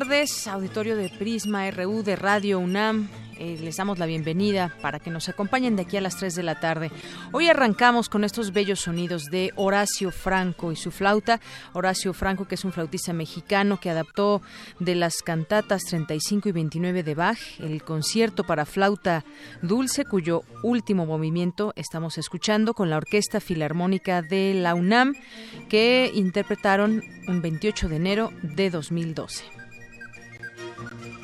Tardes, auditorio de Prisma RU de Radio UNAM. Eh, les damos la bienvenida para que nos acompañen de aquí a las 3 de la tarde. Hoy arrancamos con estos bellos sonidos de Horacio Franco y su flauta. Horacio Franco, que es un flautista mexicano que adaptó de las cantatas 35 y 29 de Bach el concierto para flauta dulce, cuyo último movimiento estamos escuchando con la Orquesta Filarmónica de la UNAM, que interpretaron un 28 de enero de 2012. Thank you.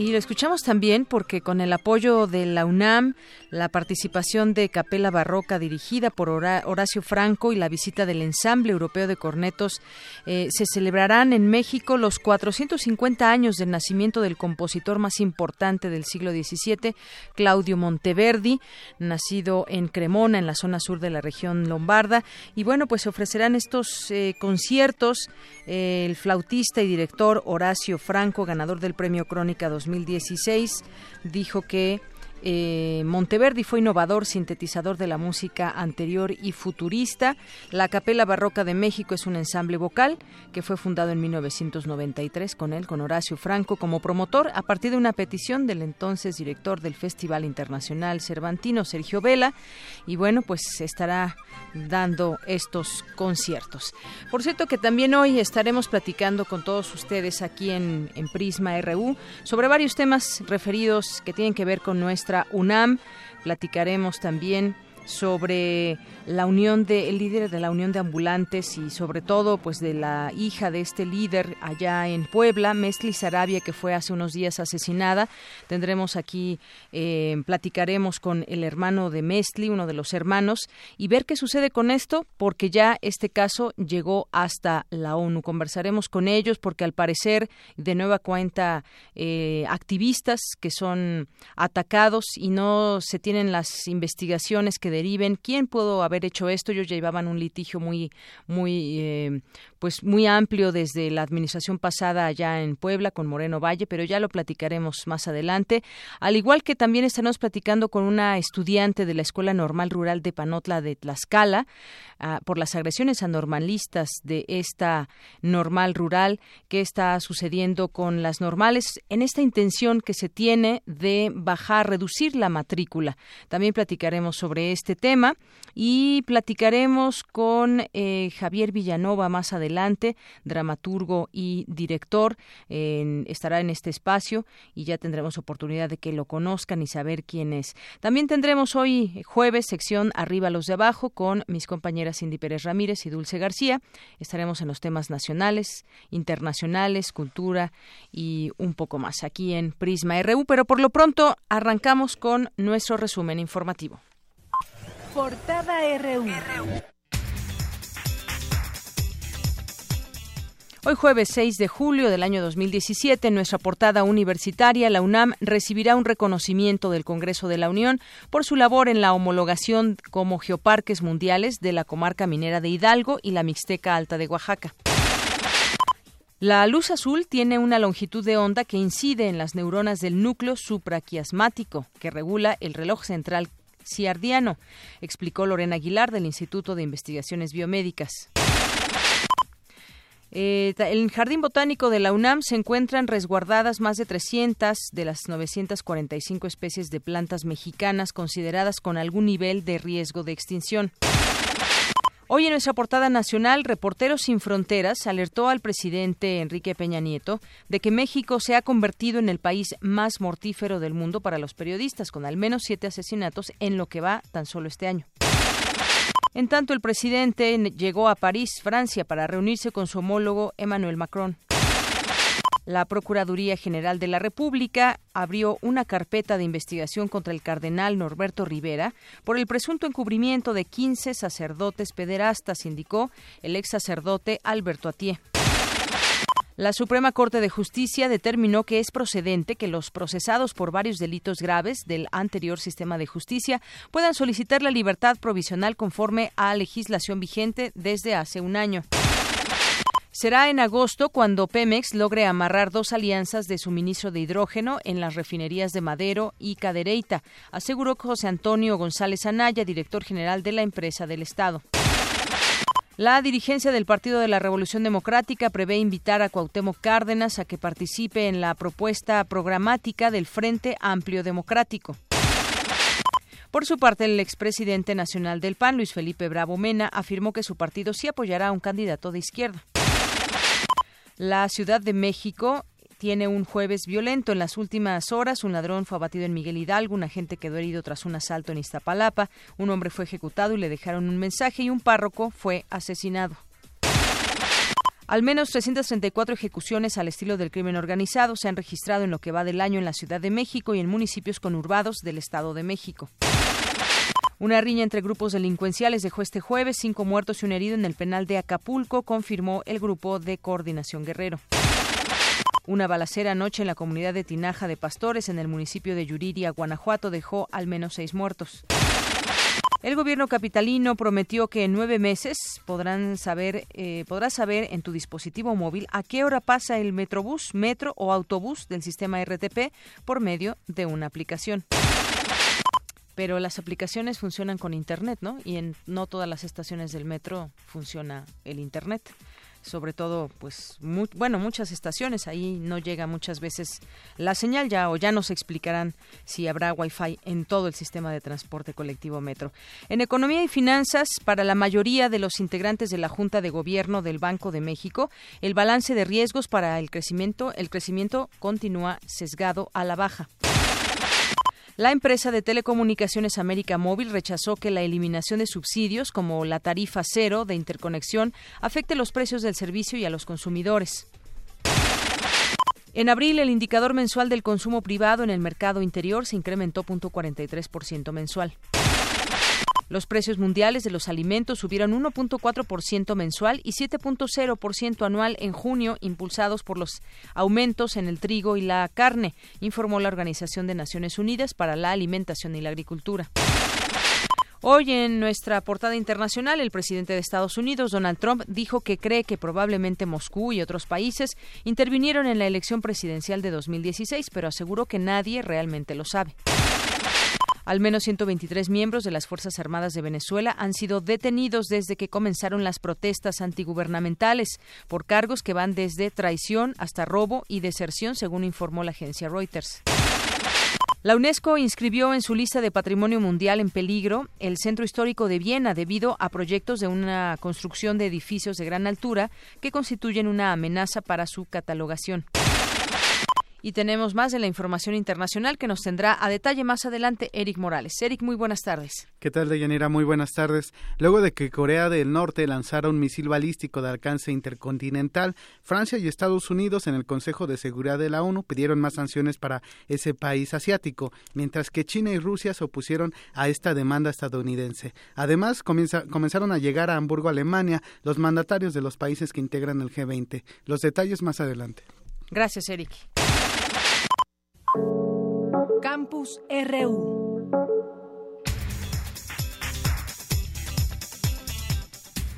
Y lo escuchamos también porque con el apoyo de la UNAM, la participación de Capela Barroca dirigida por Horacio Franco y la visita del Ensamble Europeo de Cornetos, eh, se celebrarán en México los 450 años del nacimiento del compositor más importante del siglo XVII, Claudio Monteverdi, nacido en Cremona, en la zona sur de la región lombarda. Y bueno, pues se ofrecerán estos eh, conciertos. Eh, el flautista y director Horacio Franco, ganador del Premio Crónica 2000, 2016 dijo que eh, Monteverdi fue innovador, sintetizador de la música anterior y futurista. La Capela Barroca de México es un ensamble vocal que fue fundado en 1993 con él, con Horacio Franco, como promotor a partir de una petición del entonces director del Festival Internacional Cervantino, Sergio Vela. Y bueno, pues estará dando estos conciertos. Por cierto que también hoy estaremos platicando con todos ustedes aquí en Prisma RU sobre varios temas referidos que tienen que ver con nuestra UNAM. Platicaremos también sobre la unión de el líder de la unión de ambulantes y sobre todo pues de la hija de este líder allá en Puebla Mesli Sarabia que fue hace unos días asesinada. Tendremos aquí eh, platicaremos con el hermano de Mesli uno de los hermanos y ver qué sucede con esto porque ya este caso llegó hasta la ONU. Conversaremos con ellos porque al parecer de nueva cuenta eh, activistas que son atacados y no se tienen las investigaciones que deriven quién pudo haber hecho esto. Ellos llevaban un litigio muy, muy, eh, pues muy amplio desde la administración pasada allá en Puebla con Moreno Valle, pero ya lo platicaremos más adelante. Al igual que también estaremos platicando con una estudiante de la Escuela Normal Rural de Panotla de Tlaxcala ah, por las agresiones anormalistas de esta normal rural que está sucediendo con las normales en esta intención que se tiene de bajar, reducir la matrícula. También platicaremos sobre este tema y platicaremos con eh, Javier Villanova más adelante, dramaturgo y director. estará en este espacio y ya tendremos oportunidad de que lo conozcan y saber quién es. También tendremos hoy jueves sección Arriba los de abajo con mis compañeras Cindy Pérez Ramírez y Dulce García. Estaremos en los temas nacionales, internacionales, cultura y un poco más aquí en Prisma RU, pero por lo pronto arrancamos con nuestro resumen informativo. Portada RU. Hoy jueves 6 de julio del año 2017, en nuestra portada universitaria, la UNAM recibirá un reconocimiento del Congreso de la Unión por su labor en la homologación como geoparques mundiales de la comarca minera de Hidalgo y la Mixteca Alta de Oaxaca. La luz azul tiene una longitud de onda que incide en las neuronas del núcleo supraquiasmático, que regula el reloj central ciardiano, explicó Lorena Aguilar del Instituto de Investigaciones Biomédicas. Eh, en el Jardín Botánico de la UNAM se encuentran resguardadas más de 300 de las 945 especies de plantas mexicanas consideradas con algún nivel de riesgo de extinción. Hoy en nuestra portada nacional, Reporteros sin Fronteras alertó al presidente Enrique Peña Nieto de que México se ha convertido en el país más mortífero del mundo para los periodistas, con al menos siete asesinatos en lo que va tan solo este año. En tanto, el presidente llegó a París, Francia, para reunirse con su homólogo Emmanuel Macron. La Procuraduría General de la República abrió una carpeta de investigación contra el cardenal Norberto Rivera por el presunto encubrimiento de 15 sacerdotes pederastas, indicó el ex sacerdote Alberto Atié. La Suprema Corte de Justicia determinó que es procedente que los procesados por varios delitos graves del anterior sistema de justicia puedan solicitar la libertad provisional conforme a legislación vigente desde hace un año. Será en agosto cuando Pemex logre amarrar dos alianzas de suministro de hidrógeno en las refinerías de Madero y Cadereyta, aseguró José Antonio González Anaya, director general de la empresa del Estado. La dirigencia del Partido de la Revolución Democrática prevé invitar a Cuauhtémoc Cárdenas a que participe en la propuesta programática del Frente Amplio Democrático. Por su parte, el expresidente nacional del PAN, Luis Felipe Bravo Mena, afirmó que su partido sí apoyará a un candidato de izquierda. La Ciudad de México tiene un jueves violento. En las últimas horas, un ladrón fue abatido en Miguel Hidalgo, un agente quedó herido tras un asalto en Iztapalapa, un hombre fue ejecutado y le dejaron un mensaje y un párroco fue asesinado. Al menos 334 ejecuciones al estilo del crimen organizado se han registrado en lo que va del año en la Ciudad de México y en municipios conurbados del Estado de México. Una riña entre grupos delincuenciales dejó este jueves cinco muertos y un herido en el penal de Acapulco, confirmó el grupo de coordinación Guerrero. Una balacera anoche en la comunidad de Tinaja de Pastores, en el municipio de Yuriria, Guanajuato, dejó al menos seis muertos. El gobierno capitalino prometió que en nueve meses podrán saber, eh, podrás saber en tu dispositivo móvil a qué hora pasa el Metrobús, Metro o Autobús del sistema RTP por medio de una aplicación pero las aplicaciones funcionan con internet, ¿no? Y en no todas las estaciones del metro funciona el internet sobre todo, pues, bueno, muchas estaciones, ahí no llega muchas veces la señal ya, o ya nos explicarán si habrá wifi en todo el sistema de transporte colectivo metro. En economía y finanzas, para la mayoría de los integrantes de la Junta de Gobierno del Banco de México, el balance de riesgos para el crecimiento, el crecimiento continúa sesgado a la baja. La empresa de telecomunicaciones América Móvil rechazó que la eliminación de subsidios como la tarifa cero de interconexión afecte los precios del servicio y a los consumidores. En abril, el indicador mensual del consumo privado en el mercado interior se incrementó 0.43% mensual. Los precios mundiales de los alimentos subieron 1.4% mensual y 7.0% anual en junio, impulsados por los aumentos en el trigo y la carne, informó la Organización de Naciones Unidas para la Alimentación y la Agricultura. Hoy en nuestra portada internacional, el presidente de Estados Unidos, Donald Trump, dijo que cree que probablemente Moscú y otros países intervinieron en la elección presidencial de 2016, pero aseguró que nadie realmente lo sabe. Al menos 123 miembros de las Fuerzas Armadas de Venezuela han sido detenidos desde que comenzaron las protestas antigubernamentales por cargos que van desde traición hasta robo y deserción, según informó la agencia Reuters. La UNESCO inscribió en su lista de Patrimonio Mundial en peligro el Centro Histórico de Viena debido a proyectos de una construcción de edificios de gran altura que constituyen una amenaza para su catalogación. Y tenemos más de la información internacional que nos tendrá a detalle más adelante Eric Morales. Eric, muy buenas tardes. ¿Qué tal, Deyanira? Muy buenas tardes. Luego de que Corea del Norte lanzara un misil balístico de alcance intercontinental, Francia y Estados Unidos en el Consejo de Seguridad de la ONU pidieron más sanciones para ese país asiático, mientras que China y Rusia se opusieron a esta demanda estadounidense. Además, comenzaron a llegar a Hamburgo, Alemania, los mandatarios de los países que integran el G20. Los detalles más adelante. Gracias, Eric. Campus RU.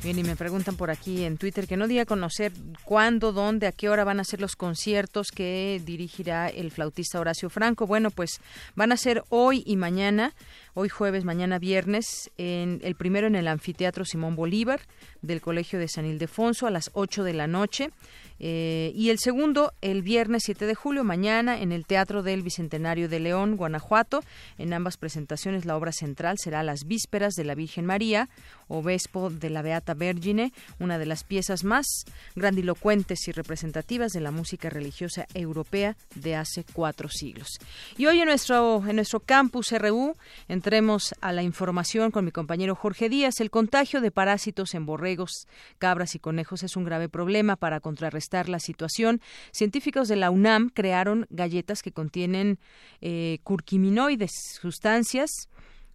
Bien, y me preguntan por aquí en Twitter que no diga conocer cuándo, dónde, a qué hora van a ser los conciertos que dirigirá el flautista Horacio Franco. Bueno, pues van a ser hoy y mañana, hoy jueves, mañana viernes, en el primero en el Anfiteatro Simón Bolívar del Colegio de San Ildefonso a las 8 de la noche. Eh, y el segundo, el viernes 7 de julio, mañana, en el Teatro del Bicentenario de León, Guanajuato. En ambas presentaciones, la obra central será Las Vísperas de la Virgen María, o de la Beata Vergine, una de las piezas más grandilocuentes y representativas de la música religiosa europea de hace cuatro siglos. Y hoy en nuestro, en nuestro campus RU entremos a la información con mi compañero Jorge Díaz. El contagio de parásitos en borregos, cabras y conejos es un grave problema para contrarrestar la situación, científicos de la UNAM crearon galletas que contienen eh, curquiminoides, sustancias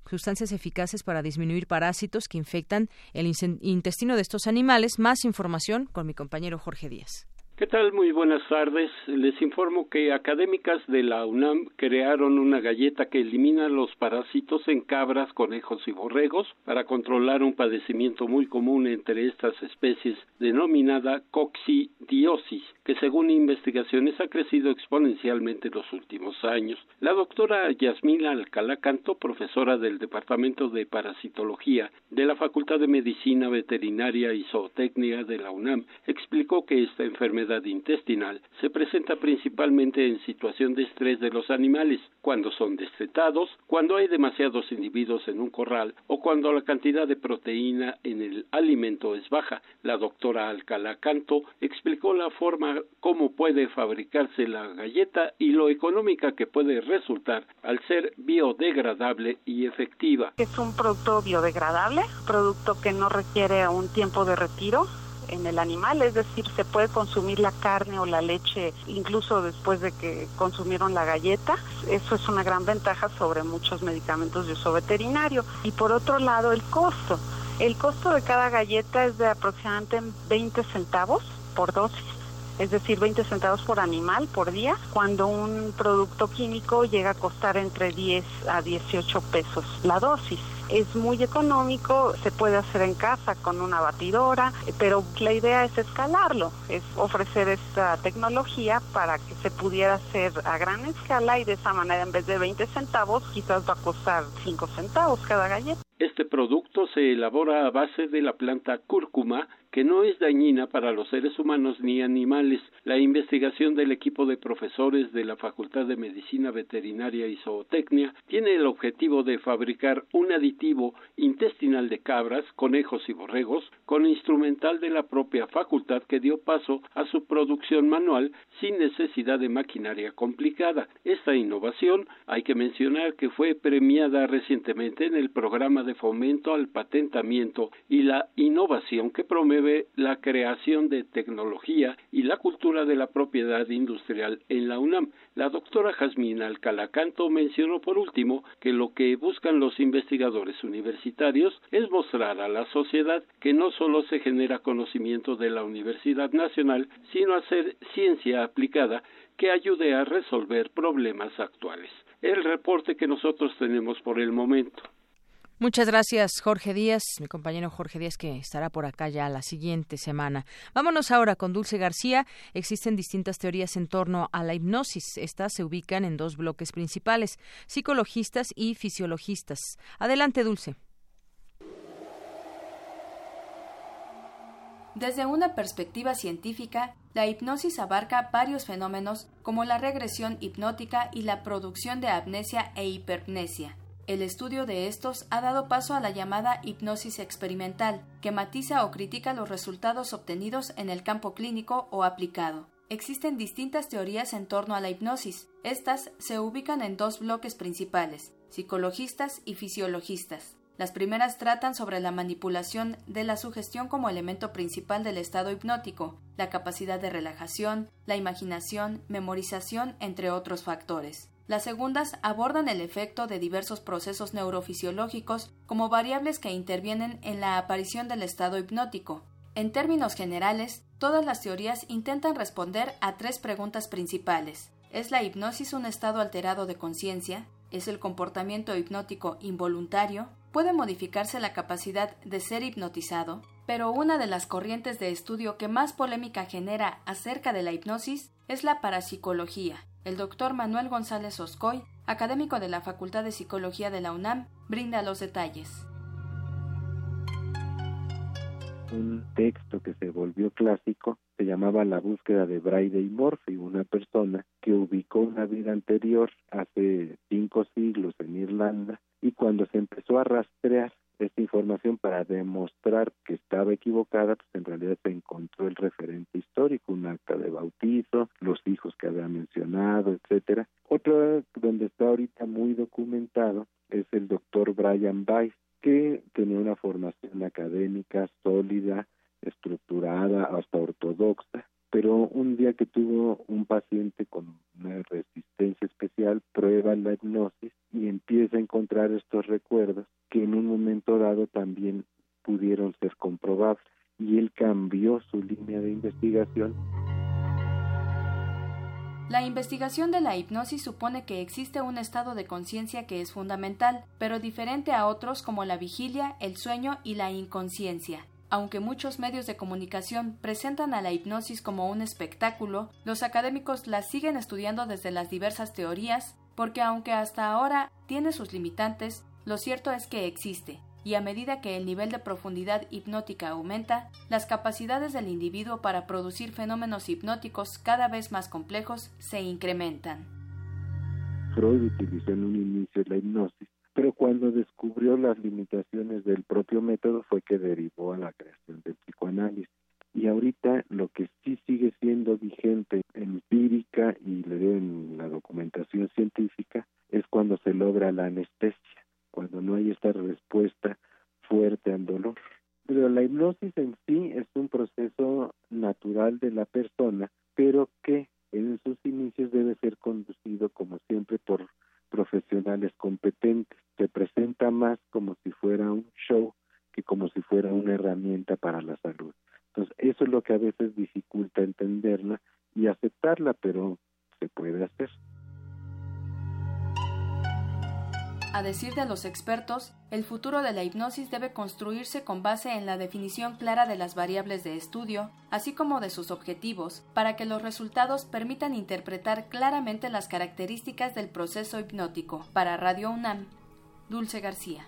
sustancias eficaces para disminuir parásitos que infectan el intestino de estos animales. Más información con mi compañero Jorge Díaz. ¿Qué tal? Muy buenas tardes. Les informo que académicas de la UNAM crearon una galleta que elimina los parásitos en cabras, conejos y borregos para controlar un padecimiento muy común entre estas especies denominada coccidiosis, que según investigaciones ha crecido exponencialmente en los últimos años. La doctora Yasmina Alcalá Canto, profesora del Departamento de Parasitología de la Facultad de Medicina Veterinaria y Zootecnia de la UNAM, explicó que esta enfermedad intestinal se presenta principalmente en situación de estrés de los animales, cuando son destetados, cuando hay demasiados individuos en un corral o cuando la cantidad de proteína en el alimento es baja. La doctora Alcalá Canto explicó la forma cómo puede fabricarse la galleta y lo económica que puede resultar al ser biodegradable y efectiva. Es un producto biodegradable, producto que no requiere un tiempo de retiro en el animal, es decir, se puede consumir la carne o la leche incluso después de que consumieron la galleta. Eso es una gran ventaja sobre muchos medicamentos de uso veterinario. Y por otro lado, el costo. El costo de cada galleta es de aproximadamente 20 centavos por dosis es decir, 20 centavos por animal por día, cuando un producto químico llega a costar entre 10 a 18 pesos la dosis es muy económico, se puede hacer en casa con una batidora, pero la idea es escalarlo, es ofrecer esta tecnología para que se pudiera hacer a gran escala y de esa manera en vez de 20 centavos quizás va a costar 5 centavos cada galleta. Este producto se elabora a base de la planta cúrcuma que no es dañina para los seres humanos ni animales. La investigación del equipo de profesores de la Facultad de Medicina Veterinaria y Zootecnia tiene el objetivo de fabricar un aditivo intestinal de cabras, conejos y borregos con instrumental de la propia facultad que dio paso a su producción manual sin necesidad de maquinaria complicada. Esta innovación hay que mencionar que fue premiada recientemente en el programa de fomento al patentamiento y la innovación que promueve la creación de tecnología y la cultura de la propiedad industrial en la UNAM. La doctora Jazmín Alcalacanto mencionó por último que lo que buscan los investigadores universitarios es mostrar a la sociedad que no solo se genera conocimiento de la Universidad Nacional, sino hacer ciencia aplicada que ayude a resolver problemas actuales. El reporte que nosotros tenemos por el momento. Muchas gracias, Jorge Díaz, mi compañero Jorge Díaz, que estará por acá ya la siguiente semana. Vámonos ahora con Dulce García. Existen distintas teorías en torno a la hipnosis. Estas se ubican en dos bloques principales, psicologistas y fisiologistas. Adelante, Dulce. Desde una perspectiva científica, la hipnosis abarca varios fenómenos como la regresión hipnótica y la producción de amnesia e hipermnesia. El estudio de estos ha dado paso a la llamada hipnosis experimental, que matiza o critica los resultados obtenidos en el campo clínico o aplicado. Existen distintas teorías en torno a la hipnosis. Estas se ubican en dos bloques principales, psicologistas y fisiologistas. Las primeras tratan sobre la manipulación de la sugestión como elemento principal del estado hipnótico, la capacidad de relajación, la imaginación, memorización, entre otros factores. Las segundas abordan el efecto de diversos procesos neurofisiológicos como variables que intervienen en la aparición del estado hipnótico. En términos generales, todas las teorías intentan responder a tres preguntas principales. ¿Es la hipnosis un estado alterado de conciencia? ¿Es el comportamiento hipnótico involuntario? ¿Puede modificarse la capacidad de ser hipnotizado? pero una de las corrientes de estudio que más polémica genera acerca de la hipnosis es la parapsicología. El doctor Manuel González Oscoy, académico de la Facultad de Psicología de la UNAM, brinda los detalles. Un texto que se volvió clásico se llamaba La búsqueda de Braide y Morphy, una persona que ubicó una vida anterior hace cinco siglos en Irlanda y cuando se empezó a rastrear esta información para demostrar que estaba equivocada, pues en realidad se encontró el referente histórico, un acta de bautizo, los hijos que había mencionado, etcétera. Otro donde está ahorita muy documentado es el doctor Brian Weiss, que tenía una formación académica sólida, estructurada, hasta ortodoxa, pero un día que tuvo un paciente con una resistencia especial, prueba la hipnosis y empieza a encontrar estos recuerdos que en un momento dado también pudieron ser comprobables y él cambió su línea de investigación. La investigación de la hipnosis supone que existe un estado de conciencia que es fundamental, pero diferente a otros como la vigilia, el sueño y la inconsciencia. Aunque muchos medios de comunicación presentan a la hipnosis como un espectáculo, los académicos la siguen estudiando desde las diversas teorías, porque aunque hasta ahora tiene sus limitantes, lo cierto es que existe, y a medida que el nivel de profundidad hipnótica aumenta, las capacidades del individuo para producir fenómenos hipnóticos cada vez más complejos se incrementan. Freud utilizó en un inicio la hipnosis pero cuando descubrió las limitaciones del propio método fue que derivó a la creación del psicoanálisis. Y ahorita lo que sí sigue siendo vigente empírica y en la documentación científica es cuando se logra la anestesia, cuando no hay esta respuesta fuerte al dolor. Pero la hipnosis en sí es un proceso natural de la persona, pero que en sus inicios debe ser conducido como siempre por profesionales competentes. Se presenta más como si fuera un show que como si fuera una herramienta para la salud. Entonces, eso es lo que a veces dificulta entenderla y aceptarla, pero se puede hacer. A decir de los expertos, el futuro de la hipnosis debe construirse con base en la definición clara de las variables de estudio, así como de sus objetivos, para que los resultados permitan interpretar claramente las características del proceso hipnótico. Para Radio UNAM, Dulce García.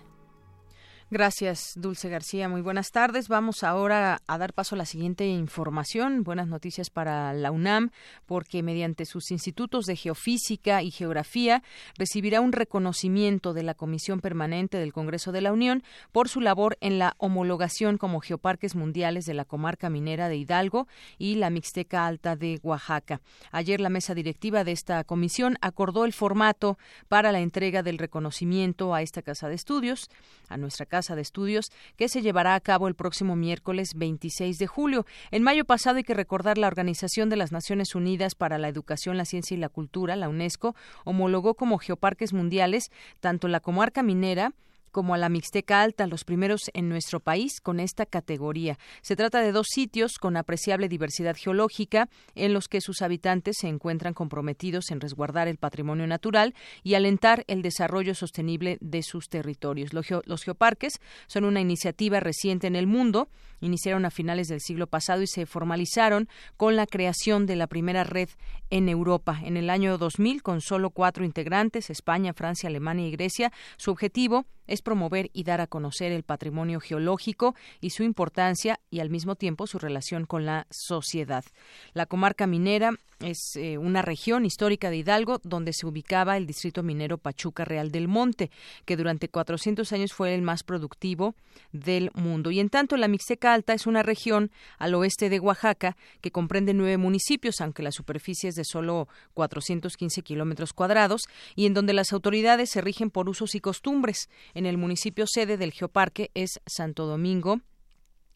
Gracias, Dulce García. Muy buenas tardes. Vamos ahora a dar paso a la siguiente información. Buenas noticias para la UNAM, porque mediante sus institutos de geofísica y geografía recibirá un reconocimiento de la Comisión Permanente del Congreso de la Unión por su labor en la homologación como geoparques mundiales de la comarca minera de Hidalgo y la Mixteca Alta de Oaxaca. Ayer la mesa directiva de esta comisión acordó el formato para la entrega del reconocimiento a esta casa de estudios, a nuestra casa de Estudios, que se llevará a cabo el próximo miércoles 26 de julio. En mayo pasado hay que recordar la Organización de las Naciones Unidas para la Educación, la Ciencia y la Cultura, la UNESCO, homologó como geoparques mundiales tanto la comarca minera, como a la Mixteca Alta, los primeros en nuestro país con esta categoría. Se trata de dos sitios con apreciable diversidad geológica en los que sus habitantes se encuentran comprometidos en resguardar el patrimonio natural y alentar el desarrollo sostenible de sus territorios. Los, geoparques son una iniciativa reciente en el mundo, iniciaron a finales del siglo pasado y se formalizaron con la creación de la primera red en Europa. En el año 2000, con solo cuatro integrantes, España, Francia, Alemania y Grecia, su objetivo es promover y dar a conocer el patrimonio geológico y su importancia y al mismo tiempo su relación con la sociedad. La comarca minera es eh, una región histórica de Hidalgo donde se ubicaba el distrito minero Pachuca Real del Monte, que durante 400 años fue el más productivo del mundo. Y en tanto, la Mixteca Alta es una región al oeste de Oaxaca que comprende nueve municipios, aunque la superficie es de solo 415 kilómetros cuadrados, y en donde las autoridades se rigen por usos y costumbres. En el municipio sede del Geoparque es Santo Domingo,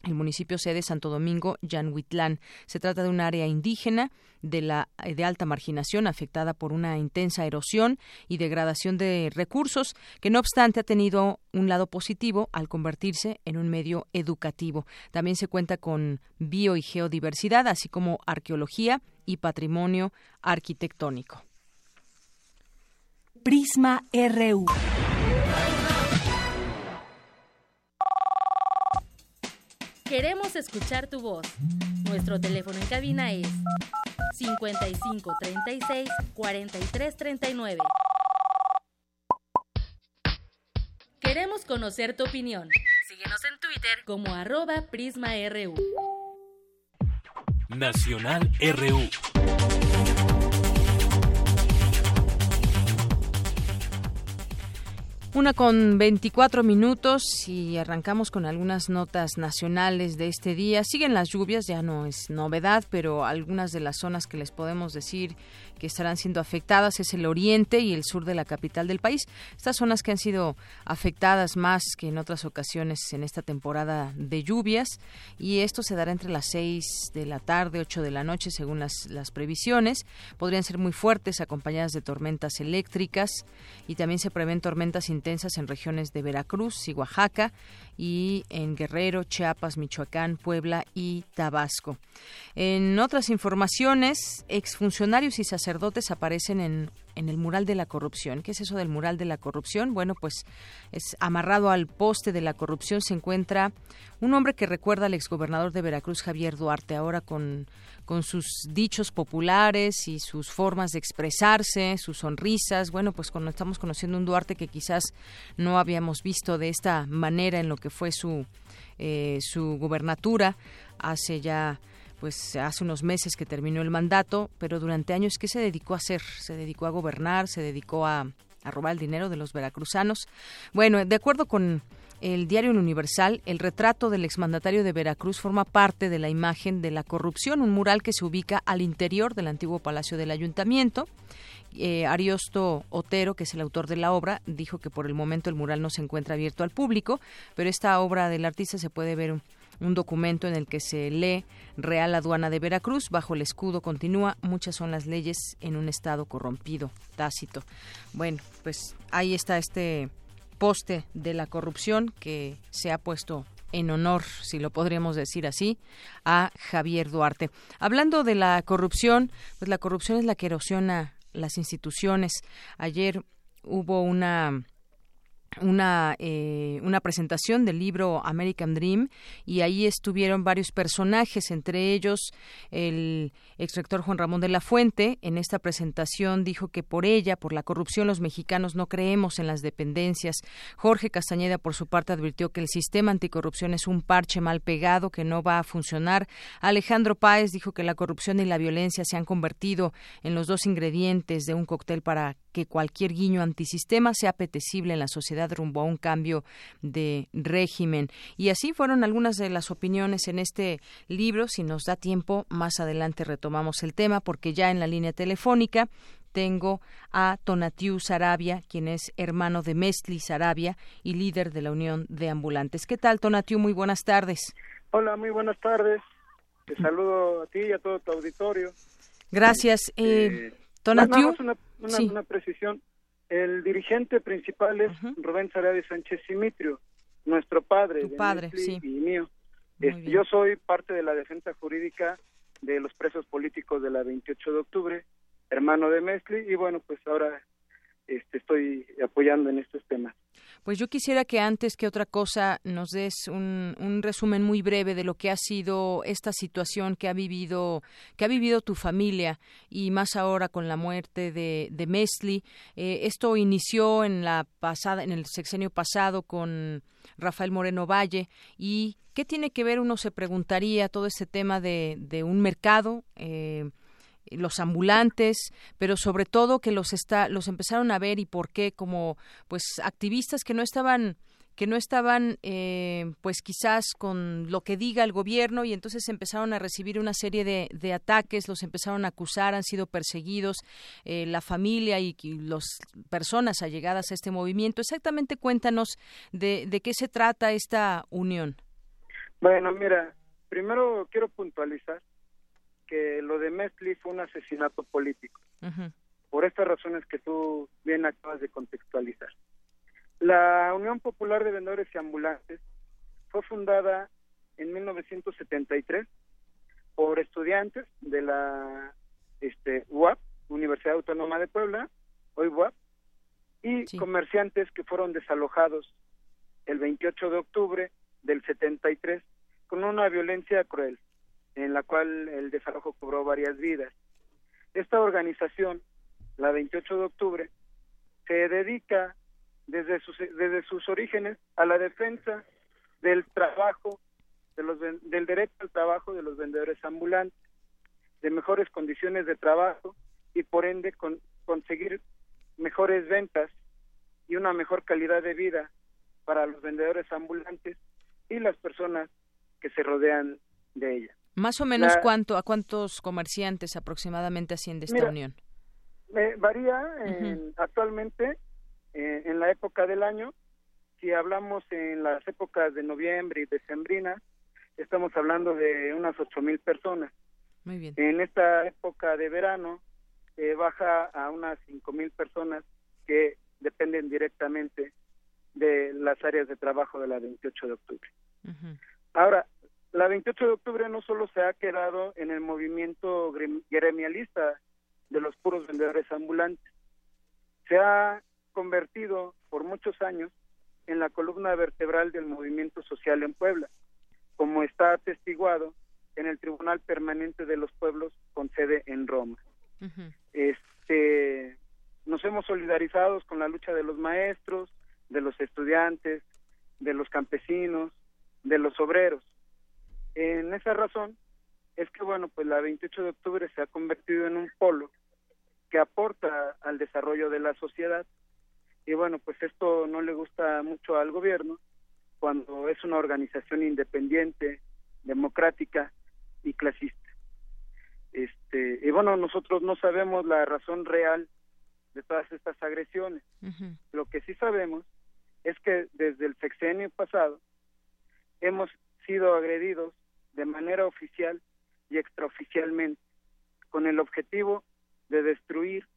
el municipio sede Santo Domingo, Yanhuitlán. Se trata de un área indígena de, la, de alta marginación afectada por una intensa erosión y degradación de recursos, que no obstante ha tenido un lado positivo al convertirse en un medio educativo. También se cuenta con bio y geodiversidad, así como arqueología y patrimonio arquitectónico. Prisma RU. Queremos escuchar tu voz. Nuestro teléfono en cabina es 55 36 43 39. Queremos conocer tu opinión. Síguenos en Twitter como arroba PrismaRU. Nacional RU. Una con 24 minutos y arrancamos con algunas notas nacionales de este día. Siguen las lluvias, ya no es novedad, pero algunas de las zonas que les podemos decir que estarán siendo afectadas es el oriente y el sur de la capital del país. Estas zonas que han sido afectadas más que en otras ocasiones en esta temporada de lluvias y esto se dará entre las 6 de la tarde, 8 de la noche según las, las previsiones. Podrían ser muy fuertes acompañadas de tormentas eléctricas y también se prevén tormentas intensas en regiones de Veracruz y Oaxaca y en Guerrero, Chiapas, Michoacán, Puebla y Tabasco. En otras informaciones, exfuncionarios y sacerdotes aparecen en, en el mural de la corrupción. ¿Qué es eso del mural de la corrupción? Bueno, pues es amarrado al poste de la corrupción se encuentra un hombre que recuerda al exgobernador de Veracruz, Javier Duarte, ahora con con sus dichos populares y sus formas de expresarse, sus sonrisas. Bueno, pues cuando estamos conociendo un Duarte que quizás no habíamos visto de esta manera en lo que fue su, eh, su gubernatura hace ya pues hace unos meses que terminó el mandato, pero durante años ¿qué se dedicó a hacer? Se dedicó a gobernar, se dedicó a, robar el dinero de los veracruzanos. Bueno, de acuerdo con el diario Universal, el retrato del exmandatario de Veracruz forma parte de la imagen de la corrupción, un mural que se ubica al interior del antiguo Palacio del Ayuntamiento. Eh, Ariosto Otero, que es el autor de la obra, dijo que por el momento el mural no se encuentra abierto al público, pero esta obra del artista se puede ver un documento en el que se lee Real Aduana de Veracruz, bajo el escudo continúa, muchas son las leyes en un estado corrompido, tácito. Bueno, pues ahí está este poste de la corrupción que se ha puesto en honor, si lo podríamos decir así, a Javier Duarte. Hablando de la corrupción, pues la corrupción es la que erosiona las instituciones. Ayer hubo una una, eh, una presentación del libro American Dream y ahí estuvieron varios personajes, entre ellos el exrector Juan Ramón de la Fuente. En esta presentación dijo que por ella, por la corrupción, los mexicanos no creemos en las dependencias. Jorge Castañeda, por su parte, advirtió que el sistema anticorrupción es un parche mal pegado que no va a funcionar. Alejandro Páez dijo que la corrupción y la violencia se han convertido en los dos ingredientes de un cóctel para que cualquier guiño antisistema sea apetecible en la sociedad rumbo a un cambio de régimen. Y así fueron algunas de las opiniones en este libro. Si nos da tiempo, más adelante retomamos el tema porque ya en la línea telefónica tengo a Tonatiu Sarabia, quien es hermano de Mesli Sarabia y líder de la Unión de Ambulantes. ¿Qué tal, Tonatiu? Muy buenas tardes. Hola, muy buenas tardes. Te saludo a ti y a todo tu auditorio. Gracias. Eh, eh Tonatiu. Una, una, precisión. El dirigente principal es Rubén Sarabia Sánchez Simitrio, nuestro padre. Tu padre, sí. Y mío. Este, yo soy parte de la defensa jurídica de los presos políticos de la 28 de octubre, hermano de Mesli, y bueno, pues ahora este, estoy apoyando en estos temas. Pues yo quisiera que antes que otra cosa nos des un, un, resumen muy breve de lo que ha sido esta situación que ha vivido que ha vivido tu familia y más ahora con la muerte de, de Mesli. Eh, esto inició en la pasada en el sexenio pasado con Rafael Moreno Valle y qué tiene que ver uno se preguntaría todo este tema de, de un mercado eh, los ambulantes, pero sobre todo que los está, los empezaron a ver y por qué como pues activistas que no estaban que no estaban eh, pues quizás con lo que diga el gobierno y entonces empezaron a recibir una serie de, ataques, los empezaron a acusar, han sido perseguidos eh, la familia y, las personas allegadas a este movimiento. Exactamente cuéntanos de, de qué se trata esta unión. Bueno, mira, primero quiero puntualizar que lo de Mesli fue un asesinato político, por estas razones que tú bien acabas de contextualizar. La Unión Popular de Vendedores y Ambulantes fue fundada en 1973 por estudiantes de la este, UAP, Universidad Autónoma de Puebla, hoy UAP, y comerciantes que fueron desalojados el 28 de octubre del 73 con una violencia cruel, en la cual el desalojo cobró varias vidas. Esta organización, la 28 de octubre, se dedica desde sus, desde sus orígenes a la defensa del trabajo, de los, del derecho al trabajo de los vendedores ambulantes, de mejores condiciones de trabajo y por ende con, conseguir mejores ventas y una mejor calidad de vida para los vendedores ambulantes y las personas que se rodean de ella. Más o menos cuánto a cuántos comerciantes aproximadamente asciende esta unión. varía actualmente eh, en la época del año. Si hablamos en las épocas de noviembre y decembrina, estamos hablando de unas ocho mil personas. Muy bien. En esta época de verano eh, baja a unas cinco mil personas que dependen directamente de las áreas de trabajo de la 28 de octubre. Ahora, la 28 de octubre no solo se ha quedado en el movimiento gremialista de los puros vendedores ambulantes, se ha convertido por muchos años en la columna vertebral del movimiento social en Puebla, como está atestiguado en el Tribunal Permanente de los Pueblos con sede en Roma. Este nos hemos solidarizado con la lucha de los maestros, de los estudiantes, de los campesinos, de los obreros. En esa razón es que, bueno, pues la 28 de octubre se ha convertido en un polo que aporta al desarrollo de la sociedad. Y bueno, pues esto no le gusta mucho al gobierno cuando es una organización independiente, democrática y clasista. Este, y bueno, nosotros no sabemos la razón real de todas estas agresiones. Lo que sí sabemos es que desde el sexenio pasado hemos sido agredidos de manera oficial y extraoficialmente con el objetivo de destruir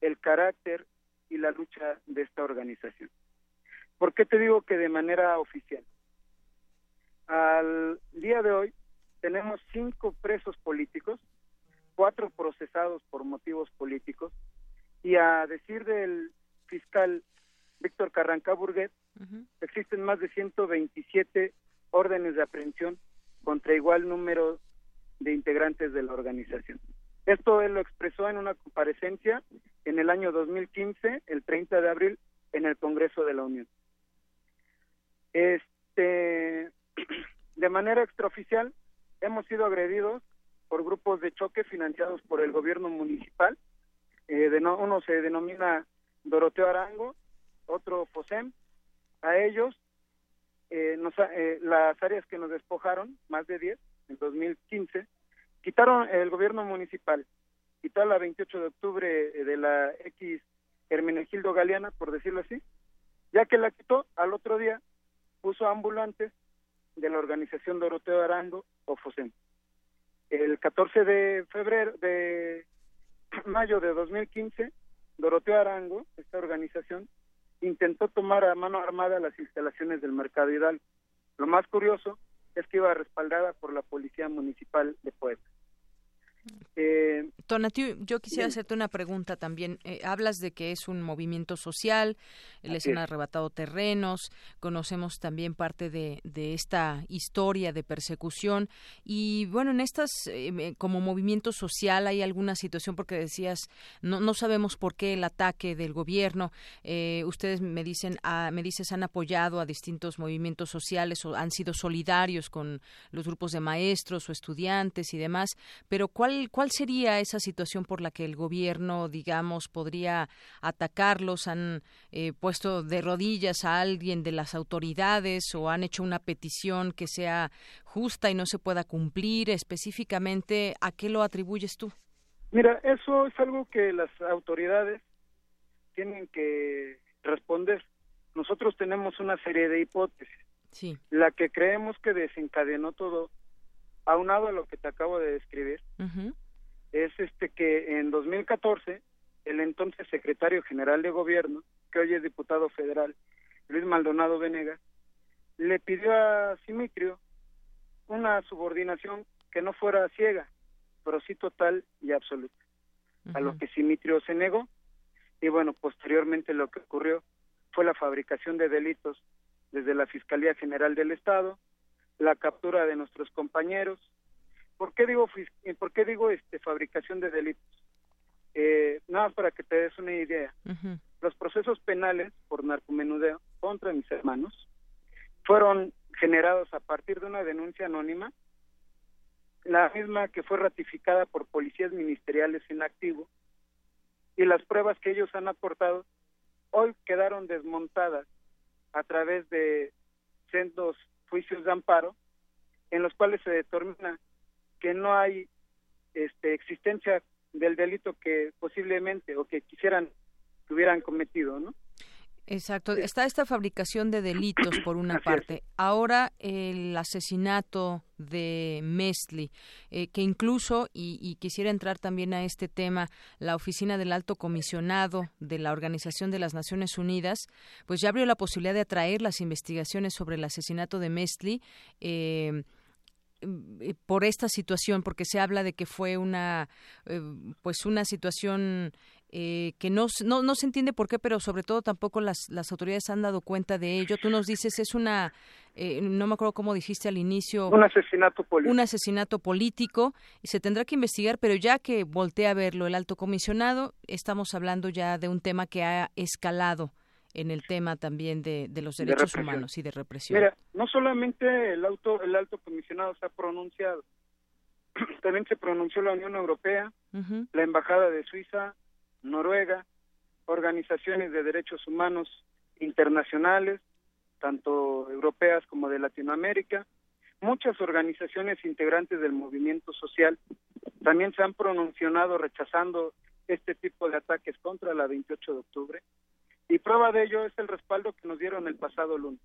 el carácter y la lucha de esta organización. ¿Por qué te digo que de manera oficial? Al día de hoy tenemos cinco presos políticos, cuatro procesados por motivos políticos, y a decir del fiscal Víctor Carranca Burguet, existen más de 127 órdenes de aprehensión contra igual número de integrantes de la organización. Esto él lo expresó en una comparecencia en el año 2015, el 30 de abril, en el Congreso de la Unión. Este, de manera extraoficial, hemos sido agredidos por grupos de choque financiados por el gobierno municipal. Eh, de uno se denomina Doroteo Arango, otro FOSEM. A ellos eh, eh, las áreas que nos despojaron, más de 10, en 2015, quitaron el gobierno municipal, quitaron la 28 de octubre eh, de la X Hermenegildo Galeana, por decirlo así, ya que la quitó, al otro día puso ambulantes de la organización Doroteo Arango o FOSEM. El 14 de febrero, de mayo de 2015, Doroteo Arango, esta organización, intentó tomar a mano armada las instalaciones del Mercado Hidalgo. Lo más curioso es que iba respaldada por la Policía Municipal de Puebla. Eh, yo quisiera hacerte una pregunta también. Eh, hablas de que es un movimiento social, les han arrebatado terrenos, conocemos también parte de, esta historia de persecución y bueno, en estas, eh, como movimiento social hay alguna situación porque decías, no, no sabemos por qué el ataque del gobierno. Eh, ustedes me dicen, ah, me dices, han apoyado a distintos movimientos sociales o han sido solidarios con los grupos de maestros o estudiantes y demás, pero ¿cuál, cuál sería esa situación por la que el gobierno, digamos, podría atacarlos? ¿Han eh, puesto de rodillas a alguien de las autoridades o han hecho una petición que sea justa y no se pueda cumplir? Específicamente, ¿a qué lo atribuyes tú? Mira, eso es algo que las autoridades tienen que responder. Nosotros tenemos una serie de hipótesis. Sí. La que creemos que desencadenó todo, aunado a lo que te acabo de describir, es este que en 2014 el entonces secretario general de gobierno, que hoy es diputado federal, Luis Maldonado Venegas, le pidió a Simitrio una subordinación que no fuera ciega, pero sí total y absoluta. A lo que Simitrio se negó y bueno, posteriormente lo que ocurrió fue la fabricación de delitos desde la Fiscalía General del Estado, la captura de nuestros compañeros. ¿Por qué digo, por qué digo este, fabricación de delitos? Eh, nada para que te des una idea. Los procesos penales por narcomenudeo contra mis hermanos fueron generados a partir de una denuncia anónima, la misma que fue ratificada por policías ministeriales en activo, y las pruebas que ellos han aportado hoy quedaron desmontadas a través de sendos juicios de amparo en los cuales se determina que no hay este, existencia del delito que posiblemente o que quisieran que hubieran cometido, ¿no? Exacto. Está esta fabricación de delitos por una parte. Ahora el asesinato de Mesli, eh, que incluso, y, quisiera entrar también a este tema, la oficina del alto comisionado de la Organización de las Naciones Unidas, pues ya abrió la posibilidad de atraer las investigaciones sobre el asesinato de Mesli. Eh, eh, por esta situación porque se habla de que fue una pues una situación eh, que no, no, no, se entiende por qué, pero sobre todo tampoco las, las autoridades han dado cuenta de ello. Tú nos dices, es una, eh, no me acuerdo cómo dijiste al inicio. Un asesinato político. Un asesinato político y se tendrá que investigar, pero ya que voltea a verlo el alto comisionado, estamos hablando ya de un tema que ha escalado en el tema también de, de los derechos humanos y de represión. Mira, no solamente el, auto, el alto comisionado se ha pronunciado, también se pronunció la Unión Europea, la Embajada de Suiza, Noruega, organizaciones de derechos humanos internacionales, tanto europeas como de Latinoamérica, muchas organizaciones integrantes del movimiento social también se han pronunciado rechazando este tipo de ataques contra la 28 de octubre. Y prueba de ello es el respaldo que nos dieron el pasado lunes.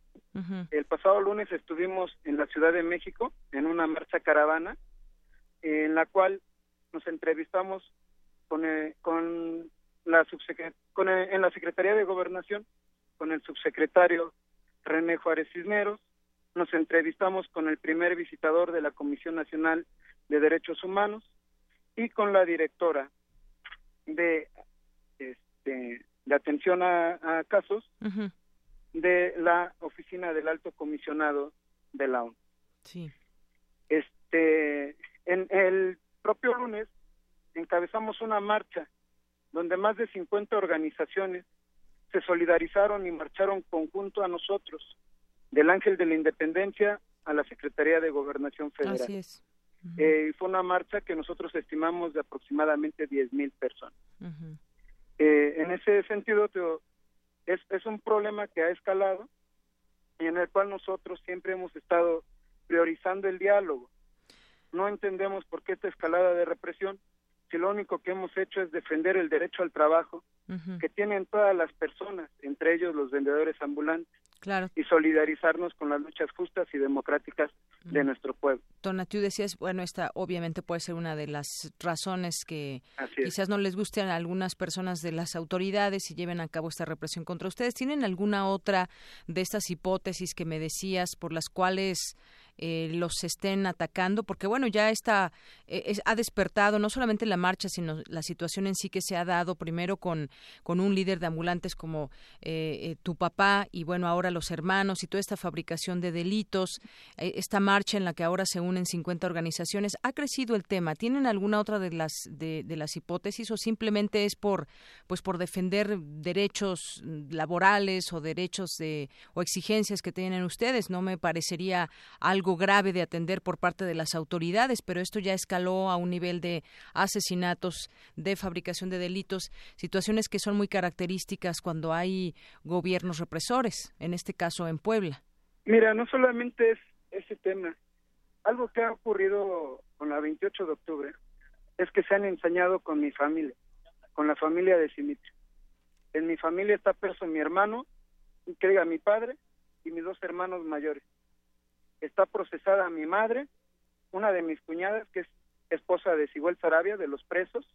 El pasado lunes estuvimos en la Ciudad de México en una marcha caravana en la cual nos entrevistamos con, eh, con la con en la Secretaría de Gobernación con el subsecretario René Juárez Cisneros, nos entrevistamos con el primer visitador de la Comisión Nacional de Derechos Humanos y con la directora de este, de atención a, casos de la oficina del alto comisionado de la ONU. Sí. Este, en el propio lunes encabezamos una marcha donde más de 50 organizaciones se solidarizaron y marcharon conjunto a nosotros, del Ángel de la Independencia a la Secretaría de Gobernación Federal. Así es. Eh, fue una marcha que nosotros estimamos de aproximadamente 10.000 mil personas. eh, en ese sentido, es, es un problema que ha escalado y en el cual nosotros siempre hemos estado priorizando el diálogo. No entendemos por qué esta escalada de represión si lo único que hemos hecho es defender el derecho al trabajo que tienen todas las personas, entre ellos los vendedores ambulantes. Claro. y solidarizarnos con las luchas justas y democráticas de nuestro pueblo. Tona, tú decías, bueno, esta obviamente puede ser una de las razones que quizás no les guste a algunas personas de las autoridades y lleven a cabo esta represión contra ustedes. ¿Tienen alguna otra de estas hipótesis que me decías por las cuales eh, los estén atacando, porque bueno, ya está, eh, ha despertado no solamente la marcha, sino la situación en sí que se ha dado primero con, con un líder de ambulantes como eh, tu papá y bueno, ahora los hermanos y toda esta fabricación de delitos, esta marcha en la que ahora se unen 50 organizaciones, ¿ha crecido el tema? ¿Tienen alguna otra de las, de las hipótesis o simplemente es por, pues por defender derechos laborales o derechos de, o exigencias que tienen ustedes? No me parecería algo grave de atender por parte de las autoridades, pero esto ya escaló a un nivel de asesinatos, de fabricación de delitos, situaciones que son muy características cuando hay gobiernos represores, en este caso en Puebla. Mira, no solamente es ese tema. Algo que ha ocurrido con la 28 de octubre es que se han ensañado con mi familia, con la familia de Simitri. En mi familia está preso mi hermano, que mi padre, y mis dos hermanos mayores está procesada mi madre, una de mis cuñadas, que es esposa de Siguel Sarabia, de los presos,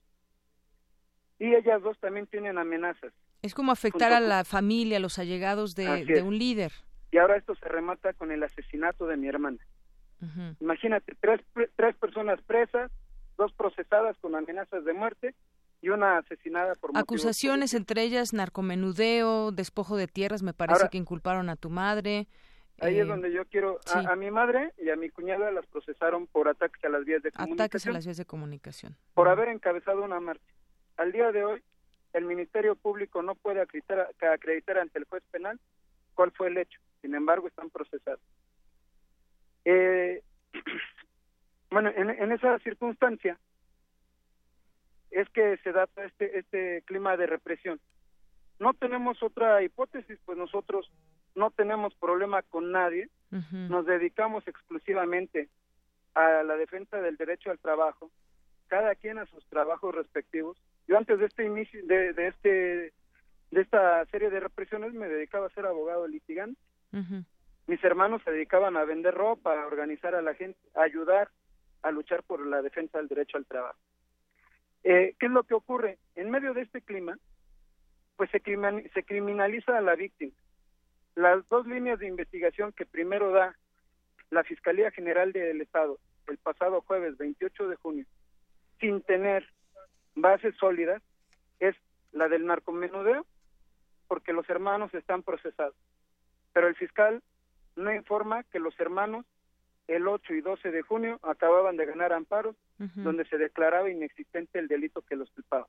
y ellas dos también tienen amenazas. Es como afectar a la familia, a los allegados de, un líder. Y ahora esto se remata con el asesinato de mi hermana. Imagínate, tres, tres personas presas, dos procesadas con amenazas de muerte y una asesinada por acusaciones entre ellas narcomenudeo, despojo de tierras, me parece que inculparon a tu madre. Ahí es donde yo quiero. A, mi madre y a mi cuñada las procesaron por ataques a las vías de comunicación. Ataques a las vías de comunicación. Por haber encabezado una marcha. Al día de hoy, el Ministerio Público no puede acreditar, acreditar ante el juez penal cuál fue el hecho. Sin embargo, están procesados. Eh, bueno, en, en, esa circunstancia es que se da este, este clima de represión. No tenemos otra hipótesis, pues nosotros no tenemos problema con nadie, nos dedicamos exclusivamente a la defensa del derecho al trabajo, cada quien a sus trabajos respectivos. Yo antes de este inicio, de, de este, de esta serie de represiones me dedicaba a ser abogado litigante. Mis hermanos se dedicaban a vender ropa, a organizar a la gente, a ayudar a luchar por la defensa del derecho al trabajo. Eh, ¿Qué es lo que ocurre? En medio de este clima, pues se, se criminaliza a la víctima las dos líneas de investigación que primero da la Fiscalía General del Estado el pasado jueves 28 de junio, sin tener bases sólidas, es la del narcomenudeo, porque los hermanos están procesados. Pero el fiscal no informa que los hermanos el 8 y 12 de junio acababan de ganar amparos donde se declaraba inexistente el delito que los culpaba.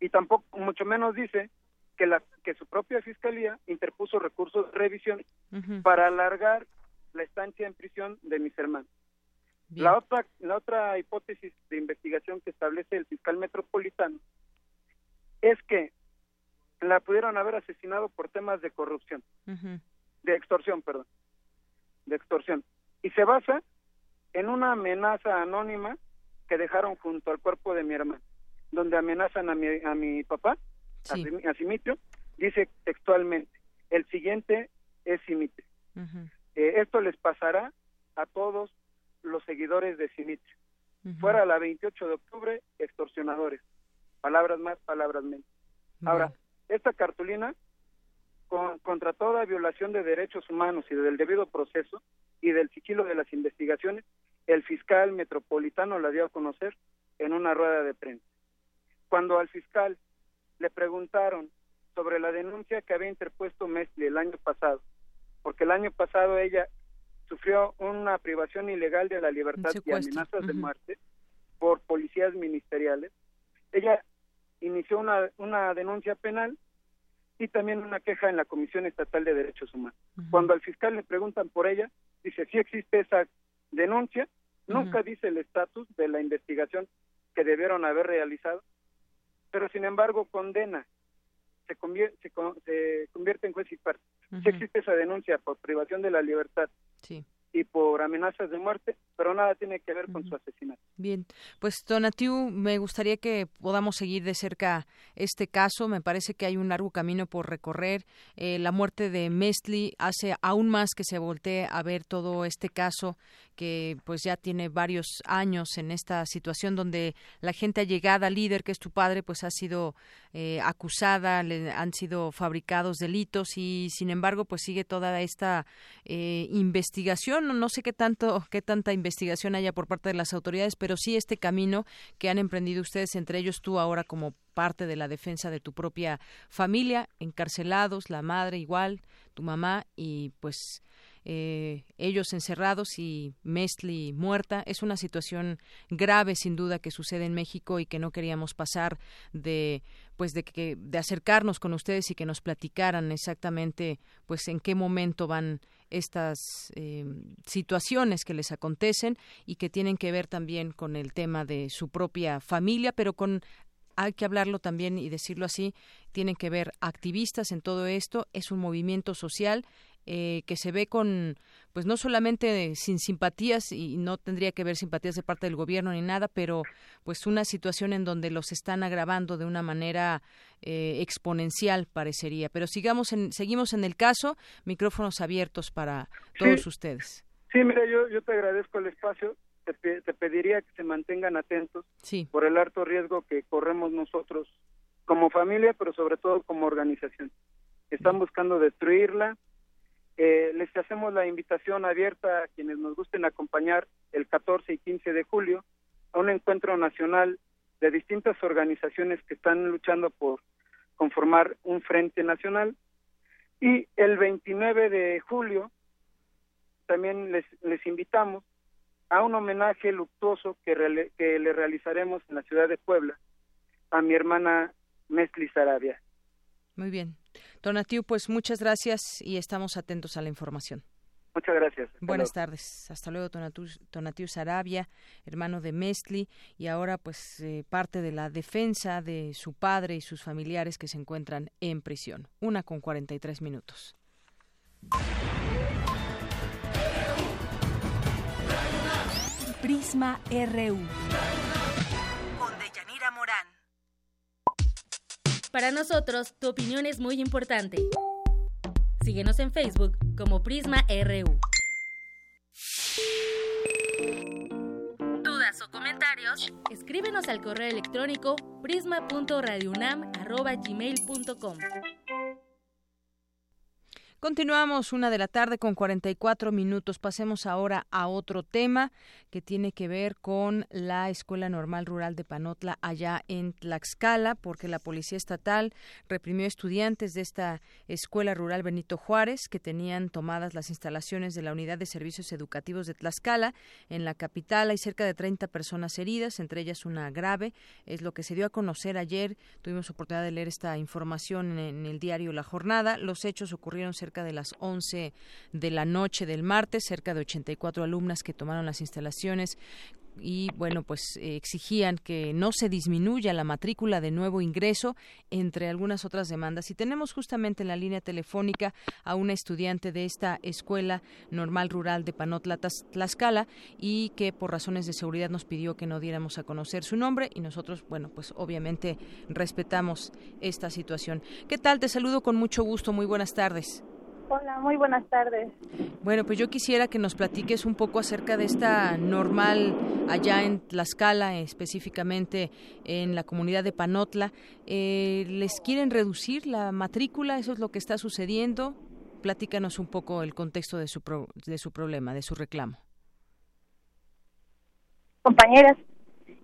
Y tampoco, mucho menos dice que, la, que su propia fiscalía interpuso recursos de revisión para alargar la estancia en prisión de mis hermanos. La otra, la otra hipótesis de investigación que establece el fiscal metropolitano es que la pudieron haber asesinado por temas de corrupción, de extorsión, perdón, de extorsión. Y se basa en una amenaza anónima que dejaron junto al cuerpo de mi hermano, donde amenazan a mi, a mi papá a, Simitrio, dice textualmente, el siguiente es Simitrio. Eh, esto les pasará a todos los seguidores de Simitrio. Fuera la 28 de octubre, extorsionadores. Palabras más, palabras menos. Ahora, esta cartulina, contra toda violación de derechos humanos y del debido proceso y del sigilo de las investigaciones, el fiscal metropolitano la dio a conocer en una rueda de prensa. Cuando al fiscal le preguntaron sobre la denuncia que había interpuesto Mesli el año pasado, porque el año pasado ella sufrió una privación ilegal de la libertad y amenazas de muerte por policías ministeriales. Ella inició una, una denuncia penal y también una queja en la Comisión Estatal de Derechos Humanos. Cuando al fiscal le preguntan por ella, dice, sí existe esa denuncia, nunca dice el estatus de la investigación que debieron haber realizado pero sin embargo condena, se convierte, se, convierte en juez y parte. Si existe esa denuncia por privación de la libertad y por amenazas de muerte, pero nada tiene que ver con su asesinato. Bien, pues Donatiu, me gustaría que podamos seguir de cerca este caso. Me parece que hay un largo camino por recorrer. Eh, la muerte de Mestli hace aún más que se voltee a ver todo este caso que pues ya tiene varios años en esta situación donde la gente allegada líder que es tu padre pues ha sido eh, acusada le han sido fabricados delitos y sin embargo pues sigue toda esta eh, investigación no sé qué tanto qué tanta investigación haya por parte de las autoridades pero sí este camino que han emprendido ustedes entre ellos tú ahora como parte de la defensa de tu propia familia encarcelados la madre igual tu mamá y pues eh, ellos encerrados y Mestli muerta. Es una situación grave, sin duda, que sucede en México y que no queríamos pasar de pues de que de acercarnos con ustedes y que nos platicaran exactamente pues en qué momento van estas eh, situaciones que les acontecen y que tienen que ver también con el tema de su propia familia, pero con hay que hablarlo también y decirlo así, tienen que ver activistas en todo esto, es un movimiento social eh, que se ve con, pues no solamente sin simpatías y no tendría que haber simpatías de parte del gobierno ni nada, pero pues una situación en donde los están agravando de una manera eh, exponencial parecería. Pero sigamos en, seguimos en el caso, micrófonos abiertos para todos ustedes. Sí, mira, yo, yo te agradezco el espacio. Te, te pediría que se mantengan atentos por el alto riesgo que corremos nosotros como familia, pero sobre todo como organización. Están buscando destruirla, eh, les hacemos la invitación abierta a quienes nos gusten acompañar el 14 y 15 de julio a un encuentro nacional de distintas organizaciones que están luchando por conformar un frente nacional. Y el 29 de julio también les, les invitamos a un homenaje luctuoso que, que le realizaremos en la ciudad de Puebla a mi hermana Mesli Sarabia. Muy bien. Donatiu, pues muchas gracias y estamos atentos a la información. Muchas gracias. Buenas tardes. Hasta luego, Tonatiu Sarabia, hermano de Mesli, y ahora pues eh, parte de la defensa de su padre y sus familiares que se encuentran en prisión. Una con 43 minutos. Prisma RU. Para nosotros, tu opinión es muy importante. Síguenos en Facebook como Prisma RU. ¿Dudas o comentarios? Escríbenos al correo electrónico prisma.radiounam@gmail.com. Continuamos una de la tarde con 44 minutos. Pasemos ahora a otro tema que tiene que ver con la Escuela Normal Rural de Panotla allá en Tlaxcala, porque la Policía Estatal reprimió estudiantes de esta Escuela Rural Benito Juárez que tenían tomadas las instalaciones de la Unidad de Servicios Educativos de Tlaxcala. En la capital hay cerca de 30 personas heridas, entre ellas una grave. Es lo que se dio a conocer ayer. Tuvimos oportunidad de leer esta información en el diario La Jornada. Los hechos ocurrieron cerca de las 11 de la noche del martes, cerca de 84 alumnas que tomaron las instalaciones y bueno pues eh, exigían que no se disminuya la matrícula de nuevo ingreso entre algunas otras demandas y tenemos justamente en la línea telefónica a una estudiante de esta escuela normal rural de Panotla Tlaxcala y que por razones de seguridad nos pidió que no diéramos a conocer su nombre y nosotros bueno pues obviamente respetamos esta situación. ¿Qué tal? Te saludo con mucho gusto. Muy buenas tardes. Hola, muy buenas tardes. Bueno, pues yo quisiera que nos platiques un poco acerca de esta normal allá en Tlaxcala, específicamente en la comunidad de Panotla. Eh, ¿Les quieren reducir la matrícula? ¿Eso es lo que está sucediendo? Platícanos un poco el contexto de su, de su problema, de su reclamo. Compañeras,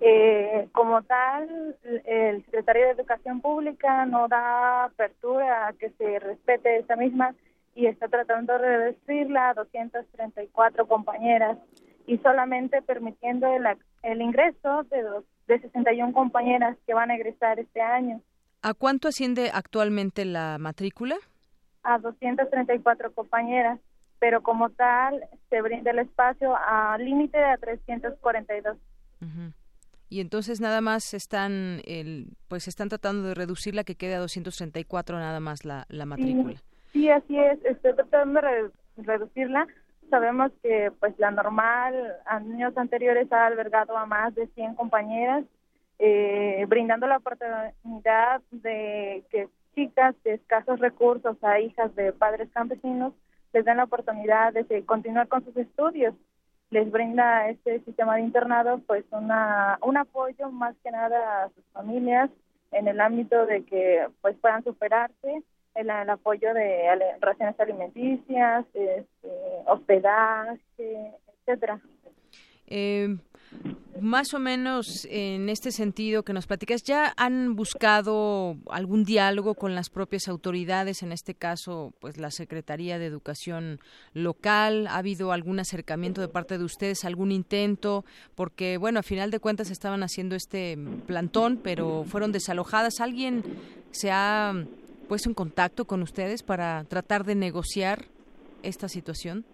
eh, como tal, el secretario de Educación Pública no da apertura a que se respete esa misma y está tratando de reducirla a 234 compañeras y solamente permitiendo el, el ingreso de, dos, de 61 compañeras que van a egresar este año. ¿A cuánto asciende actualmente la matrícula? A 234 compañeras, pero como tal se brinda el espacio a límite de a 342. Y entonces nada más están, el, pues están tratando de reducirla que quede a 234 nada más la, la matrícula. Sí, así es. Estoy tratando de reducirla. Sabemos que pues la normal años anteriores ha albergado a más de 100 compañeras, eh, brindando la oportunidad de que chicas de escasos recursos a hijas de padres campesinos les den la oportunidad de continuar con sus estudios. Les brinda este sistema de internado pues una, un apoyo más que nada a sus familias en el ámbito de que pues puedan superarse el, apoyo de raciones alimenticias, este, hospedaje, etcétera. Eh, más o menos en este sentido que nos platicas, ¿ya han buscado algún diálogo con las propias autoridades, en este caso, pues la Secretaría de Educación local? ¿Ha habido algún acercamiento de parte de ustedes, algún intento? Porque, bueno, a final de cuentas estaban haciendo este plantón, pero fueron desalojadas. ¿Alguien se ha puesto en contacto con ustedes para tratar de negociar esta situación?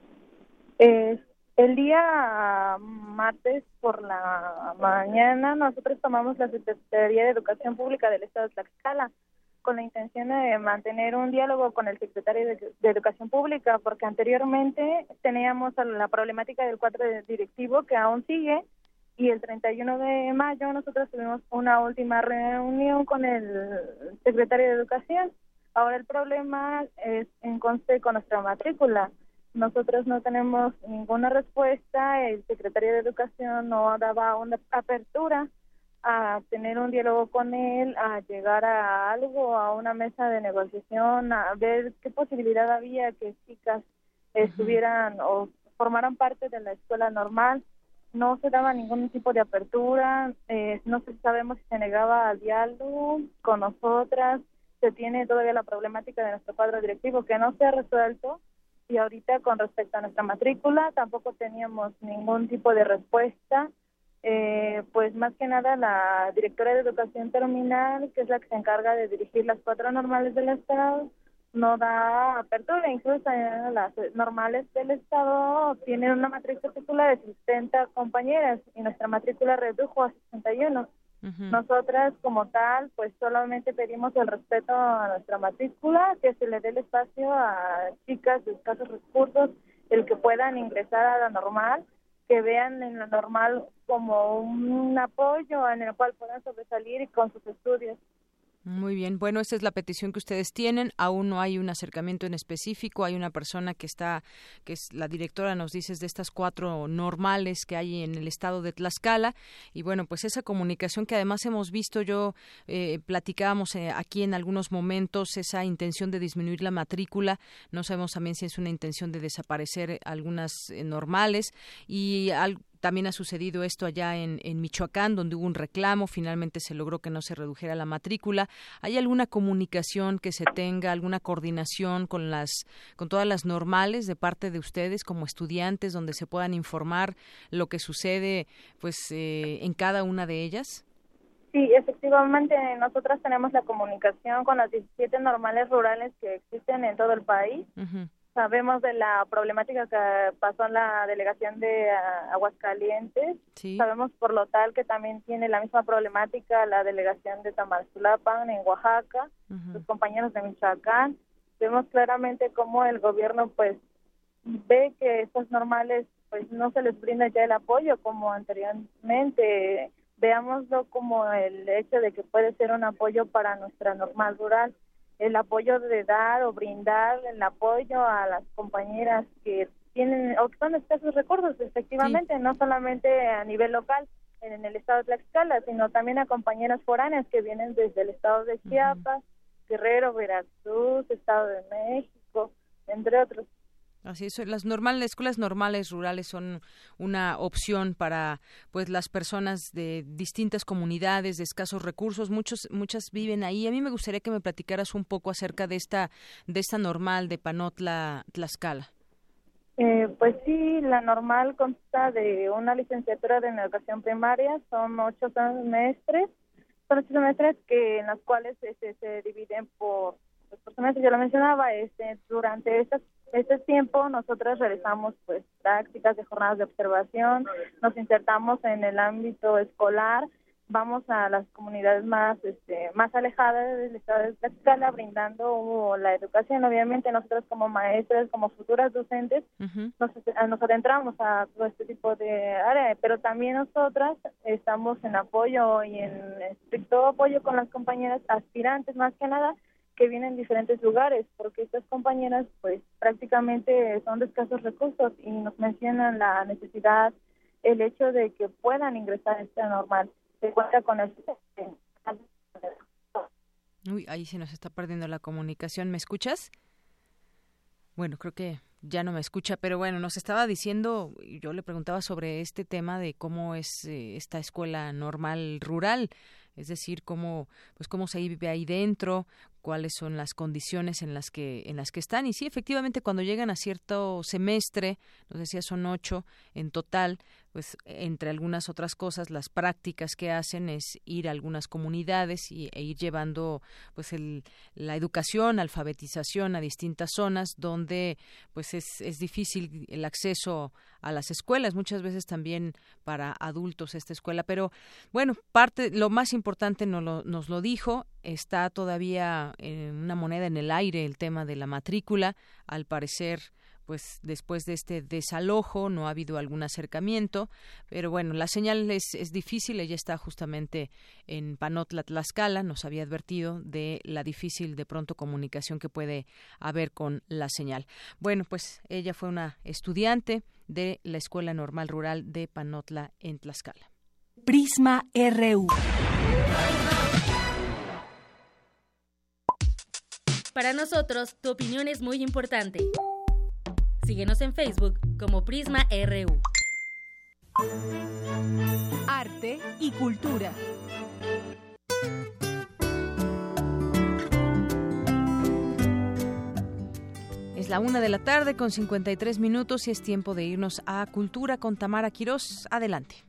Eh, el día martes por la mañana nosotros tomamos la Secretaría de Educación Pública del Estado de Tlaxcala con la intención de mantener un diálogo con el secretario de, Educación Pública, porque anteriormente teníamos la problemática del cuadro directivo que aún sigue y el 31 de mayo nosotros tuvimos una última reunión con el secretario de Educación. Ahora el problema es en conste con nuestra matrícula. Nosotros no tenemos ninguna respuesta, el secretario de Educación no daba una apertura a tener un diálogo con él, a llegar a algo, a una mesa de negociación, a ver qué posibilidad había que chicas estuvieran o formaran parte de la escuela normal no se daba ningún tipo de apertura, eh, no sabemos si se negaba al diálogo con nosotras, se tiene todavía la problemática de nuestro cuadro directivo que no se ha resuelto y ahorita con respecto a nuestra matrícula tampoco teníamos ningún tipo de respuesta. Eh, pues más que nada la directora de educación terminal, que es la que se encarga de dirigir las cuatro normales del Estado, no da apertura, incluso las normales del Estado tienen una matrícula de 60 compañeras y nuestra matrícula redujo a 61. Nosotras como tal, pues solamente pedimos el respeto a nuestra matrícula, que se le dé el espacio a chicas de escasos recursos, el que puedan ingresar a la normal, que vean en la normal como un apoyo en el cual puedan sobresalir con sus estudios. Muy bien. Bueno, esta es la petición que ustedes tienen. Aún no hay un acercamiento en específico. Hay una persona que está, que es la directora, nos dices, de estas cuatro normales que hay en el estado de Tlaxcala. Y bueno, pues esa comunicación que además hemos visto, yo eh, platicábamos eh, aquí en algunos momentos, esa intención de disminuir la matrícula. No sabemos también si es una intención de desaparecer algunas eh, normales. Y al, también ha sucedido esto allá en, en, Michoacán, donde hubo un reclamo, finalmente se logró que no se redujera la matrícula. ¿Hay alguna comunicación que se tenga, alguna coordinación con las, con todas las normales de parte de ustedes como estudiantes, donde se puedan informar lo que sucede, pues, eh, en cada una de ellas? Sí, efectivamente, nosotras tenemos la comunicación con las 17 normales rurales que existen en todo el país sabemos de la problemática que pasó en la delegación de ah, Aguascalientes. Sabemos por lo tal que también tiene la misma problemática la delegación de Tamazulapan en Oaxaca, los compañeros de Michoacán. Vemos claramente cómo el gobierno pues ve que estos normales pues no se les brinda ya el apoyo como anteriormente. Veámoslo como el hecho de que puede ser un apoyo para nuestra normal rural el apoyo de dar o brindar el apoyo a las compañeras que tienen o que son escasos recursos, efectivamente, no solamente a nivel local en el estado de Tlaxcala, sino también a compañeras foráneas que vienen desde el estado de Chiapas, Guerrero, Veracruz, Estado de México, entre otros. Así es, las normales, escuelas normales rurales son una opción para pues las personas de distintas comunidades de escasos recursos, muchos muchas viven ahí. A mí me gustaría que me platicaras un poco acerca de esta de esta normal de Panotla Tlaxcala. Eh, pues sí, la normal consta de una licenciatura de educación primaria, son ocho semestres, son ocho semestres que en las cuales este, se dividen por por semestres, yo lo mencionaba, este, durante estas este tiempo nosotros realizamos pues prácticas de jornadas de observación, nos insertamos en el ámbito escolar, vamos a las comunidades más este, más alejadas del estado de Tlaxcala brindando la educación. Obviamente nosotros como maestras, como futuras docentes, nos, nos adentramos a todo este tipo de área, pero también nosotras estamos en apoyo y en estricto apoyo con las compañeras aspirantes más que nada que vienen diferentes lugares, porque estas compañeras pues prácticamente son de escasos recursos y nos mencionan la necesidad, el hecho de que puedan ingresar a esta normal. Se cuenta con el... Uy, ahí se nos está perdiendo la comunicación. ¿Me escuchas? Bueno, creo que ya no me escucha, pero bueno, nos estaba diciendo, yo le preguntaba sobre este tema de cómo es eh, esta escuela normal rural es decir, cómo, pues cómo se vive ahí dentro, cuáles son las condiciones en las que en las que están. Y sí efectivamente cuando llegan a cierto semestre nos decía son ocho en total pues entre algunas otras cosas las prácticas que hacen es ir a algunas comunidades y, e ir llevando pues el, la educación alfabetización a distintas zonas donde pues es, es difícil el acceso a las escuelas. Muchas veces también para adultos esta escuela. Pero bueno parte lo más importante nos lo, nos lo dijo está todavía en una moneda en el aire el tema de la matrícula al parecer pues después de este desalojo no ha habido algún acercamiento, pero bueno, la señal es, es difícil, ella está justamente en Panotla, Tlaxcala, nos había advertido de la difícil de pronto comunicación que puede haber con la señal. Bueno, pues ella fue una estudiante de la Escuela Normal Rural de Panotla en Tlaxcala. Prisma RU. Para nosotros, tu opinión es muy importante. Síguenos en Facebook como Prisma RU. Arte y cultura. Es la una de la tarde con 53 minutos y es tiempo de irnos a Cultura con Tamara Quirós. Adelante.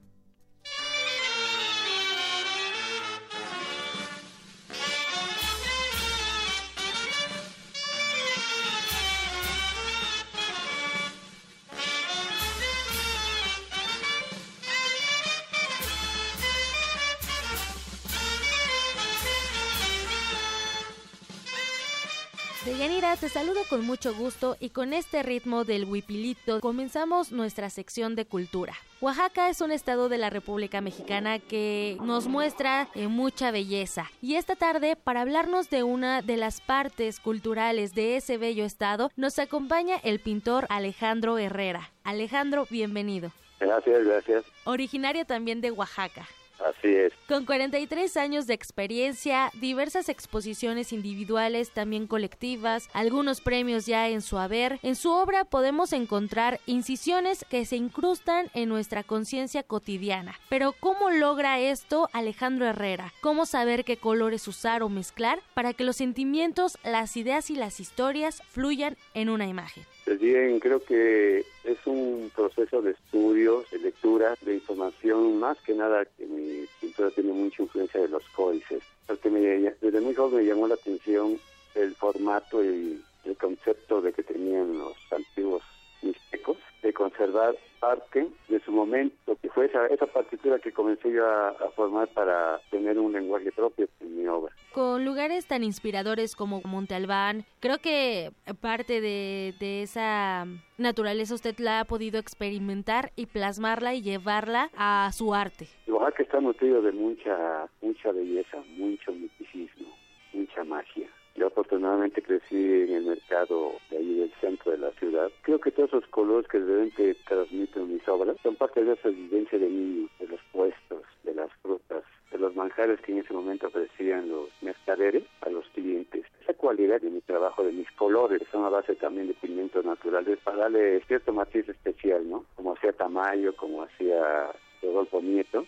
Te saludo con mucho gusto y con este ritmo del huipilito comenzamos nuestra sección de cultura. Oaxaca es un estado de la República Mexicana que nos muestra eh, mucha belleza y esta tarde para hablarnos de una de las partes culturales de ese bello estado nos acompaña el pintor Alejandro Herrera. Alejandro, bienvenido. Gracias, gracias. Originario también de Oaxaca. Así es. Con 43 años de experiencia, diversas exposiciones individuales, también colectivas, algunos premios ya en su haber, en su obra podemos encontrar incisiones que se incrustan en nuestra conciencia cotidiana. Pero ¿cómo logra esto Alejandro Herrera? ¿Cómo saber qué colores usar o mezclar para que los sentimientos, las ideas y las historias fluyan en una imagen? Pues bien, creo que es un proceso de estudio, de lectura, de información, más que nada que mi pintura tiene mucha influencia de los códices, porque desde muy joven me llamó la atención el formato y el concepto de que tenían los antiguos mixtecos de conservar parte de su momento, que fue esa, esa partitura que comencé yo a, formar para tener un lenguaje propio mi obra. Con lugares tan inspiradores como Monte Albán, creo que parte de, de esa naturaleza usted la ha podido experimentar y plasmarla y llevarla a su arte. Oaxaca está nutrido de mucha, mucha belleza, mucho misticismo, mucha magia yo afortunadamente crecí en el mercado de ahí del centro de la ciudad. Creo que todos esos colores que de transmiten mis obras son parte de esa vivencia de niño, de los puestos, de las frutas, los manjares que en ese momento ofrecían los mercaderes a los clientes. Esa cualidad de mi trabajo, de mis colores, son a base también de pigmentos naturales para darle cierto matiz especial, ¿no? Como hacía Tamayo, como hacía Rodolfo Nieto,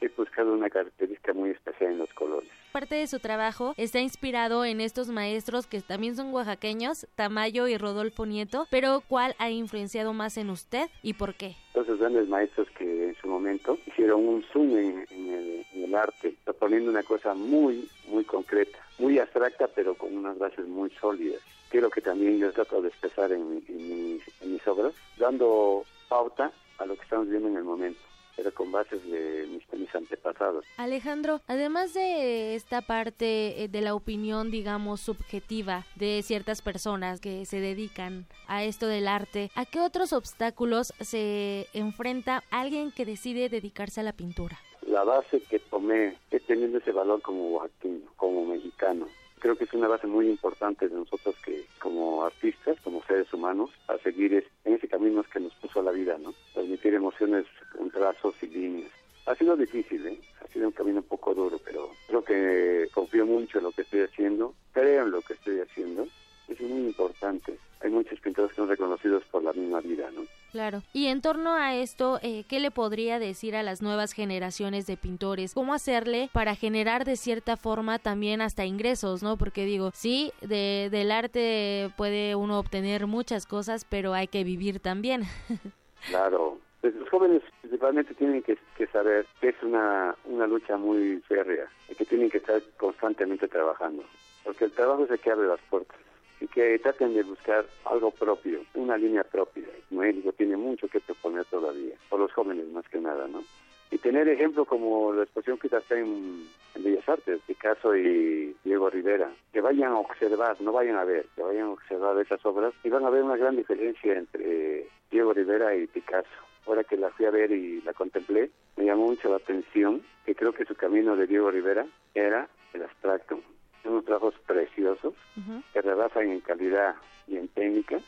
he buscado una característica muy especial en los colores. Parte de su trabajo está inspirado en estos maestros que también son oaxaqueños, Tamayo y Rodolfo Nieto, pero ¿cuál ha influenciado más en usted y por qué? Esos grandes maestros que en su momento hicieron un zoom en, el, arte, proponiendo una cosa muy, muy concreta, muy abstracta, pero con unas bases muy sólidas. Quiero que también yo trato de expresar en, mis, en mis obras, dando pauta a lo que estamos viendo en el momento pero con bases de mis, antepasados. Alejandro, además de esta parte eh, de la opinión, digamos, subjetiva de ciertas personas que se dedican a esto del arte, ¿a qué otros obstáculos se enfrenta alguien que decide dedicarse a la pintura? La base que tomé es teniendo ese valor como oaxaqueño, como mexicano, creo que es una base muy importante de nosotros que como artistas, como seres humanos, a seguir en ese camino que nos puso la vida, ¿no? Transmitir emociones con trazos y líneas. Ha sido difícil, ¿eh? Ha sido un camino un poco duro, pero creo que confío mucho en lo que estoy haciendo, creo en lo que estoy haciendo. Es muy importante. Hay muchos pintores que son reconocidos por la misma vida, ¿no? Claro. Y en torno a esto, eh, ¿qué le podría decir a las nuevas generaciones de pintores? ¿Cómo hacerle para generar de cierta forma también hasta ingresos, ¿no? Porque digo, sí, de, del arte puede uno obtener muchas cosas, pero hay que vivir también. claro. Pues los jóvenes principalmente tienen que, que, saber que es una, una lucha muy férrea y que tienen que estar constantemente trabajando, porque el trabajo es el que abre las puertas y que traten de buscar algo propio, una línea propia. México tiene mucho que proponer todavía, por los jóvenes más que nada, ¿no? Y tener ejemplos como la exposición que está en, en Bellas Artes, Picasso y Diego Rivera, que vayan a observar, no vayan a ver, que vayan a observar esas obras y van a ver una gran diferencia entre Diego Rivera y Picasso. Ahora que la fui a ver y la contemplé, me llamó mucho la atención que creo que su camino de Diego Rivera era el abstracto, unos trabajos preciosos que rebasan en calidad y en técnica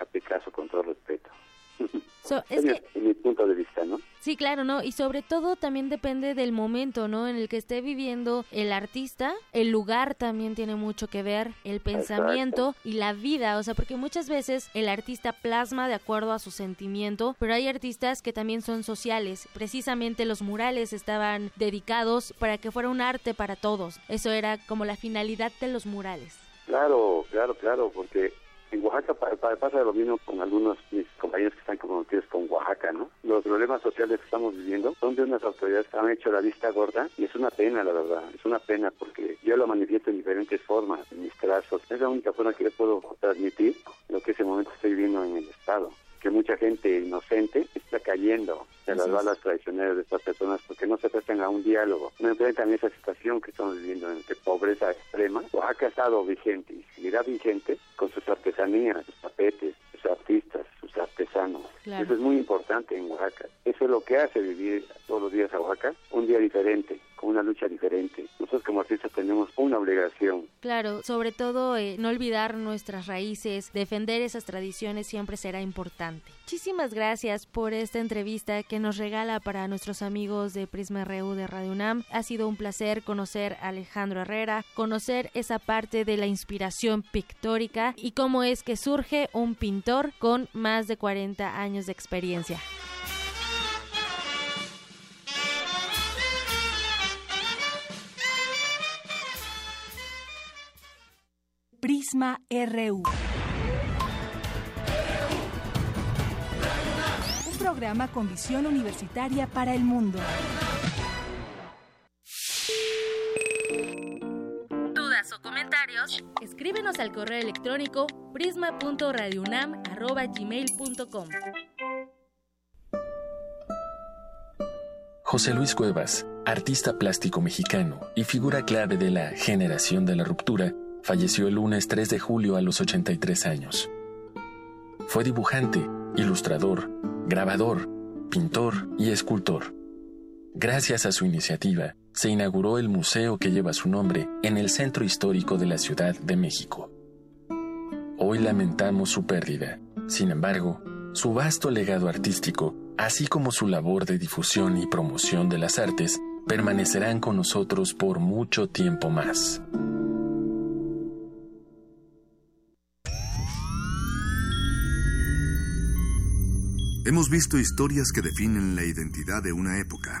a Picasso con todo respeto. es, mi punto de vista, ¿no? Sí, claro, ¿no? Y sobre todo también depende del momento, ¿no? En el que esté viviendo el artista, el lugar también tiene mucho que ver, el pensamiento y la vida, o sea, porque muchas veces el artista plasma de acuerdo a su sentimiento, pero hay artistas que también son sociales. Precisamente los murales estaban dedicados para que fuera un arte para todos. Eso era como la finalidad de los murales. Claro, claro, claro, porque En Oaxaca pasa lo mismo con algunos mis compañeros que están comprometidos con Oaxaca, ¿no? Los problemas sociales que estamos viviendo, donde unas autoridades han hecho la vista gorda y es una pena, la verdad, es una pena porque yo lo manifiesto en diferentes formas, en mis trazos. Es la única forma que yo puedo transmitir lo que ese momento estoy viviendo en el Estado que mucha gente inocente está cayendo de las balas tradicionales de estas personas porque no se prestan a un diálogo, no enfrentan esa situación que estamos viviendo de pobreza extrema. Oaxaca ha estado vigente y seguirá vigente con sus artesanías, sus tapetes, sus artistas, sus artesanos. Eso es muy importante en Oaxaca. Eso es lo que hace vivir todos los días a Oaxaca, un día diferente, con una lucha diferente. Nosotros como artistas tenemos una obligación. Claro, sobre todo eh, no olvidar nuestras raíces, defender esas tradiciones siempre será importante. Muchísimas gracias por esta entrevista que nos regala para nuestros amigos de Prisma RU de Radio UNAM. Ha sido un placer conocer a Alejandro Herrera, conocer esa parte de la inspiración pictórica y cómo es que surge un pintor con más de 40 años de experiencia. Prisma RU. Un programa con visión universitaria para el mundo. O comentarios? Escríbenos al correo electrónico prisma.radiounam@gmail.com. José Luis Cuevas, artista plástico mexicano y figura clave de la generación de la ruptura, falleció el lunes 3 de julio a los 83 años. Fue dibujante, ilustrador, grabador, pintor y escultor. Gracias a su iniciativa, se inauguró el museo que lleva su nombre en el centro histórico de la Ciudad de México. Hoy lamentamos su pérdida. Sin embargo, su vasto legado artístico así como su labor de difusión y promoción de las artes, permanecerán con nosotros por mucho tiempo más. Hemos visto historias que definen la identidad de una época.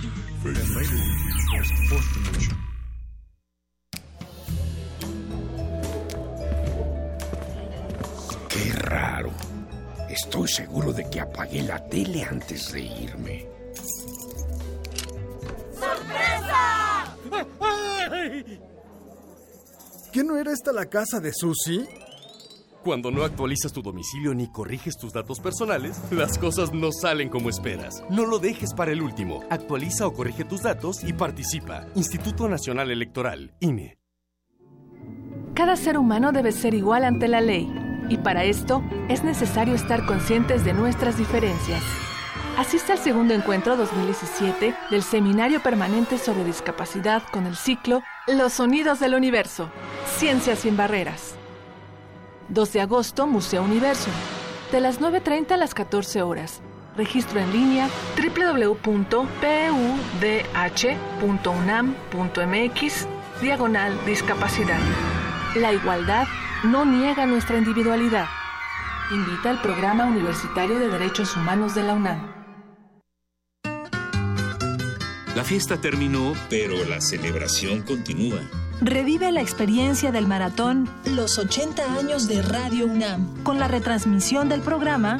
Qué raro. Estoy seguro de que apagué la tele antes de irme. ¡Sorpresa! ¿Qué no era esta la casa de Susie? Cuando no actualizas tu domicilio ni corriges tus datos personales, las cosas no salen como esperas. No lo dejes para el último. Actualiza o corrige tus datos y participa. Instituto Nacional Electoral, INE. Cada ser humano debe ser igual ante la ley y para esto es necesario estar conscientes de nuestras diferencias. Asiste al segundo encuentro 2017 del Seminario Permanente sobre Discapacidad con el ciclo Los Sonidos del Universo, Ciencias sin Barreras. 2 de agosto, Museo Universo, de las 9.30 a las 14 horas. Registro en línea www.pudh.unam.mx, diagonal discapacidad. La igualdad no niega nuestra individualidad. Invita al Programa Universitario de Derechos Humanos de la UNAM. La fiesta terminó, pero la celebración continúa. Revive la experiencia del maratón Los 80 años de Radio UNAM con la retransmisión del programa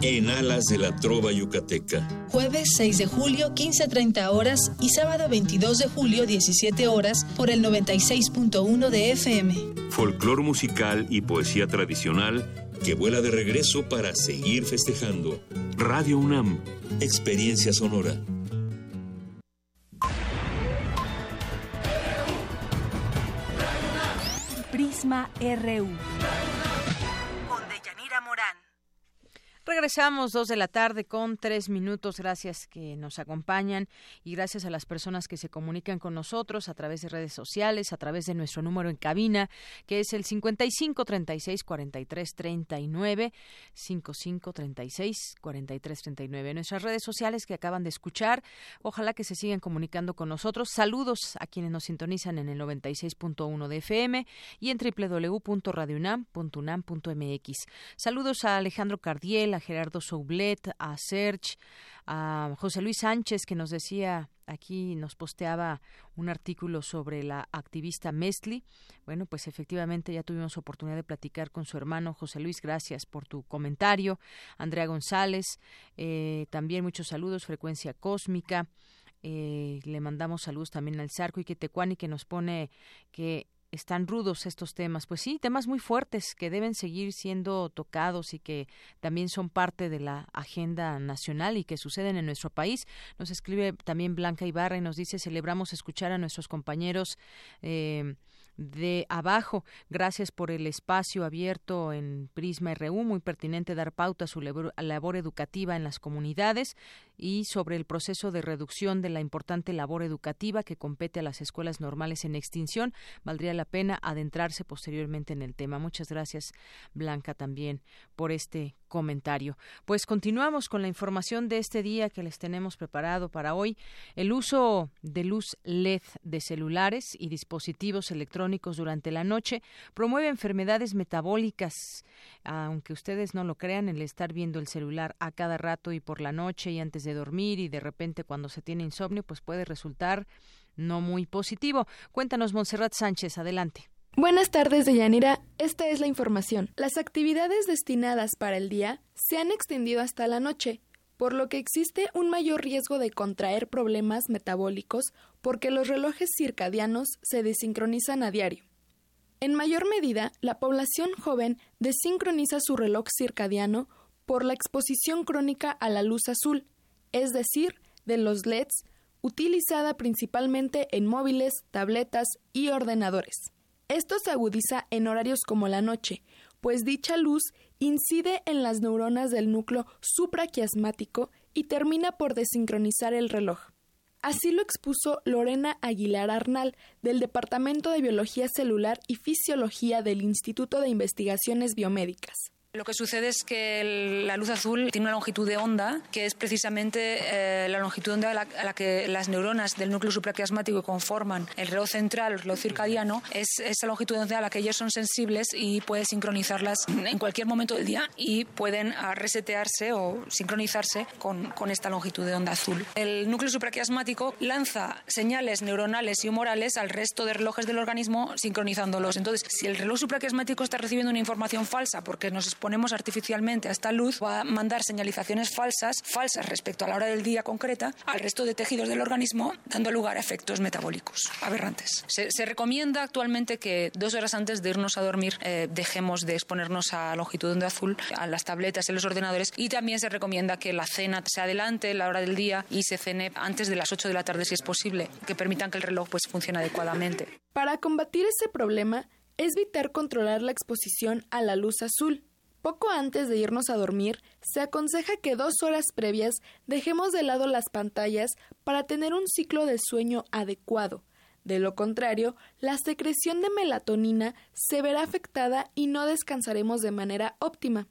en Alas de la Trova Yucateca. Jueves 6 de julio, 15.30 horas y sábado 22 de julio, 17 horas por el 96.1 de FM. Folclor musical y poesía tradicional que vuela de regreso para seguir festejando. Radio UNAM, experiencia sonora. Prisma RU. Regresamos dos de la tarde con tres minutos. Gracias que nos acompañan y gracias a las personas que se comunican con nosotros a través de redes sociales, a través de nuestro número en cabina, que es el 55 36 43 39 55 36 43 39. Nuestras redes sociales que acaban de escuchar, ojalá que se sigan comunicando con nosotros. Saludos a quienes nos sintonizan en el 96.1 de FM y en www.radiounam.unam.mx. Saludos a Alejandro Cardiel, Gerardo Soublet, a Serge, a José Luis Sánchez, que nos decía aquí, nos posteaba un artículo sobre la activista Mesli. Bueno, pues efectivamente ya tuvimos oportunidad de platicar con su hermano José Luis. Gracias por tu comentario. Andrea González, eh, también muchos saludos, frecuencia cósmica. Eh, le mandamos saludos también al Zarco y que Tecuani que nos pone que están rudos estos temas. Pues sí, temas muy fuertes que deben seguir siendo tocados y que también son parte de la agenda nacional y que suceden en nuestro país. Nos escribe también Blanca Ibarra y nos dice celebramos escuchar a nuestros compañeros eh, de abajo. Gracias por el espacio abierto en Prisma RU, muy pertinente dar pauta a su labor, educativa en las comunidades y sobre el proceso de reducción de la importante labor educativa que compete a las escuelas normales en extinción. Valdría la pena adentrarse posteriormente en el tema. Muchas gracias, Blanca, también por este comentario. Pues continuamos con la información de este día que les tenemos preparado para hoy. El uso de luz LED de celulares y dispositivos electrónicos durante la noche promueve enfermedades metabólicas. Aunque ustedes no lo crean, el estar viendo el celular a cada rato y por la noche y antes de dormir y de repente cuando se tiene insomnio, pues puede resultar no muy positivo. Cuéntanos, Montserrat Sánchez, adelante. Buenas tardes, Deyanira. Esta es la información. Las actividades destinadas para el día se han extendido hasta la noche, por lo que existe un mayor riesgo de contraer problemas metabólicos porque los relojes circadianos se desincronizan a diario. En mayor medida, la población joven desincroniza su reloj circadiano por la exposición crónica a la luz azul, es decir, de los LEDs, utilizada principalmente en móviles, tabletas y ordenadores. Esto se agudiza en horarios como la noche, pues dicha luz incide en las neuronas del núcleo supraquiasmático y termina por desincronizar el reloj. Así lo expuso Lorena Aguilar Arnal, del Departamento de Biología Celular y Fisiología del Instituto de Investigaciones Biomédicas. Lo que sucede es que la luz azul tiene una longitud de onda que es precisamente eh, la longitud de onda a la, que las neuronas del núcleo supraquiasmático que conforman el reloj central, el reloj circadiano, es esa longitud de onda a la que ellos son sensibles y puede sincronizarlas en cualquier momento del día y pueden ah, resetearse o sincronizarse con, con esta longitud de onda azul. El núcleo supraquiasmático lanza señales neuronales y humorales al resto de relojes del organismo sincronizándolos. Entonces, si el reloj supraquiasmático está recibiendo una información falsa porque nos ponemos artificialmente a esta luz va a mandar señalizaciones falsas, falsas respecto a la hora del día concreta, al resto de tejidos del organismo, dando lugar a efectos metabólicos aberrantes. Se, recomienda actualmente que dos horas antes de irnos a dormir eh, dejemos de exponernos a longitud de onda azul, a las tabletas y los ordenadores, y también se recomienda que la cena se adelante la hora del día y se cene antes de las 8 de la tarde si es posible, que permitan que el reloj pues funcione adecuadamente. Para combatir ese problema, es vital controlar la exposición a la luz azul, poco antes de irnos a dormir, se aconseja que dos horas previas dejemos de lado las pantallas para tener un ciclo de sueño adecuado. De lo contrario, la secreción de melatonina se verá afectada y no descansaremos de manera óptima.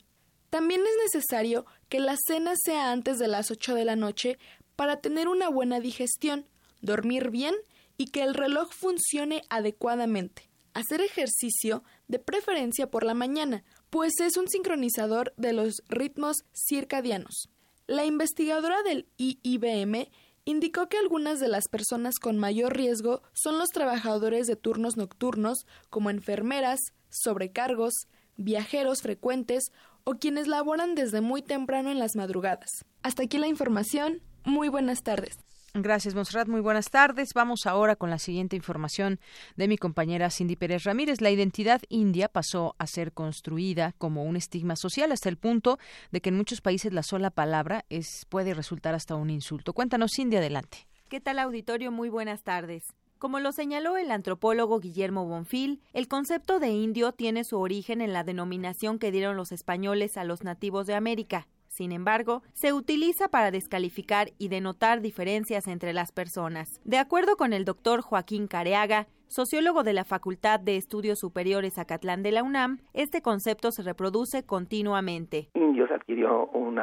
También es necesario que la cena sea antes de las 8 de la noche para tener una buena digestión, dormir bien y que el reloj funcione adecuadamente. Hacer ejercicio, de preferencia por la mañana, pues es un sincronizador de los ritmos circadianos. La investigadora del IIBM indicó que algunas de las personas con mayor riesgo son los trabajadores de turnos nocturnos, como enfermeras, sobrecargos, viajeros frecuentes o quienes laboran desde muy temprano en las madrugadas. Hasta aquí la información. Muy buenas tardes. Gracias, Monserrat. Muy buenas tardes. Vamos ahora con la siguiente información de mi compañera Cindy Pérez Ramírez. La identidad india pasó a ser construida como un estigma social hasta el punto de que en muchos países la sola palabra es, puede resultar hasta un insulto. Cuéntanos, Cindy, adelante. ¿Qué tal, auditorio? Muy buenas tardes. Como lo señaló el antropólogo Guillermo Bonfil, el concepto de indio tiene su origen en la denominación que dieron los españoles a los nativos de América, Sin embargo, se utiliza para descalificar y denotar diferencias entre las personas. De acuerdo con el doctor Joaquín Careaga, sociólogo de la Facultad de Estudios Superiores Acatlán de la UNAM, este concepto se reproduce continuamente. Indios adquirió un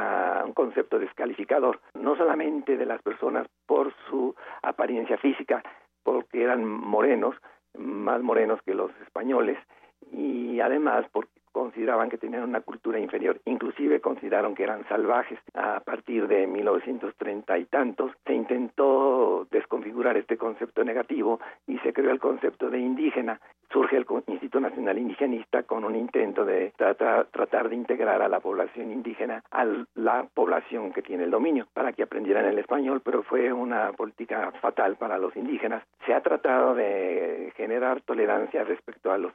concepto descalificador, no solamente de las personas por su apariencia física, porque eran morenos, más morenos que los españoles, y además porque consideraban que tenían una cultura inferior, inclusive consideraron que eran salvajes. A partir de 1930 y tantos se intentó desconfigurar este concepto negativo y se creó el concepto de indígena. Surge el Instituto Nacional Indigenista con un intento de tratar, tratar de integrar a la población indígena a la población que tiene el dominio para que aprendieran el español, pero fue una política fatal para los indígenas. Se ha tratado de generar tolerancia respecto a los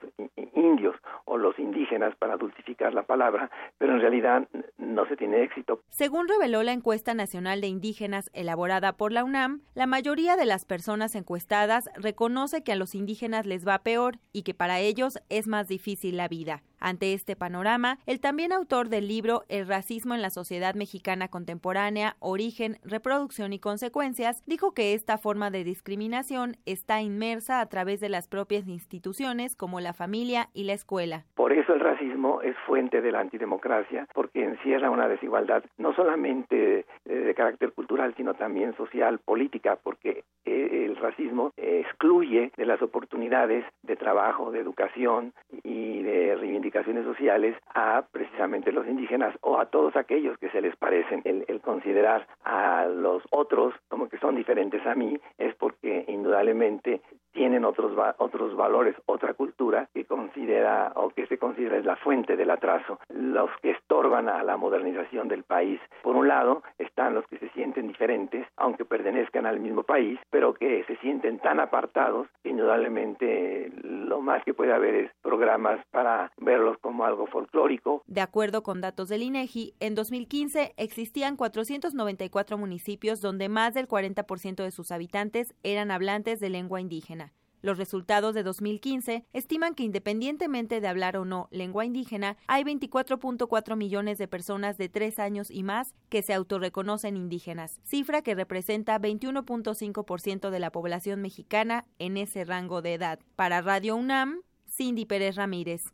indios o los indígenas para dulcificar la palabra, pero en realidad no se tiene éxito. Según reveló la encuesta nacional de indígenas elaborada por la UNAM, la mayoría de las personas encuestadas reconoce que a los indígenas les va peor y que para ellos es más difícil la vida. Ante este panorama, el también autor del libro El racismo en la sociedad mexicana contemporánea, origen, reproducción y consecuencias, dijo que esta forma de discriminación está inmersa a través de las propias instituciones como la familia y la escuela. Por eso el racismo es fuente de la antidemocracia, porque encierra una desigualdad no solamente eh, de carácter cultural, sino también social, política, porque eh, el racismo excluye de las oportunidades de trabajo, de educación y de reivindicación sociales a precisamente los indígenas o a todos aquellos que se les parecen. El, el considerar a los otros como que son diferentes a mí es porque indudablemente tienen otros otros valores, otra cultura que considera o que se considera es la fuente del atraso, los que estorban a la modernización del país. Por un lado están los que se sienten diferentes, aunque pertenezcan al mismo país, pero que se sienten tan apartados que indudablemente lo más que puede haber es programas para verlos como algo folclórico. De acuerdo con datos del INEGI, en 2015 existían 494 municipios donde más del 40% de sus habitantes eran hablantes de lengua indígena. Los resultados de 2015 estiman que independientemente de hablar o no lengua indígena, hay 24.4 millones de personas de 3 años y más que se autorreconocen indígenas, cifra que representa 21.5% de la población mexicana en ese rango de edad. Para Radio UNAM, Cindy Pérez Ramírez.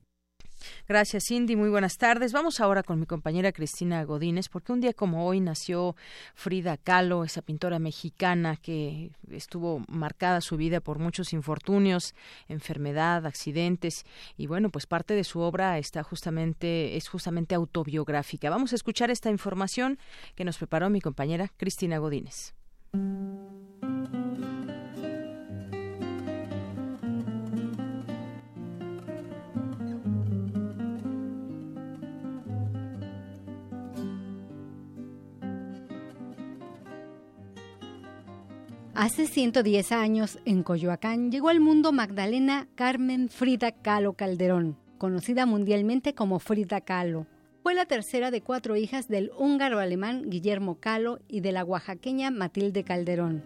Gracias, Cindy. Muy buenas tardes. Vamos ahora con mi compañera Cristina Godínez, porque un día como hoy nació Frida Kahlo, esa pintora mexicana que estuvo marcada su vida por muchos infortunios, enfermedad, accidentes, y bueno, pues parte de su obra está justamente, es justamente autobiográfica. Vamos a escuchar esta información que nos preparó mi compañera Cristina Godínez. Hace 110 años, en Coyoacán, llegó al mundo Magdalena Carmen Frida Kahlo Calderón, conocida mundialmente como Frida Kahlo. Fue la tercera de cuatro hijas del húngaro-alemán Guillermo Kahlo y de la oaxaqueña Matilde Calderón.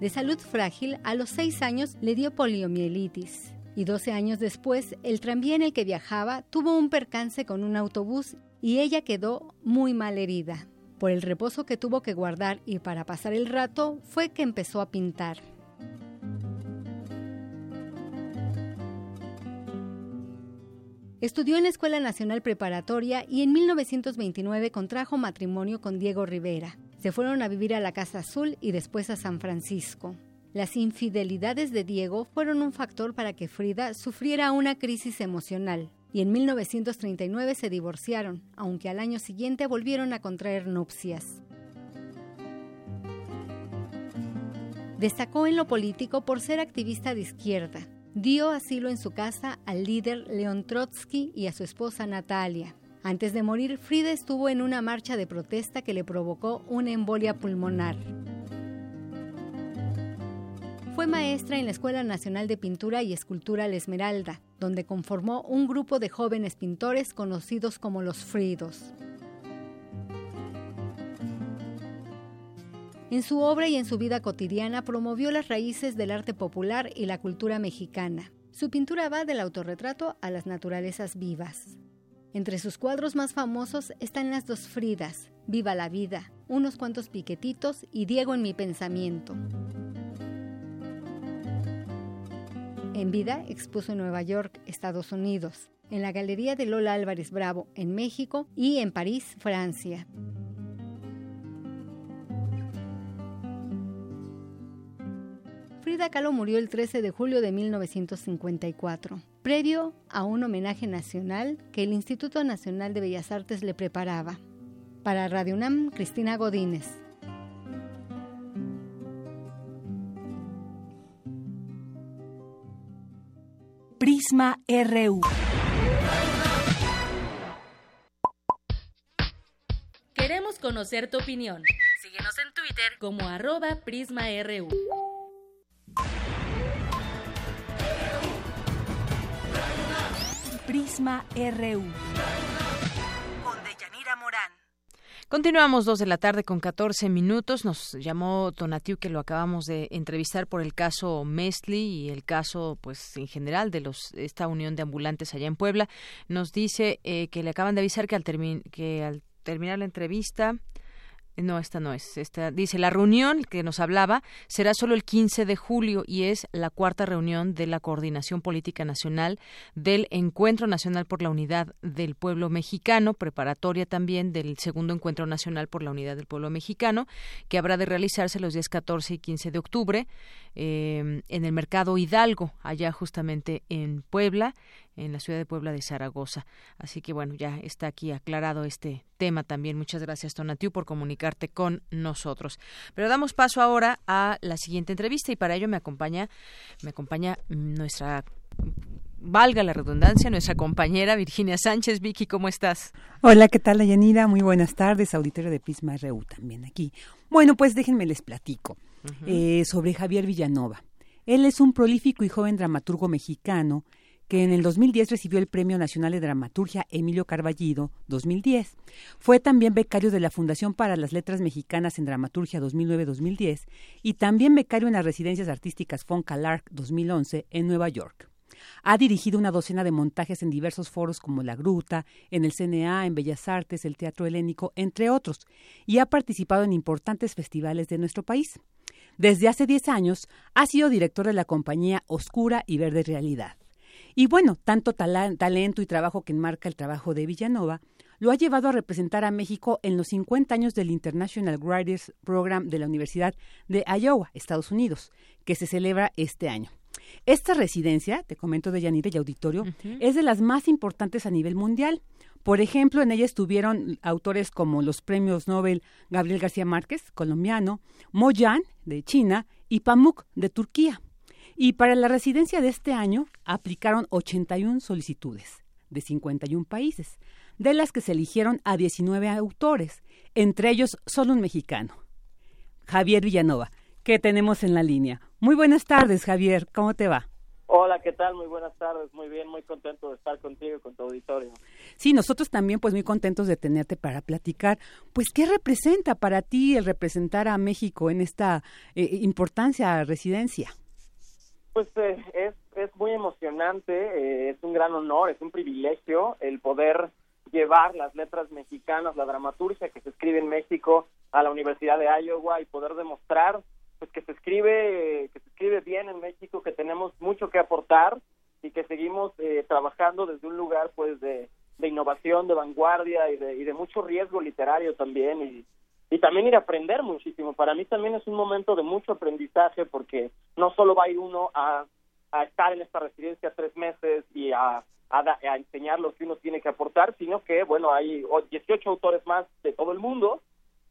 De salud frágil, a los seis años le dio poliomielitis y 12 años después el tranvía en el que viajaba tuvo un percance con un autobús y ella quedó muy mal herida. Por el reposo que tuvo que guardar y para pasar el rato fue que empezó a pintar. Estudió en la Escuela Nacional Preparatoria y en 1929 contrajo matrimonio con Diego Rivera. Se fueron a vivir a la Casa Azul y después a San Francisco. Las infidelidades de Diego fueron un factor para que Frida sufriera una crisis emocional y en 1939 se divorciaron, aunque al año siguiente volvieron a contraer nupcias. Destacó en lo político por ser activista de izquierda. Dio asilo en su casa al líder León Trotsky y a su esposa Natalia. Antes de morir, Frida estuvo en una marcha de protesta que le provocó una embolia pulmonar. Fue maestra en la Escuela Nacional de Pintura y Escultura La Esmeralda, donde conformó un grupo de jóvenes pintores conocidos como los Fridos. En su obra y en su vida cotidiana promovió las raíces del arte popular y la cultura mexicana. Su pintura va del autorretrato a las naturalezas vivas. Entre sus cuadros más famosos están las dos Fridas, Viva la vida, unos cuantos piquetitos y Diego en mi pensamiento. En vida expuso en Nueva York, Estados Unidos, en la Galería de Lola Álvarez Bravo, en México y en París, Francia. Frida Kahlo murió el 13 de julio de 1954, previo a un homenaje nacional que el Instituto Nacional de Bellas Artes le preparaba. Para Radio UNAM, Cristina Godínez. Prisma RU. Queremos conocer tu opinión. Síguenos en Twitter como arroba PrismaRU. Prisma RU. Continuamos dos de la tarde con 14 minutos. Nos llamó Tonatiu que lo acabamos de entrevistar por el caso Mesli y el caso, pues, en general de los esta unión de ambulantes allá en Puebla. Nos dice eh, que le acaban de avisar que al, que al terminar la entrevista no, esta no es. Esta dice la reunión que nos hablaba será solo el 15 de julio y es la cuarta reunión de la Coordinación Política Nacional del Encuentro Nacional por la Unidad del Pueblo Mexicano, preparatoria también del segundo Encuentro Nacional por la Unidad del Pueblo Mexicano, que habrá de realizarse los días 14 y 15 de octubre eh, en el Mercado Hidalgo, allá justamente en Puebla en la ciudad de Puebla de Zaragoza. Así que bueno, ya está aquí aclarado este tema también. Muchas gracias, Tonatiu, por comunicarte con nosotros. Pero damos paso ahora a la siguiente entrevista y para ello me acompaña, me acompaña nuestra valga la redundancia, nuestra compañera Virginia Sánchez. Vicky, ¿cómo estás? Hola, ¿qué tal, Ayanira? Muy buenas tardes, auditorio de Pisma RU también aquí. Bueno, pues déjenme les platico eh, sobre Javier Villanova. Él es un prolífico y joven dramaturgo mexicano que en el 2010 recibió el Premio Nacional de Dramaturgia Emilio Carballido 2010. Fue también becario de la Fundación para las Letras Mexicanas en Dramaturgia 2009-2010 y también becario en las residencias artísticas Fonca Lark 2011 en Nueva York. Ha dirigido una docena de montajes en diversos foros como La Gruta, en el CNA, en Bellas Artes, el Teatro Helénico, entre otros, y ha participado en importantes festivales de nuestro país. Desde hace 10 años ha sido director de la compañía Oscura y Verde Realidad. Y bueno, tanto talento y trabajo que enmarca el trabajo de Villanova lo ha llevado a representar a México en los 50 años del International Writers Program de la Universidad de Iowa, Estados Unidos, que se celebra este año. Esta residencia, te comento de Yanira y Auditorio, es de las más importantes a nivel mundial. Por ejemplo, en ella estuvieron autores como los premios Nobel Gabriel García Márquez, colombiano, Mo Yan, de China, y Pamuk, de Turquía. Y para la residencia de este año aplicaron 81 solicitudes de 51 países, de las que se eligieron a 19 autores, entre ellos solo un mexicano, Javier Villanova, que tenemos en la línea. Muy buenas tardes, Javier, ¿cómo te va? Hola, ¿qué tal? Muy buenas tardes, muy bien, muy contento de estar contigo y con tu auditorio. Sí, nosotros también pues muy contentos de tenerte para platicar. Pues, ¿qué representa para ti el representar a México en esta eh, importancia residencia? Pues eh, es, es muy emocionante, eh, es un gran honor, es un privilegio el poder llevar las letras mexicanas, la dramaturgia que se escribe en México a la Universidad de Iowa y poder demostrar pues que se escribe que se escribe bien en México, que tenemos mucho que aportar y que seguimos eh, trabajando desde un lugar pues de, de innovación, de vanguardia y de, y de mucho riesgo literario también y, y también ir a aprender muchísimo. Para mí también es un momento de mucho aprendizaje porque no solo va a ir uno a, a estar en esta residencia tres meses y a, a, enseñar lo que uno tiene que aportar, sino que, bueno, hay 18 autores más de todo el mundo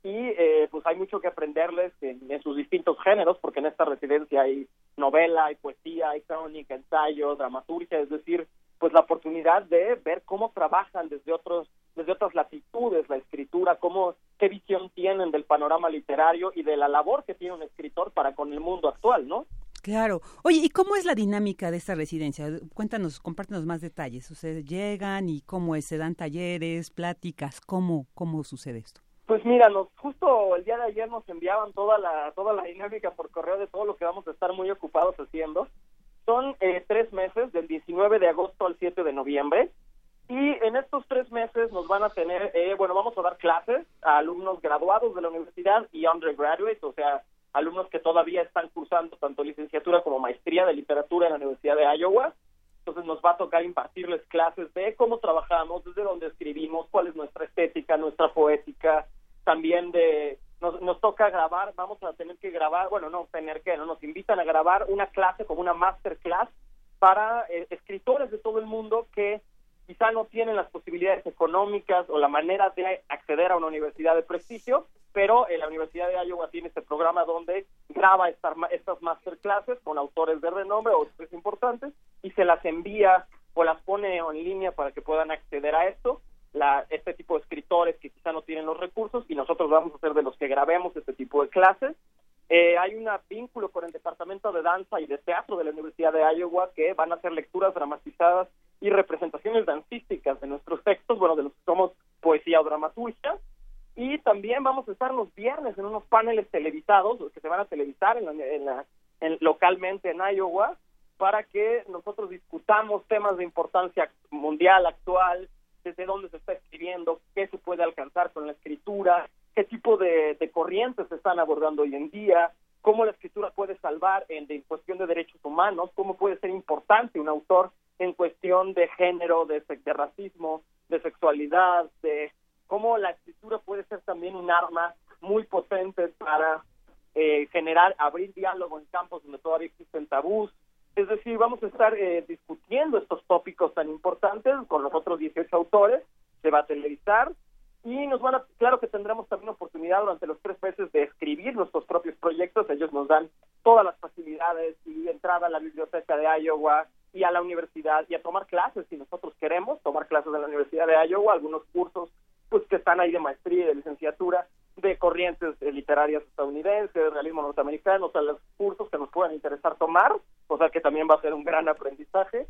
y eh, pues hay mucho que aprenderles en, en, sus distintos géneros, porque en esta residencia hay novela, hay poesía, hay crónica, ensayo, dramaturgia, es decir, pues la oportunidad de ver cómo trabajan desde otros desde otras latitudes la escritura, cómo qué visión tienen del panorama literario y de la labor que tiene un escritor para con el mundo actual, ¿no? Claro. Oye, ¿y cómo es la dinámica de esta residencia? Cuéntanos, compártenos más detalles. Ustedes llegan y cómo es, se dan talleres, pláticas, ¿cómo cómo sucede esto? Pues mira, nos, justo el día de ayer nos enviaban toda la toda la dinámica por correo de todo lo que vamos a estar muy ocupados haciendo. Son eh, tres meses, del 19 de agosto al 7 de noviembre, y en estos tres van a tener, eh, bueno, vamos a dar clases a alumnos graduados de la universidad y undergraduates, o sea, alumnos que todavía están cursando tanto licenciatura como maestría de literatura en la Universidad de Iowa. Entonces nos va a tocar impartirles clases de cómo trabajamos, desde dónde escribimos, cuál es nuestra estética, nuestra poética, también de nos, nos toca grabar, vamos a tener que grabar, bueno, no tener que, no nos invitan a grabar una clase como una masterclass para eh, escritores de todo el mundo que quizá no tienen las posibilidades económicas o la manera de acceder a una universidad de prestigio, pero en la Universidad de Iowa tiene este programa donde graba estas, estas masterclasses con autores de renombre o autores importantes y se las envía o las pone en línea para que puedan acceder a esto. La, este tipo de escritores que quizá no tienen los recursos y nosotros vamos a ser de los que grabemos este tipo de clases. Eh, hay un vínculo con el Departamento de Danza y de Teatro de la Universidad de Iowa que van a hacer lecturas dramatizadas y representaciones dancísticas de nuestros textos, bueno, de los que somos poesía o dramaturgia. Y también vamos a estar los viernes en unos paneles televisados, los que se van a televisar en en localmente en Iowa, para que nosotros discutamos temas de importancia mundial, actual, desde dónde se está escribiendo, qué se puede alcanzar con la escritura, qué tipo de, corrientes se están abordando hoy en día, cómo la escritura puede salvar en, cuestión de derechos humanos, cómo puede ser importante un autor en cuestión de género, de, racismo, de sexualidad, de cómo la escritura puede ser también un arma muy potente para eh, generar, abrir diálogo en campos donde todavía existen tabús. Es decir, vamos a estar eh, discutiendo estos tópicos tan importantes con los otros 18 autores, se va a televisar, y nos van a, claro que tendremos también oportunidad durante los tres meses de escribir nuestros propios proyectos, ellos nos dan todas las facilidades y entrada a la biblioteca de Iowa y a la universidad y a tomar clases si nosotros queremos, tomar clases en la Universidad de Iowa, algunos cursos pues que están ahí de maestría y de licenciatura de corrientes literarias estadounidenses, de realismo norteamericano, o sea, los cursos que nos puedan interesar tomar, o sea que también va a ser un gran aprendizaje.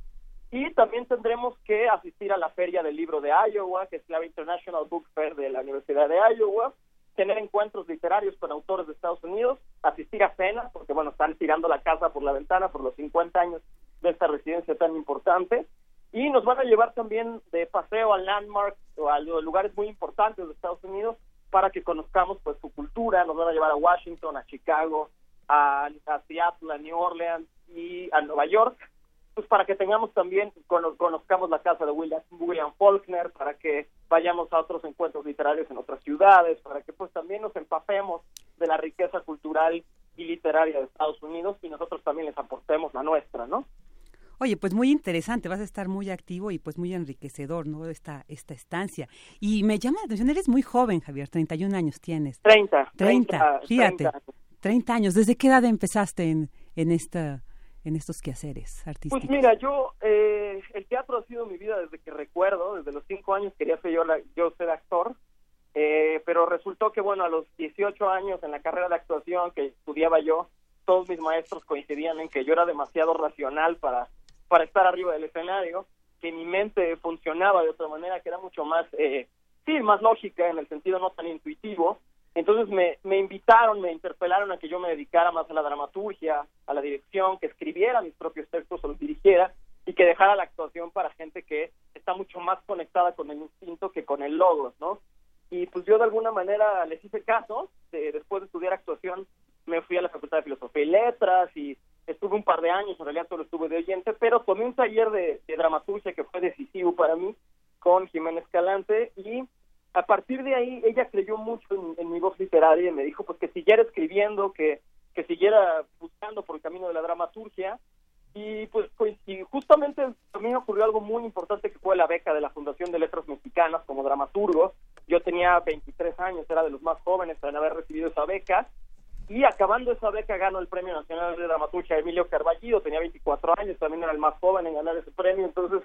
Y también tendremos que asistir a la Feria del Libro de Iowa, que es la International Book Fair de la Universidad de Iowa, tener encuentros literarios con autores de Estados Unidos, asistir a cenas, porque bueno, están tirando la casa por la ventana por los 50 años de esta residencia tan importante, y nos van a llevar también de paseo a landmarks o a lugares muy importantes de Estados Unidos para que conozcamos pues su cultura, nos van a llevar a Washington, a Chicago, a, Seattle, a New Orleans y a Nueva York pues para que tengamos también, conozcamos la casa de William, William Faulkner, para que vayamos a otros encuentros literarios en otras ciudades, para que pues también nos empapemos de la riqueza cultural y literaria de Estados Unidos y nosotros también les aportemos la nuestra, ¿no? Oye, pues muy interesante, vas a estar muy activo y pues muy enriquecedor, ¿no? Esta, esta estancia. Y me llama la atención, eres muy joven, Javier, 31 años tienes. 30. 30, fíjate. 30 años. ¿Desde qué edad empezaste en, en esta en estos quehaceres artísticos? Pues mira, yo, eh, el teatro ha sido mi vida desde que recuerdo, desde los cinco años quería ser yo, yo ser actor, eh, pero resultó que, bueno, a los 18 años en la carrera de actuación que estudiaba yo, todos mis maestros coincidían en que yo era demasiado racional para, para estar arriba del escenario, que mi mente funcionaba de otra manera, que era mucho más, eh, sí, más lógica en el sentido no tan intuitivo, entonces me, me invitaron, me interpelaron a que yo me dedicara más a la dramaturgia, a la dirección, que escribiera mis propios textos o los dirigiera y que dejara la actuación para gente que está mucho más conectada con el instinto que con el logos, ¿no? Y pues yo de alguna manera les hice caso, después de estudiar actuación me fui a la Facultad de Filosofía y Letras y estuve un par de años, en realidad solo estuve de oyente, pero tomé un taller de, dramaturgia que fue decisivo para mí con Jiménez Calante y a partir de ahí ella creyó mucho en, mi voz literaria y me dijo pues que siguiera escribiendo, que, que siguiera buscando por el camino de la dramaturgia y pues, pues y justamente me ocurrió algo muy importante que fue la beca de la Fundación de Letras Mexicanas como dramaturgo. Yo tenía 23 años, era de los más jóvenes en haber recibido esa beca y acabando esa beca ganó el Premio Nacional de Dramaturgia Emilio Carballido, tenía 24 años, también era el más joven en ganar ese premio, entonces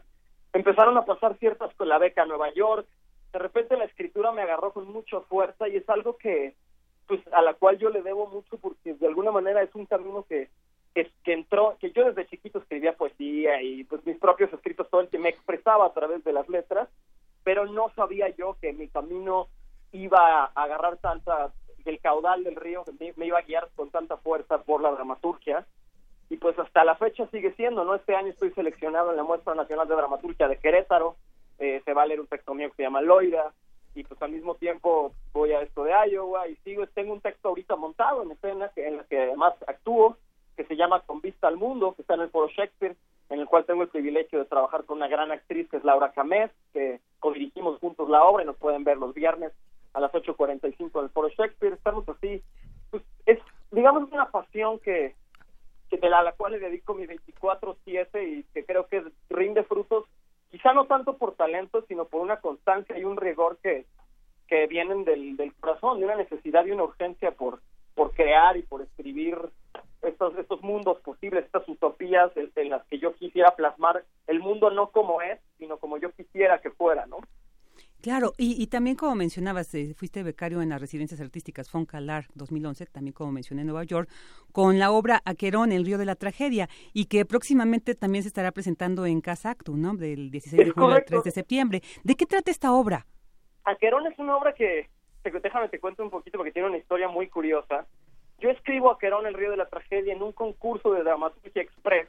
empezaron a pasar ciertas con la beca a Nueva York, de repente la escritura me agarró con mucha fuerza y es algo que pues a la cual yo le debo mucho porque de alguna manera es un camino que que, que entró que yo desde chiquito escribía poesía y pues mis propios escritos todo el que me expresaba a través de las letras pero no sabía yo que mi camino iba a agarrar tanta el caudal del río me, me iba a guiar con tanta fuerza por la dramaturgia. Y pues hasta la fecha sigue siendo no este año estoy seleccionado en la muestra nacional de dramaturgia de Querétaro. Eh, se va a leer un texto mío que se llama Loira, y pues al mismo tiempo voy a esto de Iowa y sigo, tengo un texto ahorita montado en escena que, en el que además actúo, que se llama Con Vista al Mundo, que está en el Foro Shakespeare, en el cual tengo el privilegio de trabajar con una gran actriz que es Laura Camés, que codirigimos juntos la obra y nos pueden ver los viernes a las 8.45 en el Foro Shakespeare. Estamos así, pues es, digamos, una pasión que, que de la, la cual le dedico mi 24-7 y que creo que rinde frutos quizá no tanto por talento, sino por una constancia y un rigor que, que vienen del, del corazón, de una necesidad y una urgencia por, por crear y por escribir estos, estos mundos posibles, estas utopías en las que yo quisiera plasmar el mundo no como es, sino como yo quisiera que fuera, ¿no? Claro, y, y también como mencionabas, eh, fuiste becario en las residencias artísticas Foncalar 2011, también como mencioné en Nueva York, con la obra Aquerón, El río de la tragedia, y que próximamente también se estará presentando en Casa Actu, ¿no? Del 16 de julio al 3 de septiembre. ¿De qué trata esta obra? Aquerón es una obra que, te- déjame te cuento un poquito porque tiene una historia muy curiosa. Yo escribo Aquerón, El río de la tragedia en un concurso de dramaturgia express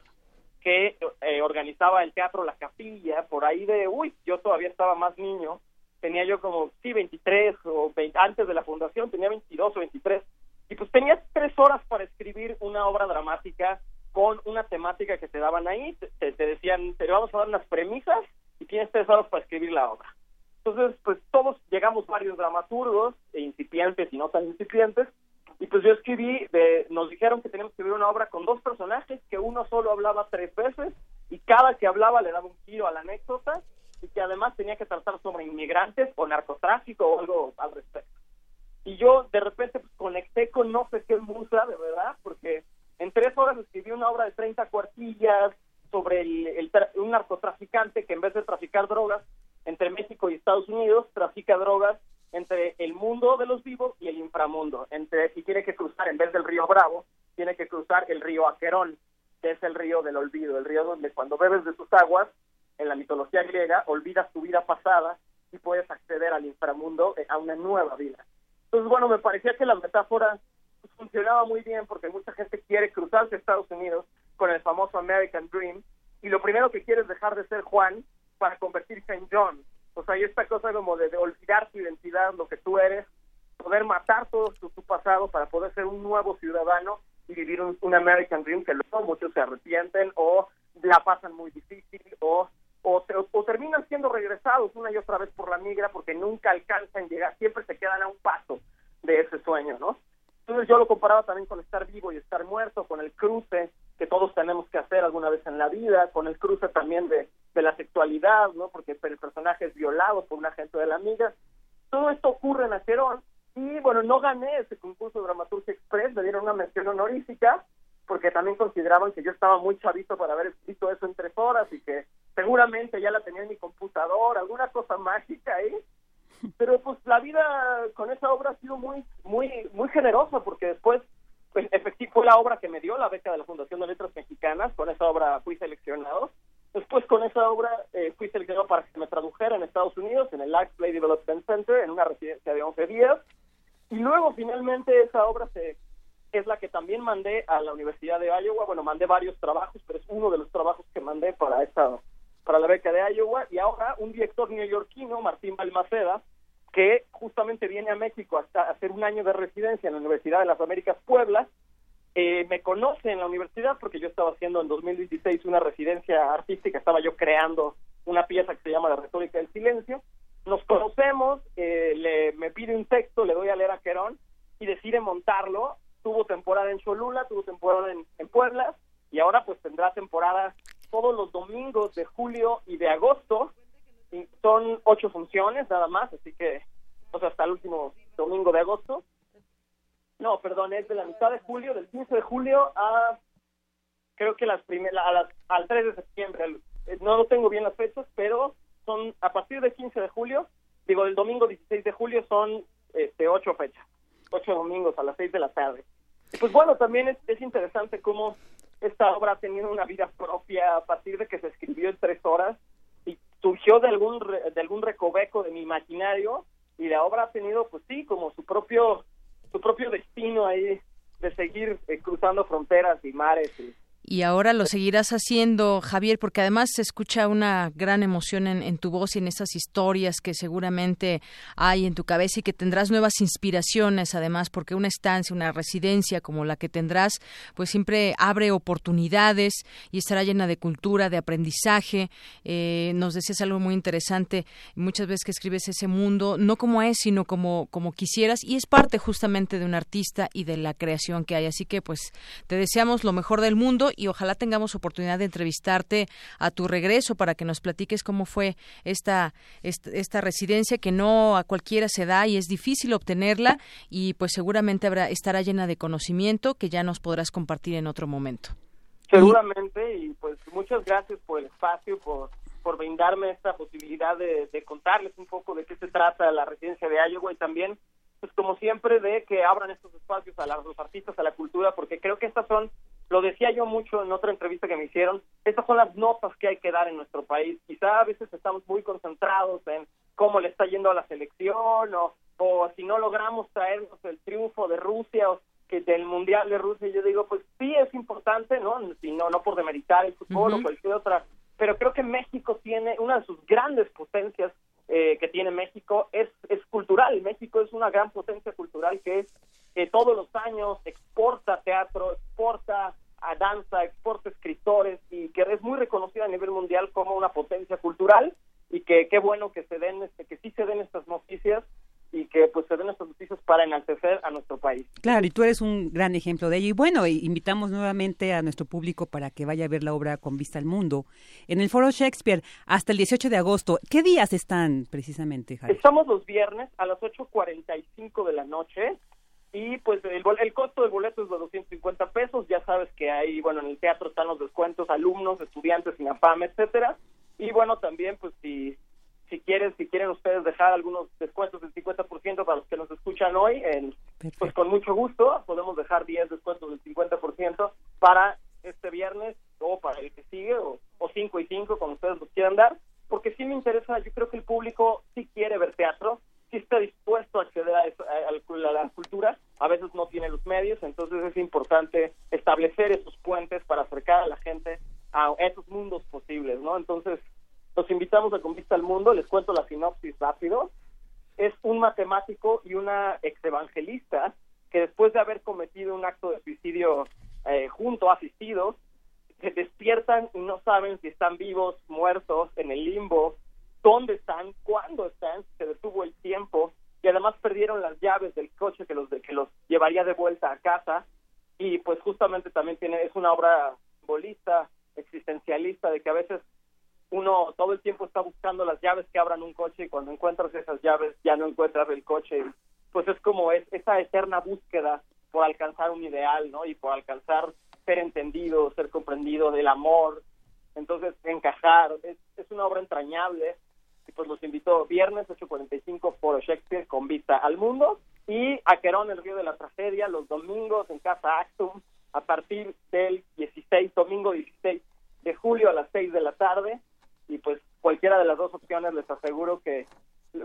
que eh, organizaba el teatro La Capilla, por ahí de, uy, yo todavía estaba más niño, tenía yo como, sí, 23 o 20, antes de la fundación tenía 22 o 23, y pues tenía tres horas para escribir una obra dramática con una temática que te daban ahí, te- te decían, te vamos a dar unas premisas y tienes tres horas para escribir la obra. Entonces, pues todos llegamos varios dramaturgos, e incipientes y no tan incipientes, y pues yo escribí, de, nos dijeron que teníamos que escribir una obra con dos personajes, que uno solo hablaba tres veces, y cada que hablaba le daba un giro a la anécdota, y que además tenía que tratar sobre inmigrantes o narcotráfico o algo al respecto. Y yo de repente pues, conecté con no sé qué musa, de verdad, porque en tres horas escribí una obra de 30 cuartillas sobre el, el un narcotraficante que en vez de traficar drogas entre México y Estados Unidos, trafica drogas entre el mundo de los vivos y el inframundo. Entre y tiene que cruzar, en vez del río Bravo, tiene que cruzar el río Aquerón, que es el río del olvido, el río donde cuando bebes de sus aguas, en la mitología griega, olvidas tu vida pasada y puedes acceder al inframundo, eh, a una nueva vida. Entonces, bueno, me parecía que la metáfora funcionaba muy bien porque mucha gente quiere cruzarse a Estados Unidos con el famoso American Dream y lo primero que quiere es dejar de ser Juan para convertirse en John. O sea, hay esta cosa como de, de olvidar tu identidad, lo que tú eres, poder matar todo tu, tu pasado para poder ser un nuevo ciudadano y vivir un, un American Dream que luego muchos se arrepienten o la pasan muy difícil o o, o terminan siendo regresados una y otra vez por la migra porque nunca alcanzan llegar, siempre se quedan a un paso de ese sueño, ¿no? Entonces yo lo comparaba también con estar vivo y estar muerto, con el cruce que todos tenemos que hacer alguna vez en la vida, con el cruce también de, de la sexualidad, ¿no? Porque el personaje es violado por un agente de la migra. Todo esto ocurre en Acerón y bueno, no gané ese concurso de Dramaturgia Express, me dieron una mención honorífica porque también consideraban que yo estaba muy chavito para haber escrito eso en tres horas y que seguramente ya la tenía en mi computador, alguna cosa mágica ahí. Pero pues la vida con esa obra ha sido muy, muy, muy generosa porque después, pues fue la obra que me dio la beca de la Fundación de Letras Mexicanas, con esa obra fui seleccionado. Después con esa obra eh, fui seleccionado para que me tradujera en Estados Unidos, en el Arts Play Development Center, en una residencia de 11 días. Y luego finalmente esa obra se es la que también mandé a la Universidad de Iowa. Bueno, mandé varios trabajos, pero es uno de los trabajos que mandé para esta para la beca de Iowa. Y ahora un director neoyorquino, Martín Balmaceda, que justamente viene a México hasta hacer un año de residencia en la Universidad de las Américas Puebla, eh, me conoce en la universidad porque yo estaba haciendo en 2016 una residencia artística, estaba yo creando una pieza que se llama La retórica del silencio. Nos conocemos, eh, le, me pide un texto, le doy a leer a Querón y decide montarlo. Tuvo temporada en Cholula, tuvo temporada en, en Puebla y ahora pues tendrá temporada todos los domingos de julio y de agosto. Son ocho funciones nada más, así que o sea, hasta el último domingo de agosto. No, perdón, es de la mitad de julio, del 15 de julio a creo que las primeras, a las, al 3 de septiembre. Eh, No lo tengo bien las fechas, pero son a partir del 15 de julio, digo, el domingo 16 de julio son este, ocho fechas, ocho domingos a las 6 de la tarde. Y pues bueno, también es, es interesante cómo esta obra ha tenido una vida propia a partir de que se escribió en tres horas y surgió de algún re- de algún recoveco de mi imaginario y la obra ha tenido pues sí como su propio su propio destino ahí de seguir eh, cruzando fronteras y mares y, Y ahora lo seguirás haciendo, Javier, porque además se escucha una gran emoción en, tu voz y en esas historias que seguramente hay en tu cabeza y que tendrás nuevas inspiraciones, además, porque una estancia, una residencia como la que tendrás, pues siempre abre oportunidades y estará llena de cultura, de aprendizaje. Eh, nos decías algo muy interesante, muchas veces que escribes ese mundo, no como es, sino como, como quisieras, y es parte justamente de un artista y de la creación que hay. Así que, pues, te deseamos lo mejor del mundo y ojalá tengamos oportunidad de entrevistarte a tu regreso para que nos platiques cómo fue esta, esta, residencia que no a cualquiera se da y es difícil obtenerla y pues seguramente habrá, estará llena de conocimiento que ya nos podrás compartir en otro momento. Seguramente y pues muchas gracias por el espacio, por por brindarme esta posibilidad de, de, contarles un poco de qué se trata la residencia de Iowa y también, pues como siempre, de que abran estos espacios a los artistas, a la cultura, porque creo que estas son lo decía yo mucho en otra entrevista que me hicieron, estas son las notas que hay que dar en nuestro país. Quizá a veces estamos muy concentrados en cómo le está yendo a la selección o, o si no logramos traernos el triunfo de Rusia o que del Mundial de Rusia. Yo digo, pues sí es importante, ¿no? Si no, no por demeritar el fútbol o cualquier otra, pero creo que México tiene una de sus grandes potencias eh, que tiene México es, es cultural. México es una gran potencia cultural que es que todos los años exporta teatro, exporta a danza, exporta escritores y que es muy reconocida a nivel mundial como una potencia cultural y que qué bueno que se den este, que sí se den estas noticias y que pues se den estas noticias para enaltecer a nuestro país. Claro, y tú eres un gran ejemplo de ello. Y bueno, invitamos nuevamente a nuestro público para que vaya a ver la obra con vista al mundo en el Foro Shakespeare hasta el 18 de agosto. ¿Qué días están precisamente, Javier? Estamos los viernes a las 8.45 de la noche y pues el, el costo del boleto es de 250 pesos, ya sabes que ahí, bueno, en el teatro están los descuentos, alumnos, estudiantes, INAPAM, etcétera, y bueno, también pues si si quieren, si quieren ustedes dejar algunos descuentos del 50% para los que nos escuchan hoy, pues con mucho gusto podemos dejar 10 descuentos del 50% para este viernes o para el que sigue o, o 5 y 5 como ustedes los quieran dar, porque sí me interesa, yo creo que el público sí quiere ver teatro, sí está dispuesto a acceder a, la cultura, a veces no tiene los medios, entonces es importante establecer esos puentes para acercar a la gente a esos mundos posibles, ¿no? Entonces, los invitamos a Convista al Mundo, les cuento la sinopsis rápido. Es un matemático y una ex evangelista que después de haber cometido un acto de suicidio eh, junto, asistidos, se despiertan y no saben si están vivos, muertos, en el limbo, dónde están, cuándo están, se detuvo el tiempo y además perdieron las llaves del coche que los que los llevaría de vuelta a casa y pues justamente también tiene es una obra bolista existencialista de que a veces uno todo el tiempo está buscando las llaves que abran un coche y cuando encuentras esas llaves ya no encuentras el coche. Pues es como es esa eterna búsqueda por alcanzar un ideal no y por alcanzar ser entendido ser comprendido del amor. Entonces encajar es, es una obra entrañable. Y pues los invito viernes 8.45 por Shakespeare con vista al mundo. Y a el río de la tragedia, los domingos en Casa Actum a partir del 16, domingo 16 de julio a las 6 de la tarde y pues cualquiera de las dos opciones les aseguro que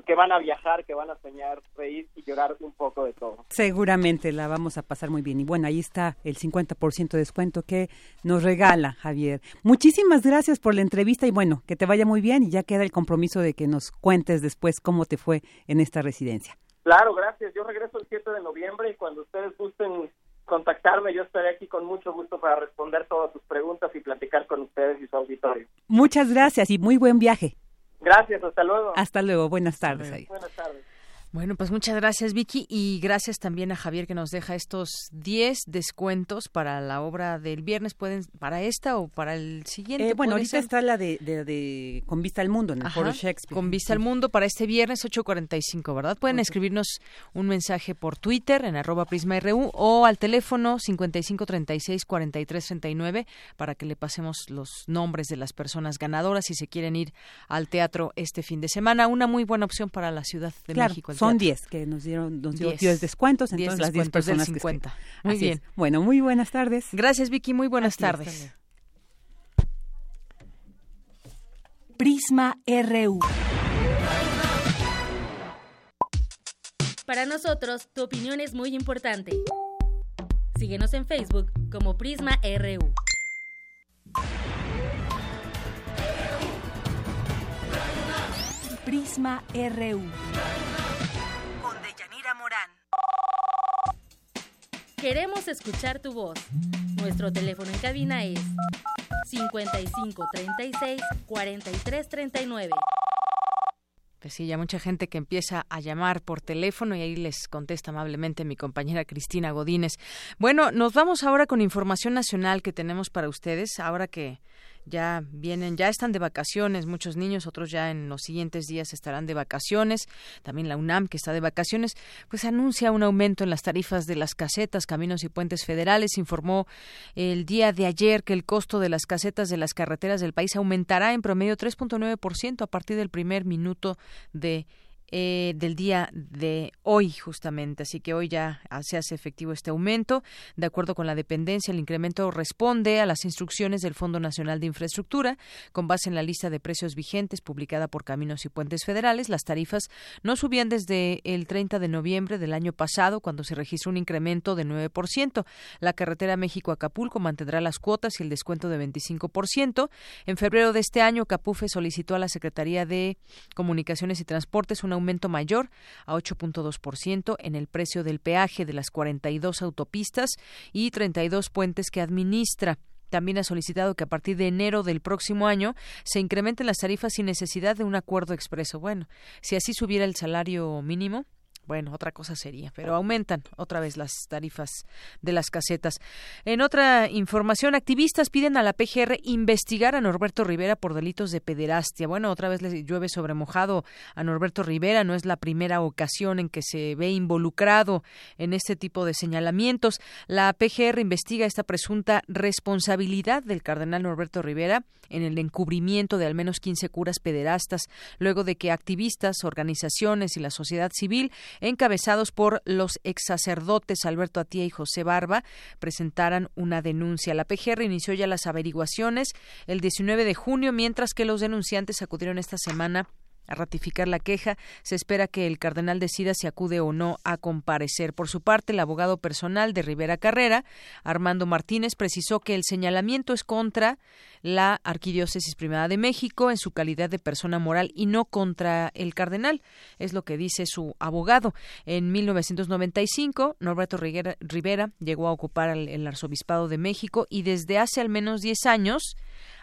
que van a viajar, que van a soñar, reír y llorar un poco de todo. Seguramente la vamos a pasar muy bien. Y bueno, ahí está el 50% de descuento que nos regala Javier. Muchísimas gracias por la entrevista y bueno, que te vaya muy bien y ya queda el compromiso de que nos cuentes después cómo te fue en esta residencia. Claro, gracias. Yo regreso el 7 de noviembre y cuando ustedes gusten contactarme, yo estaré aquí con mucho gusto para responder todas sus preguntas y platicar con ustedes y su auditorio. Muchas gracias y muy buen viaje. Gracias, hasta luego. Hasta luego, buenas tardes. Buenas tardes. Bueno, pues muchas gracias Vicky y gracias también a Javier que nos deja estos 10 descuentos para la obra del viernes. ¿Pueden para esta o para el siguiente? Eh, bueno, ahorita está la de, de, Con Vista al Mundo en el Foro Shakespeare. Con Vista al Mundo para este viernes 8.45, ¿verdad? Pueden escribirnos un mensaje por Twitter en arroba prisma.ru o al teléfono 5536-4339 para que le pasemos los nombres de las personas ganadoras si se quieren ir al teatro este fin de semana. Una muy buena opción para la Ciudad de México son 10 que nos dieron nos dio 10 descuentos, entonces las 10 personas del 50. Que muy Así bien. Es. Bueno, muy buenas tardes. Gracias Vicky, muy buenas tardes. Prisma RU. Para nosotros, tu opinión es muy importante. Síguenos en Facebook como Prisma RU. Prisma RU. Queremos escuchar tu voz. Nuestro teléfono en cabina es 55 36 43 39. Pues sí, ya mucha gente que empieza a llamar por teléfono y ahí les contesta amablemente mi compañera Cristina Godínez. Bueno, nos vamos ahora con información nacional que tenemos para ustedes, ahora que ya vienen, ya están de vacaciones muchos niños, otros ya en los siguientes días estarán de vacaciones. También la UNAM, que está de vacaciones, pues anuncia un aumento en las tarifas de las casetas, caminos y puentes federales. Informó el día de ayer que el costo de las casetas de las carreteras del país aumentará en promedio 3.9% a partir del primer minuto de eh, del día de hoy justamente. Así que hoy ya se hace efectivo este aumento. De acuerdo con la dependencia, el incremento responde a las instrucciones del Fondo Nacional de Infraestructura. Con base en la lista de precios vigentes publicada por Caminos y Puentes Federales, las tarifas no subían desde el 30 de noviembre del año pasado, cuando se registró un incremento de 9%. La carretera México-Acapulco mantendrá las cuotas y el descuento de 25%. En febrero de este año, Capufe solicitó a la Secretaría de Comunicaciones y Transportes una aumento mayor a 8.2% en el precio del peaje de las 42 autopistas y 32 puentes que administra. También ha solicitado que a partir de enero del próximo año se incrementen las tarifas sin necesidad de un acuerdo expreso. Bueno, si así subiera el salario mínimo, bueno, otra cosa sería, pero aumentan otra vez las tarifas de las casetas. En otra información, activistas piden a la PGR investigar a Norberto Rivera por delitos de pederastia. Bueno, otra vez le llueve sobre mojado a Norberto Rivera. No es la primera ocasión en que se ve involucrado en este tipo de señalamientos. La PGR investiga esta presunta responsabilidad del cardenal Norberto Rivera en el encubrimiento de al menos 15 curas pederastas, luego de que activistas, organizaciones y la sociedad civil encabezados por los ex sacerdotes Alberto Atía y José Barba, presentaran una denuncia. La PGR inició ya las averiguaciones el 19 de junio, mientras que los denunciantes acudieron esta semana a ratificar la queja. Se espera que el cardenal decida si acude o no a comparecer. Por su parte, el abogado personal de Rivera Carrera, Armando Martínez, precisó que el señalamiento es contra la Arquidiócesis Primada de México en su calidad de persona moral y no contra el cardenal. Es lo que dice su abogado. En 1995, Norberto Rivera llegó a ocupar el arzobispado de México y desde hace al menos 10 años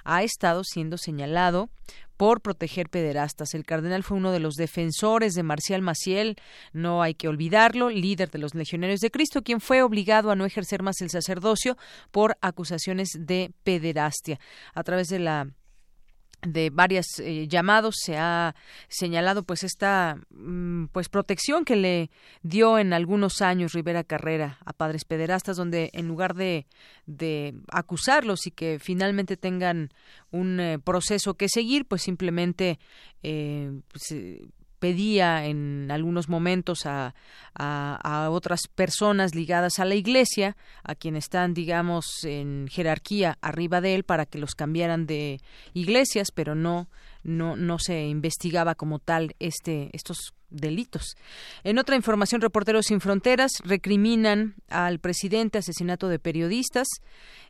ha estado siendo señalado por proteger pederastas. El cardenal fue uno de los defensores de Marcial Maciel, no hay que olvidarlo, líder de los Legionarios de Cristo, quien fue obligado a no ejercer más el sacerdocio por acusaciones de pederastia. A través de la de varios eh, llamados se ha señalado pues esta mm, pues protección que le dio en algunos años Rivera Carrera a padres pederastas donde en lugar de, de acusarlos y que finalmente tengan un eh, proceso que seguir pues simplemente eh, pues, pedía en algunos momentos a, a, otras personas ligadas a la iglesia, a quienes están, digamos, en jerarquía arriba de él para que los cambiaran de iglesias, pero no, no, no se investigaba como tal este, estos delitos. En otra información, Reporteros Sin Fronteras recriminan al presidente asesinato de periodistas,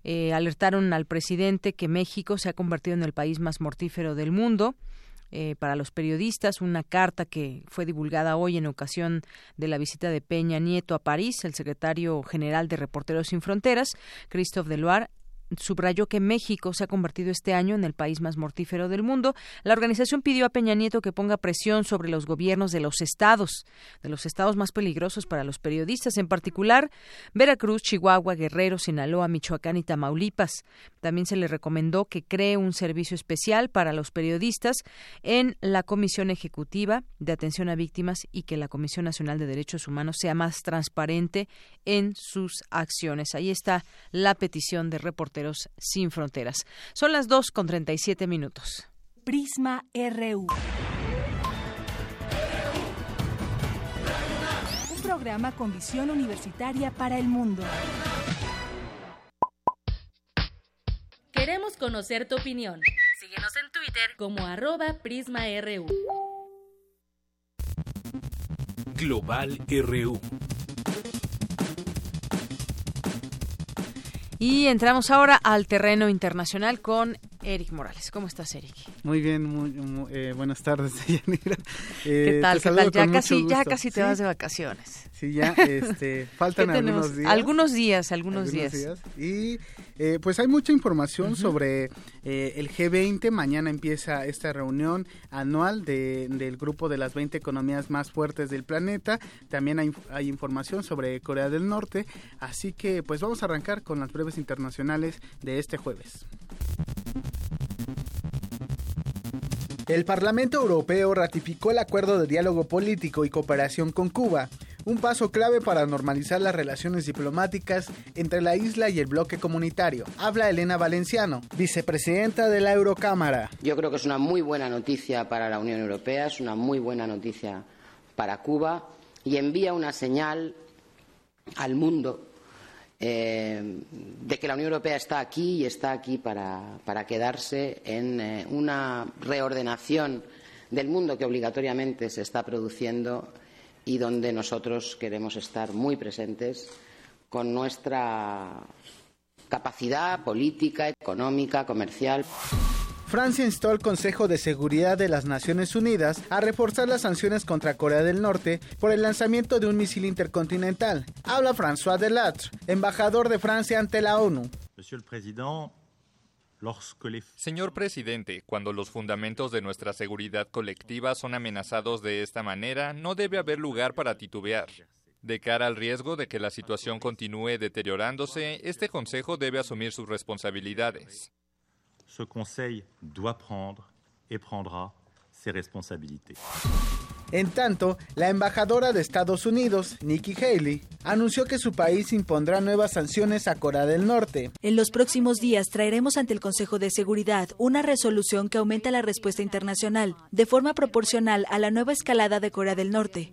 eh, alertaron al presidente que México se ha convertido en el país más mortífero del mundo. Eh, para los periodistas, una carta que fue divulgada hoy en ocasión de la visita de Peña Nieto a París, el secretario general de Reporteros Sin Fronteras, Christophe Deloire, subrayó que México se ha convertido este año en el país más mortífero del mundo. La organización pidió a Peña Nieto que ponga presión sobre los gobiernos de los estados, de los estados más peligrosos para los periodistas, en particular Veracruz, Chihuahua, Guerrero, Sinaloa, Michoacán y Tamaulipas. También se le recomendó que cree un servicio especial para los periodistas en la Comisión Ejecutiva de Atención a Víctimas y que la Comisión Nacional de Derechos Humanos sea más transparente en sus acciones. Ahí está la petición de reporteros sin Fronteras. Son las 2 con 37 minutos. Prisma RU. Un programa con visión universitaria para el mundo. Queremos conocer tu opinión. Síguenos en Twitter como arroba PrismaRU. Global RU. Y entramos ahora al terreno internacional con Eric Morales. ¿Cómo estás, Eric? Muy bien, muy, muy eh, buenas tardes, Yanira. ¿Qué Eh, tal? te ¿Qué tal? Ya casi, ya casi te Sí, vas de vacaciones. Sí, ya, este, faltan algunos días. Algunos días, algunos, días. Y eh, pues hay mucha información sobre eh, el G20. Mañana empieza esta reunión anual de- del grupo de las 20 economías más fuertes del planeta. También hay, hay información sobre Corea del Norte. Así que pues vamos a arrancar con las breves internacionales de este jueves. El Parlamento Europeo ratificó el acuerdo de diálogo político y cooperación con Cuba, un paso clave para normalizar las relaciones diplomáticas entre la isla y el bloque comunitario. Habla Elena Valenciano, vicepresidenta de la Eurocámara. Yo creo que es una muy buena noticia para la Unión Europea, es una muy buena noticia para Cuba y envía una señal al mundo eh, de que la Unión Europea está aquí y está aquí para, para quedarse en eh, una reordenación del mundo que obligatoriamente se está produciendo y donde nosotros queremos estar muy presentes con nuestra capacidad política, económica, comercial. Francia instó al Consejo de Seguridad de las Naciones Unidas a reforzar las sanciones contra Corea del Norte por el lanzamiento de un misil intercontinental. Habla François Delattre, embajador de Francia ante la ONU. Monsieur le Président, Señor presidente, cuando los fundamentos de nuestra seguridad colectiva son amenazados de esta manera, no debe haber lugar para titubear. De cara al riesgo de que la situación continúe deteriorándose, este Consejo debe asumir sus responsabilidades. ce Conseil doit prendre et prendra ses responsabilités. En tanto, la embajadora de Estados Unidos, Nikki Haley, anunció que su país impondrá nuevas sanciones a Corea del Norte. En los próximos días traeremos ante el Consejo de Seguridad una resolución que aumenta la respuesta internacional de forma proporcional a la nueva escalada de Corea del Norte.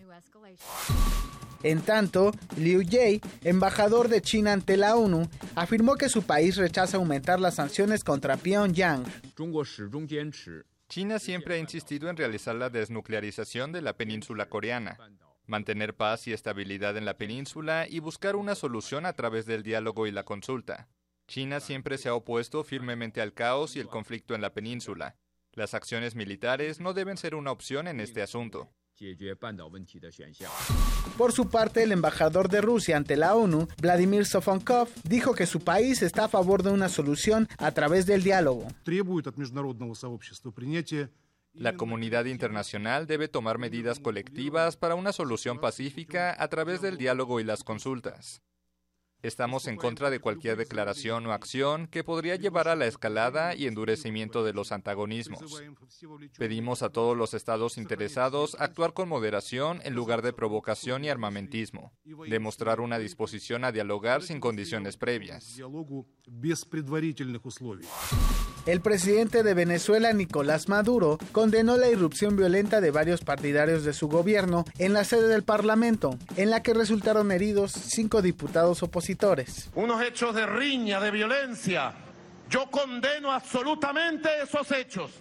En tanto, Liu Jie, embajador de China ante la ONU, afirmó que su país rechaza aumentar las sanciones contra Pyongyang. China siempre ha insistido en realizar la desnuclearización de la península coreana, mantener paz y estabilidad en la península y buscar una solución a través del diálogo y la consulta. China siempre se ha opuesto firmemente al caos y el conflicto en la península. Las acciones militares no deben ser una opción en este asunto. Por su parte, el embajador de Rusia ante la ONU, Vladimir Sofonkov, dijo que su país está a favor de una solución a través del diálogo. La comunidad internacional debe tomar medidas colectivas para una solución pacífica a través del diálogo y las consultas. Estamos en contra de cualquier declaración o acción que podría llevar a la escalada y endurecimiento de los antagonismos. Pedimos a todos los estados interesados actuar con moderación en lugar de provocación y armamentismo, demostrar una disposición a dialogar sin condiciones previas. El presidente de Venezuela, Nicolás Maduro, condenó la irrupción violenta de varios partidarios de su gobierno en la sede del Parlamento, en la que resultaron heridos cinco diputados opositores. Unos hechos de riña, de violencia. Yo condeno absolutamente esos hechos,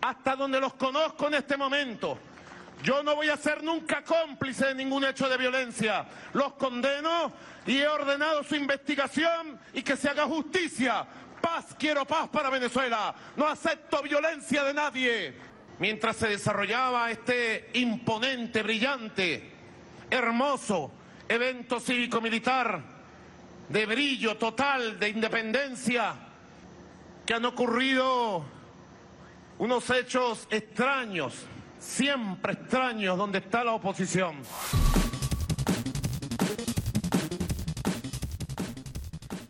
hasta donde los conozco en este momento. Yo no voy a ser nunca cómplice de ningún hecho de violencia. Los condeno y he ordenado su investigación y que se haga justicia Paz, quiero paz para Venezuela. No acepto violencia de nadie. Mientras se desarrollaba este imponente, brillante, hermoso evento cívico-militar de brillo total, de independencia, que han ocurrido unos hechos extraños, siempre extraños, donde está la oposición.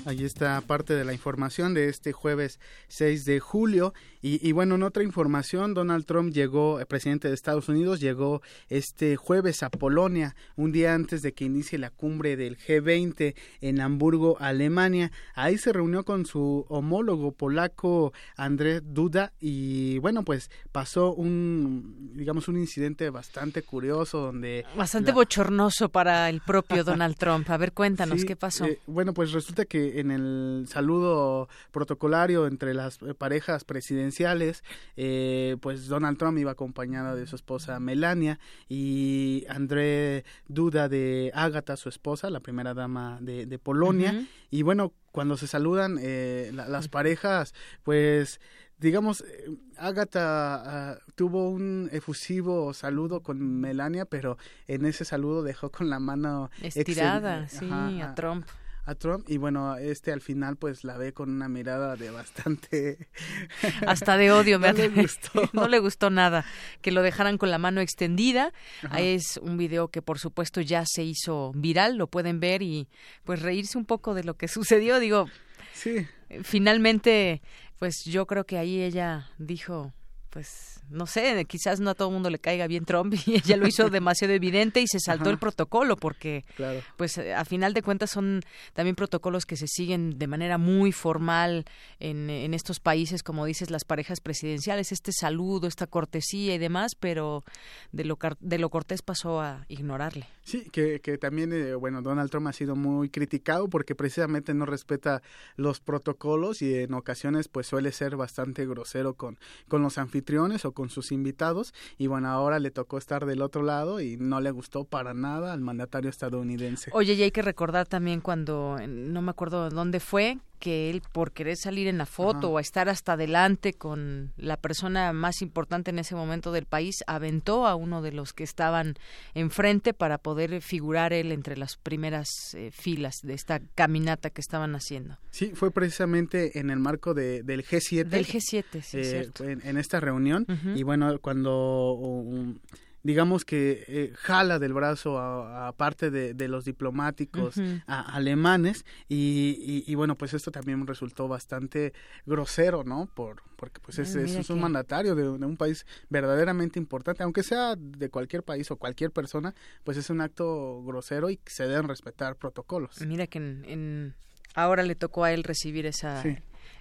Ahí está parte de la información de este jueves 6 de julio. Y, y, bueno, en otra información, Donald Trump llegó, el presidente de Estados Unidos, llegó este jueves a Polonia, un día antes de que inicie la cumbre del G20 en Hamburgo, Alemania. Ahí se reunió con su homólogo polaco, Andrzej Duda, y bueno, pues pasó un, digamos, un incidente bastante curioso donde... Bastante la... bochornoso para el propio Donald Trump. A ver, cuéntanos, sí, ¿qué pasó? Eh, bueno, pues resulta que en el saludo protocolario entre las parejas presidenciales, eh, pues Donald Trump iba acompañado de su esposa Melania y André Duda de Ágata, su esposa, la primera dama de, de Polonia. Uh -huh. Y bueno, cuando se saludan eh, la, las parejas, pues digamos, eh, Agatha ah, tuvo un efusivo saludo con Melania, pero en ese saludo dejó con la mano estirada, sí, a Trump a Trump y bueno, este al final pues la ve con una mirada de bastante hasta de odio, no le gustó. no le gustó nada que lo dejaran con la mano extendida. Es un video que por supuesto ya se hizo viral, lo pueden ver y pues reírse un poco de lo que sucedió, digo. Sí. Finalmente pues yo creo que ahí ella dijo, pues no sé, quizás no a todo el mundo le caiga bien Trump y ella lo hizo demasiado evidente y se saltó el protocolo porque, pues, a final de cuentas son también protocolos que se siguen de manera muy formal en, en estos países, como dices, las parejas presidenciales, este saludo, esta cortesía y demás, pero de lo, de lo cortés pasó a ignorarle. Sí, que, que también, eh, bueno, Donald Trump ha sido muy criticado porque precisamente no respeta los protocolos y en ocasiones pues suele ser bastante grosero con, con los anfitriones o con sus invitados y bueno, ahora le tocó estar del otro lado y no le gustó para nada al mandatario estadounidense. Oye, y hay que recordar también cuando, no me acuerdo dónde fue, que él por querer salir en la foto o estar hasta adelante con la persona más importante en ese momento del país, aventó a uno de los que estaban enfrente para poder figurar él entre las primeras eh, filas de esta caminata que estaban haciendo. Sí, fue precisamente en el marco de, del G7. Del G7, sí, eh, en, esta reunión. Y bueno, cuando digamos que eh, jala del brazo a, parte de, los diplomáticos alemanes y, bueno pues esto también resultó bastante grosero no por porque pues es, es, un mandatario de, un país verdaderamente importante aunque sea de cualquier país o cualquier persona pues es un acto grosero y se deben respetar protocolos. Mira que en, ahora le tocó a él recibir esa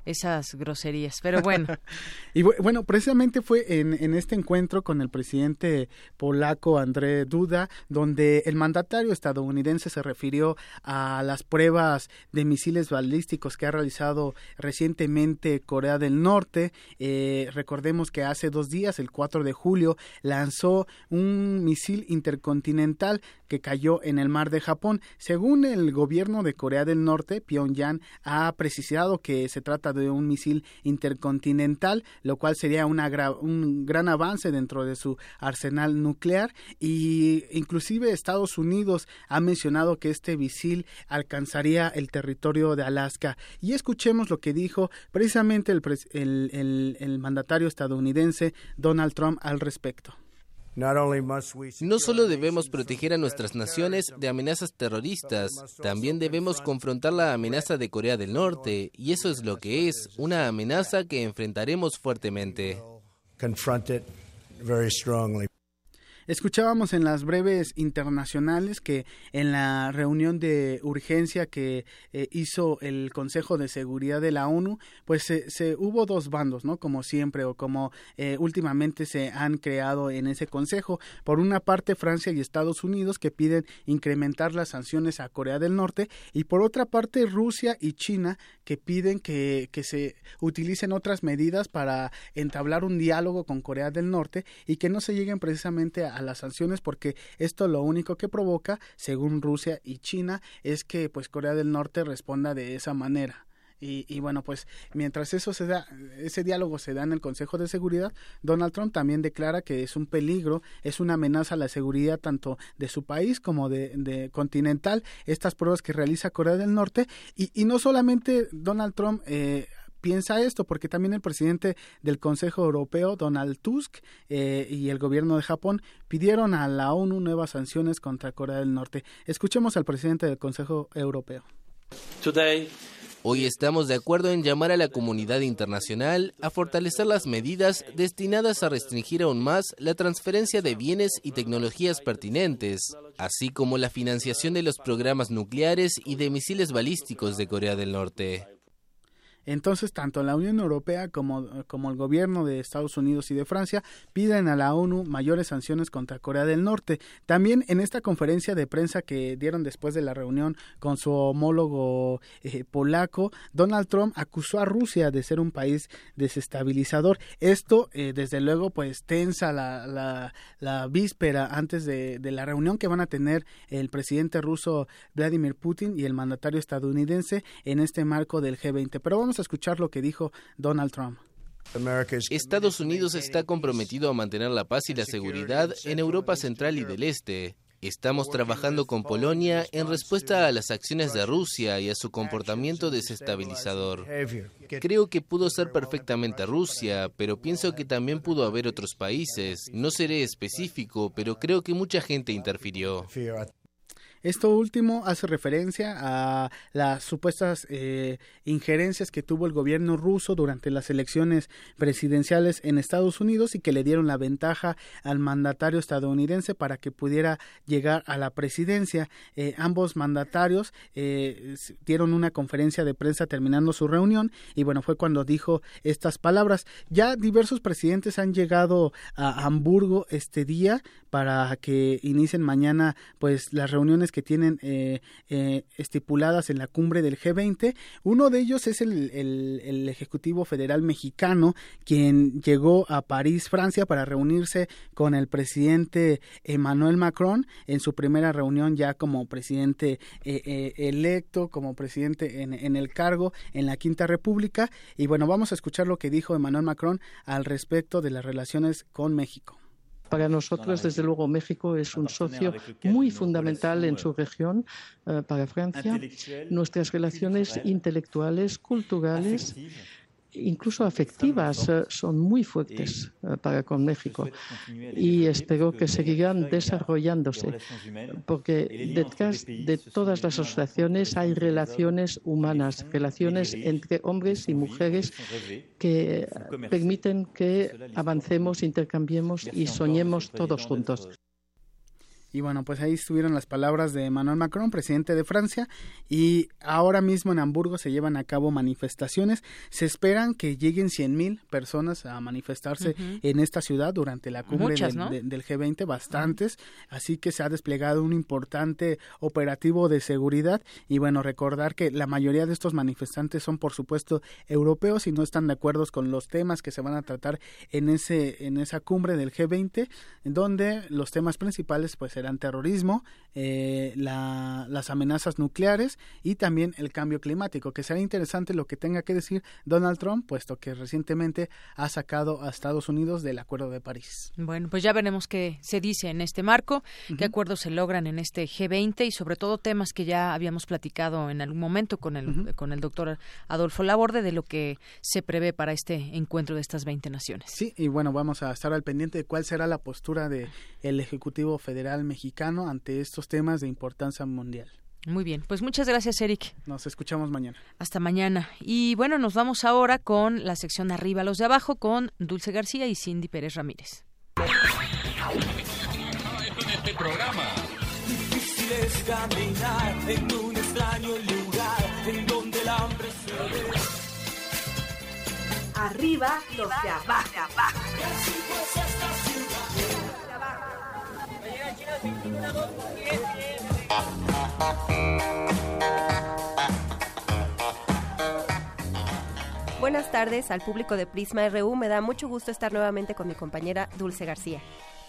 esas groserías. Pero bueno. y bueno, precisamente fue en, este encuentro con el presidente polaco André Duda, donde el mandatario estadounidense se refirió a las pruebas de misiles balísticos que ha realizado recientemente Corea del Norte. Eh, recordemos que hace dos días, el 4 de julio, lanzó un misil intercontinental que cayó en el mar de Japón. Según el gobierno de Corea del Norte, Pyongyang ha precisado que se trata de un misil intercontinental, lo cual sería una un gran avance dentro de su arsenal nuclear y inclusive Estados Unidos ha mencionado que este misil alcanzaría el territorio de Alaska. Y escuchemos lo que dijo precisamente el mandatario estadounidense Donald Trump al respecto. No solo debemos proteger a nuestras naciones de amenazas terroristas, también debemos confrontar la amenaza de Corea del Norte, y eso es lo que es, una amenaza que enfrentaremos fuertemente. Escuchábamos en las breves internacionales que en la reunión de urgencia que eh, hizo el Consejo de Seguridad de la ONU, pues se, hubo dos bandos, ¿no? Como siempre o como eh, últimamente se han creado en ese Consejo. Por una parte, Francia y Estados Unidos que piden incrementar las sanciones a Corea del Norte y por otra parte, Rusia y China que piden que, que se utilicen otras medidas para entablar un diálogo con Corea del Norte y que no se lleguen precisamente a a las sanciones porque esto lo único que provoca, según Rusia y China, es que pues Corea del Norte responda de esa manera. Y, y, bueno, pues mientras eso se da, ese diálogo se da en el Consejo de Seguridad, Donald Trump también declara que es un peligro, es una amenaza a la seguridad tanto de su país como de, continental, estas pruebas que realiza Corea del Norte. Y, y no solamente Donald Trump eh, piensa esto, porque también el presidente del Consejo Europeo, Donald Tusk, eh, y el gobierno de Japón pidieron a la ONU nuevas sanciones contra Corea del Norte. Escuchemos al presidente del Consejo Europeo. Hoy estamos de acuerdo en llamar a la comunidad internacional a fortalecer las medidas destinadas a restringir aún más la transferencia de bienes y tecnologías pertinentes, así como la financiación de los programas nucleares y de misiles balísticos de Corea del Norte. Entonces, tanto la Unión Europea como, como el gobierno de Estados Unidos y de Francia piden a la ONU mayores sanciones contra Corea del Norte. También en esta conferencia de prensa que dieron después de la reunión con su homólogo eh, polaco, Donald Trump acusó a Rusia de ser un país desestabilizador. Esto, eh, desde luego, pues tensa la, la, víspera antes de, de la reunión que van a tener el presidente ruso Vladimir Putin y el mandatario estadounidense en este marco del G20. Pero vamos a escuchar lo que dijo Donald Trump. Estados Unidos está comprometido a mantener la paz y la seguridad en Europa Central y del Este. Estamos trabajando con Polonia en respuesta a las acciones de Rusia y a su comportamiento desestabilizador. Creo que pudo ser perfectamente Rusia, pero pienso que también pudo haber otros países. No seré específico, pero creo que mucha gente interfirió. Esto último hace referencia a las supuestas eh, injerencias que tuvo el gobierno ruso durante las elecciones presidenciales en Estados Unidos y que le dieron la ventaja al mandatario estadounidense para que pudiera llegar a la presidencia. Eh, ambos mandatarios eh, dieron una conferencia de prensa terminando su reunión y bueno, fue cuando dijo estas palabras. Ya diversos presidentes han llegado a Hamburgo este día para que inicien mañana pues las reuniones que tienen eh, eh, estipuladas en la cumbre del G20. Uno de ellos es el, el, Ejecutivo Federal Mexicano, quien llegó a París, Francia, para reunirse con el presidente Emmanuel Macron en su primera reunión ya como presidente eh, electo, como presidente en, en el cargo en la Quinta República. Y bueno, vamos a escuchar lo que dijo Emmanuel Macron al respecto de las relaciones con México. Para nosotros, desde luego, México es un socio muy fundamental en su región eh, para Francia. Nuestras relaciones intelectuales, culturales incluso afectivas, eh, son muy fuertes eh, para con México y espero que seguirán desarrollándose, porque detrás de todas las asociaciones hay relaciones humanas, relaciones entre hombres y mujeres que permiten que avancemos, intercambiemos y soñemos todos juntos. Y bueno, pues ahí estuvieron las palabras de Emmanuel Macron, presidente de Francia, y ahora mismo en Hamburgo se llevan a cabo manifestaciones. Se esperan que lleguen 100.000 personas a manifestarse en esta ciudad durante la cumbre del G20, bastantes, así que se ha desplegado un importante operativo de seguridad. Y bueno, recordar que la mayoría de estos manifestantes son por supuesto europeos y no están de acuerdo con los temas que se van a tratar en ese en esa cumbre del G20, donde los temas principales pues serán terrorismo, eh, las amenazas nucleares y también el cambio climático, que será interesante lo que tenga que decir Donald Trump, puesto que recientemente ha sacado a Estados Unidos del Acuerdo de París. Bueno, pues ya veremos qué se dice en este marco, qué acuerdos se logran en este G20 y sobre todo temas que ya habíamos platicado en algún momento con el, con el doctor Adolfo Laborde de lo que se prevé para este encuentro de estas 20 naciones. Sí, y bueno, vamos a estar al pendiente de cuál será la postura del el Ejecutivo Federal mexicano ante estos temas de importancia mundial. Muy bien, pues muchas gracias, Eric. Nos escuchamos mañana. Hasta mañana. Y bueno, nos vamos ahora con la sección Arriba los de abajo con Dulce García y Cindy Pérez Ramírez. Arriba los de abajo. Buenas tardes al público de Prisma RU. Me da mucho gusto estar nuevamente con mi compañera Dulce García.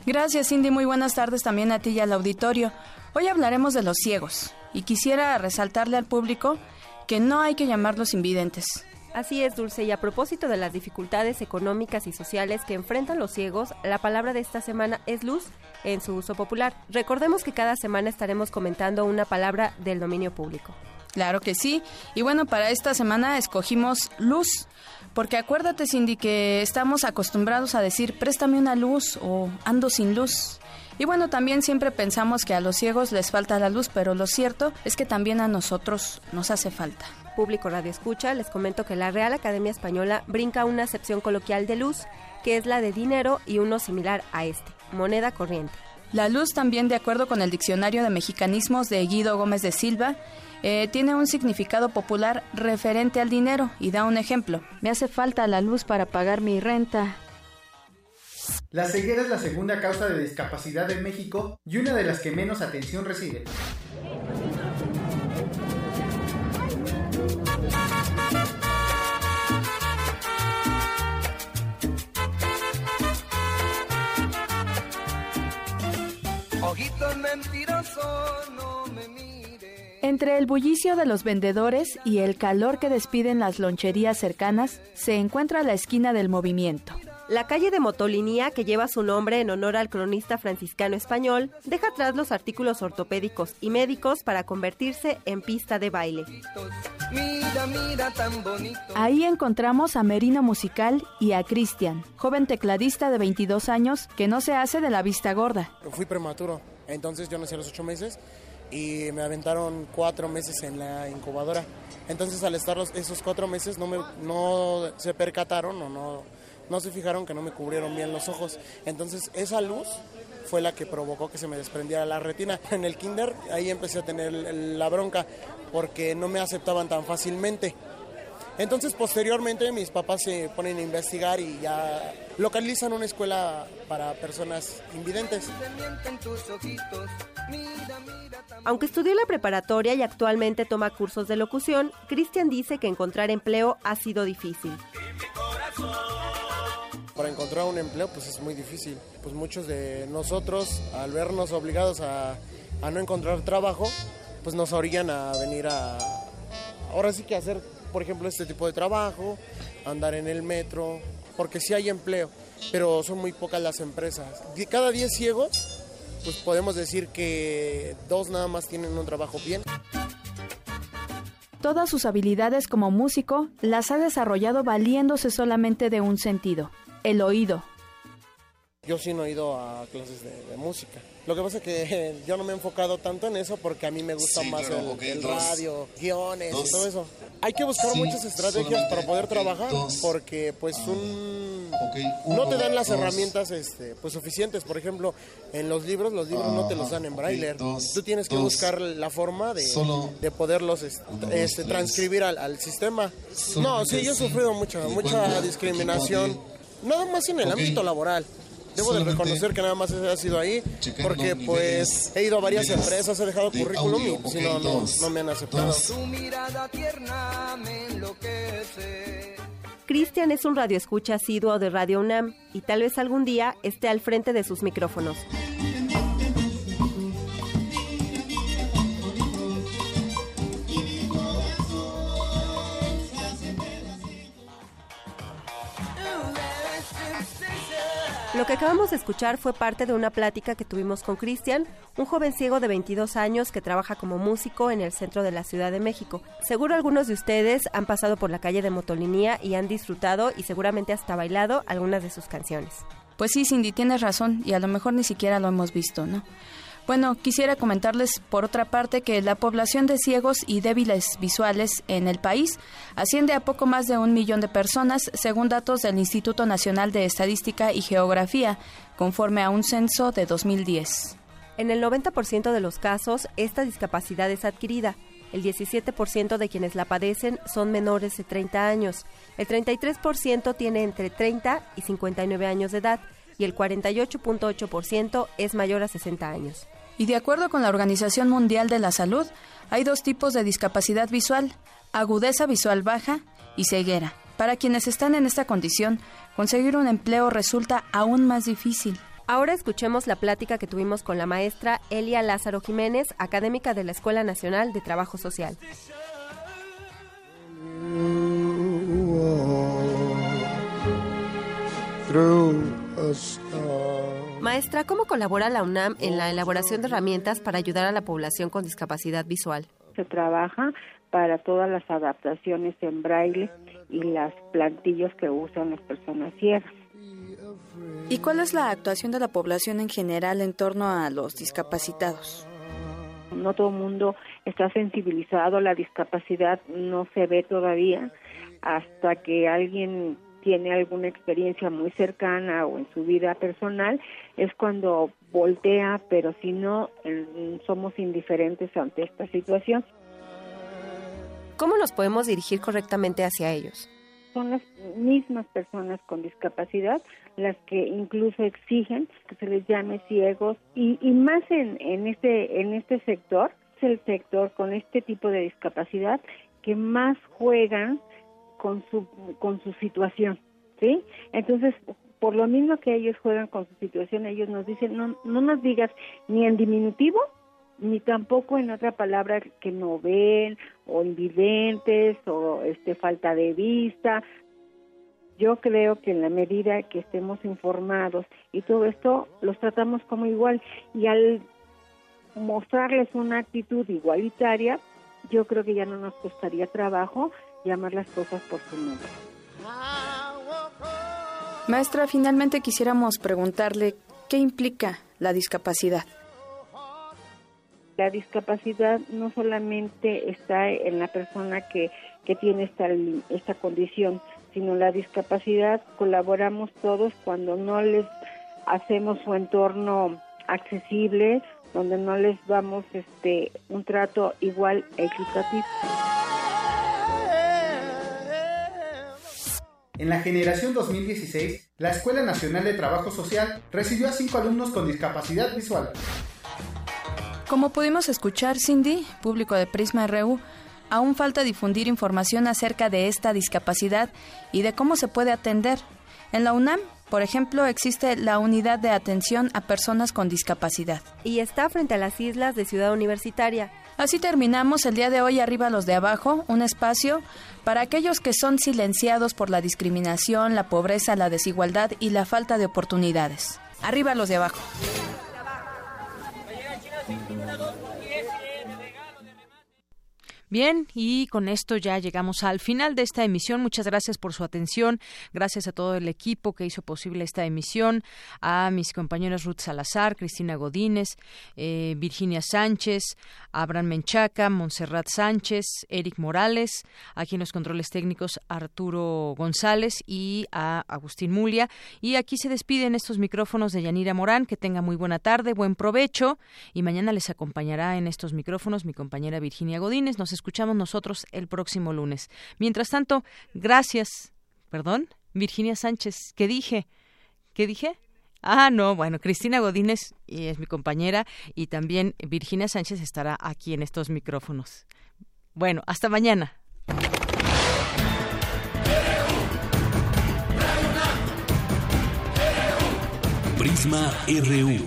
Gracias, Cindy. Muy buenas tardes también a ti y al auditorio. Hoy hablaremos de los ciegos y quisiera resaltarle al público que no hay que llamarlos invidentes. Así es, Dulce, y a propósito de las dificultades económicas y sociales que enfrentan los ciegos, la palabra de esta semana es luz en su uso popular. Recordemos que cada semana estaremos comentando una palabra del dominio público. Claro que sí. Y bueno, para esta semana escogimos luz, porque acuérdate, Cindy, que estamos acostumbrados a decir préstame una luz o ando sin luz. Y bueno, también siempre pensamos que a los ciegos les falta la luz, pero lo cierto es que también a nosotros nos hace falta público Radio Escucha, les comento que la Real Academia Española brinca una acepción coloquial de luz, que es la de dinero y uno similar a este, moneda corriente. La luz también, de acuerdo con el Diccionario de Mexicanismos de Guido Gómez de Silva, eh, tiene un significado popular referente al dinero y da un ejemplo. Me hace falta la luz para pagar mi renta. La ceguera es la segunda causa de discapacidad en México y una de las que menos atención recibe. Entre el bullicio de los vendedores y el calor que despiden las loncherías cercanas, se encuentra la esquina del movimiento. La calle de Motolinía, que lleva su nombre en honor al cronista franciscano español, deja atrás los artículos ortopédicos y médicos para convertirse en pista de baile. Ahí encontramos a Merino Musical y a Cristian, joven tecladista de 22 años que no se hace de la vista gorda. Fui prematuro, entonces yo nací a los 8 meses y me aventaron 4 meses en la incubadora. Entonces al estar esos 4 meses no, me, no se percataron o no no se fijaron que no me cubrieron bien los ojos. Entonces esa luz fue la que provocó que se me desprendiera la retina. En el kinder ahí empecé a tener la bronca porque no me aceptaban tan fácilmente. Entonces posteriormente mis papás se ponen a investigar y ya localizan una escuela para personas invidentes. Aunque estudió la preparatoria y actualmente toma cursos de locución, Cristian dice que encontrar empleo ha sido difícil para encontrar un empleo pues es muy difícil. Pues muchos de nosotros al vernos obligados a, no encontrar trabajo pues nos orillan a venir a ahora sí que hacer por ejemplo este tipo de trabajo, andar en el metro, porque sí hay empleo, pero son muy pocas las empresas. De cada 10 ciegos pues podemos decir que dos nada más tienen un trabajo bien. Todas sus habilidades como músico las ha desarrollado valiéndose solamente de un sentido, el oído. Yo sí no he ido a clases de, música. Lo que pasa es que yo no me he enfocado tanto en eso porque a mí me gusta más el, radio, guiones y todo eso. Hay que buscar muchas estrategias para poder trabajar porque pues un no te dan las herramientas este, pues suficientes. Por ejemplo, en los libros, los libros no te los dan en braille. Tú tienes que buscar la forma de, de poderlos este, transcribir al, al sistema. No, sí, yo he sufrido mucha, mucha discriminación nada más en el ámbito laboral. Debo de reconocer que nada más ha sido ahí, porque pues he ido a varias empresas, he dejado currículum y si no, no, me han aceptado. Cristian es un radioescucha asiduo de Radio UNAM y tal vez algún día esté al frente de sus micrófonos. Lo que acabamos de escuchar fue parte de una plática que tuvimos con Cristian, un joven ciego de 22 años que trabaja como músico en el centro de la Ciudad de México. Seguro algunos de ustedes han pasado por la calle de Motolinía y han disfrutado y seguramente hasta bailado algunas de sus canciones. Pues sí, Cindy, tienes razón y a lo mejor ni siquiera lo hemos visto, ¿no? Bueno, quisiera comentarles por otra parte que la población de ciegos y débiles visuales en el país asciende a poco más de un millón de personas, según datos del Instituto Nacional de Estadística y Geografía, conforme a un censo de 2010. En el 90% de los casos, esta discapacidad es adquirida. El 17% de quienes la padecen son menores de 30 años. El 33% tiene entre 30 y 59 años de edad y el 48.8% es mayor a 60 años. Y de acuerdo con la Organización Mundial de la Salud, hay dos tipos de discapacidad visual, agudeza visual baja y ceguera. Para quienes están en esta condición, conseguir un empleo resulta aún más difícil. Ahora escuchemos la plática que tuvimos con la maestra Elia Lázaro Jiménez, académica de la Escuela Nacional de Trabajo Social. Maestra, ¿cómo colabora la UNAM en la elaboración de herramientas para ayudar a la población con discapacidad visual? Se trabaja para todas las adaptaciones en braille y las plantillas que usan las personas ciegas. ¿Y cuál es la actuación de la población en general en torno a los discapacitados? No todo el mundo está sensibilizado, la discapacidad no se ve todavía hasta que alguien tiene alguna experiencia muy cercana o en su vida personal, es cuando voltea, pero si no, somos indiferentes ante esta situación. ¿Cómo nos podemos dirigir correctamente hacia ellos? Son las mismas personas con discapacidad las que incluso exigen que se les llame ciegos y, y más en, en, este, en este sector, es el sector con este tipo de discapacidad que más juegan con su, con su situación, ¿sí? Entonces, por lo mismo que ellos juegan con su situación, ellos nos dicen, no, no nos digas ni en diminutivo ni tampoco en otra palabra que no ven o invidentes o este falta de vista. Yo creo que en la medida que estemos informados y todo esto los tratamos como igual y al mostrarles una actitud igualitaria, yo creo que ya no nos costaría trabajo llamar las cosas por su nombre. Maestra, finalmente quisiéramos preguntarle qué implica la discapacidad. La discapacidad no solamente está en la persona que, que tiene esta, esta condición, sino la discapacidad colaboramos todos cuando no les hacemos su entorno accesible, donde no les damos este un trato igual equitativo. En la generación 2016, la Escuela Nacional de Trabajo Social recibió a cinco alumnos con discapacidad visual. Como pudimos escuchar, Cindy, público de Prisma RU, aún falta difundir información acerca de esta discapacidad y de cómo se puede atender. En la UNAM, por ejemplo, existe la Unidad de Atención a Personas con Discapacidad. Y está frente a las islas de Ciudad Universitaria. Así terminamos el día de hoy arriba los de abajo, un espacio para aquellos que son silenciados por la discriminación, la pobreza, la desigualdad y la falta de oportunidades. Arriba los de abajo. Bien, y con esto ya llegamos al final de esta emisión. Muchas gracias por su atención. Gracias a todo el equipo que hizo posible esta emisión, a mis compañeros Ruth Salazar, Cristina Godínez, eh, Virginia Sánchez, Abraham Menchaca, Montserrat Sánchez, Eric Morales, aquí en los controles técnicos Arturo González y a Agustín Mulia. Y aquí se despiden estos micrófonos de Yanira Morán. Que tenga muy buena tarde, buen provecho. Y mañana les acompañará en estos micrófonos mi compañera Virginia Godínez. Escuchamos nosotros el próximo lunes. Mientras tanto, gracias. Perdón, Virginia Sánchez, ¿qué dije? ¿Qué dije? Ah, no, bueno, Cristina Godínez es mi compañera y también Virginia Sánchez estará aquí en estos micrófonos. Bueno, hasta mañana. Prisma RU,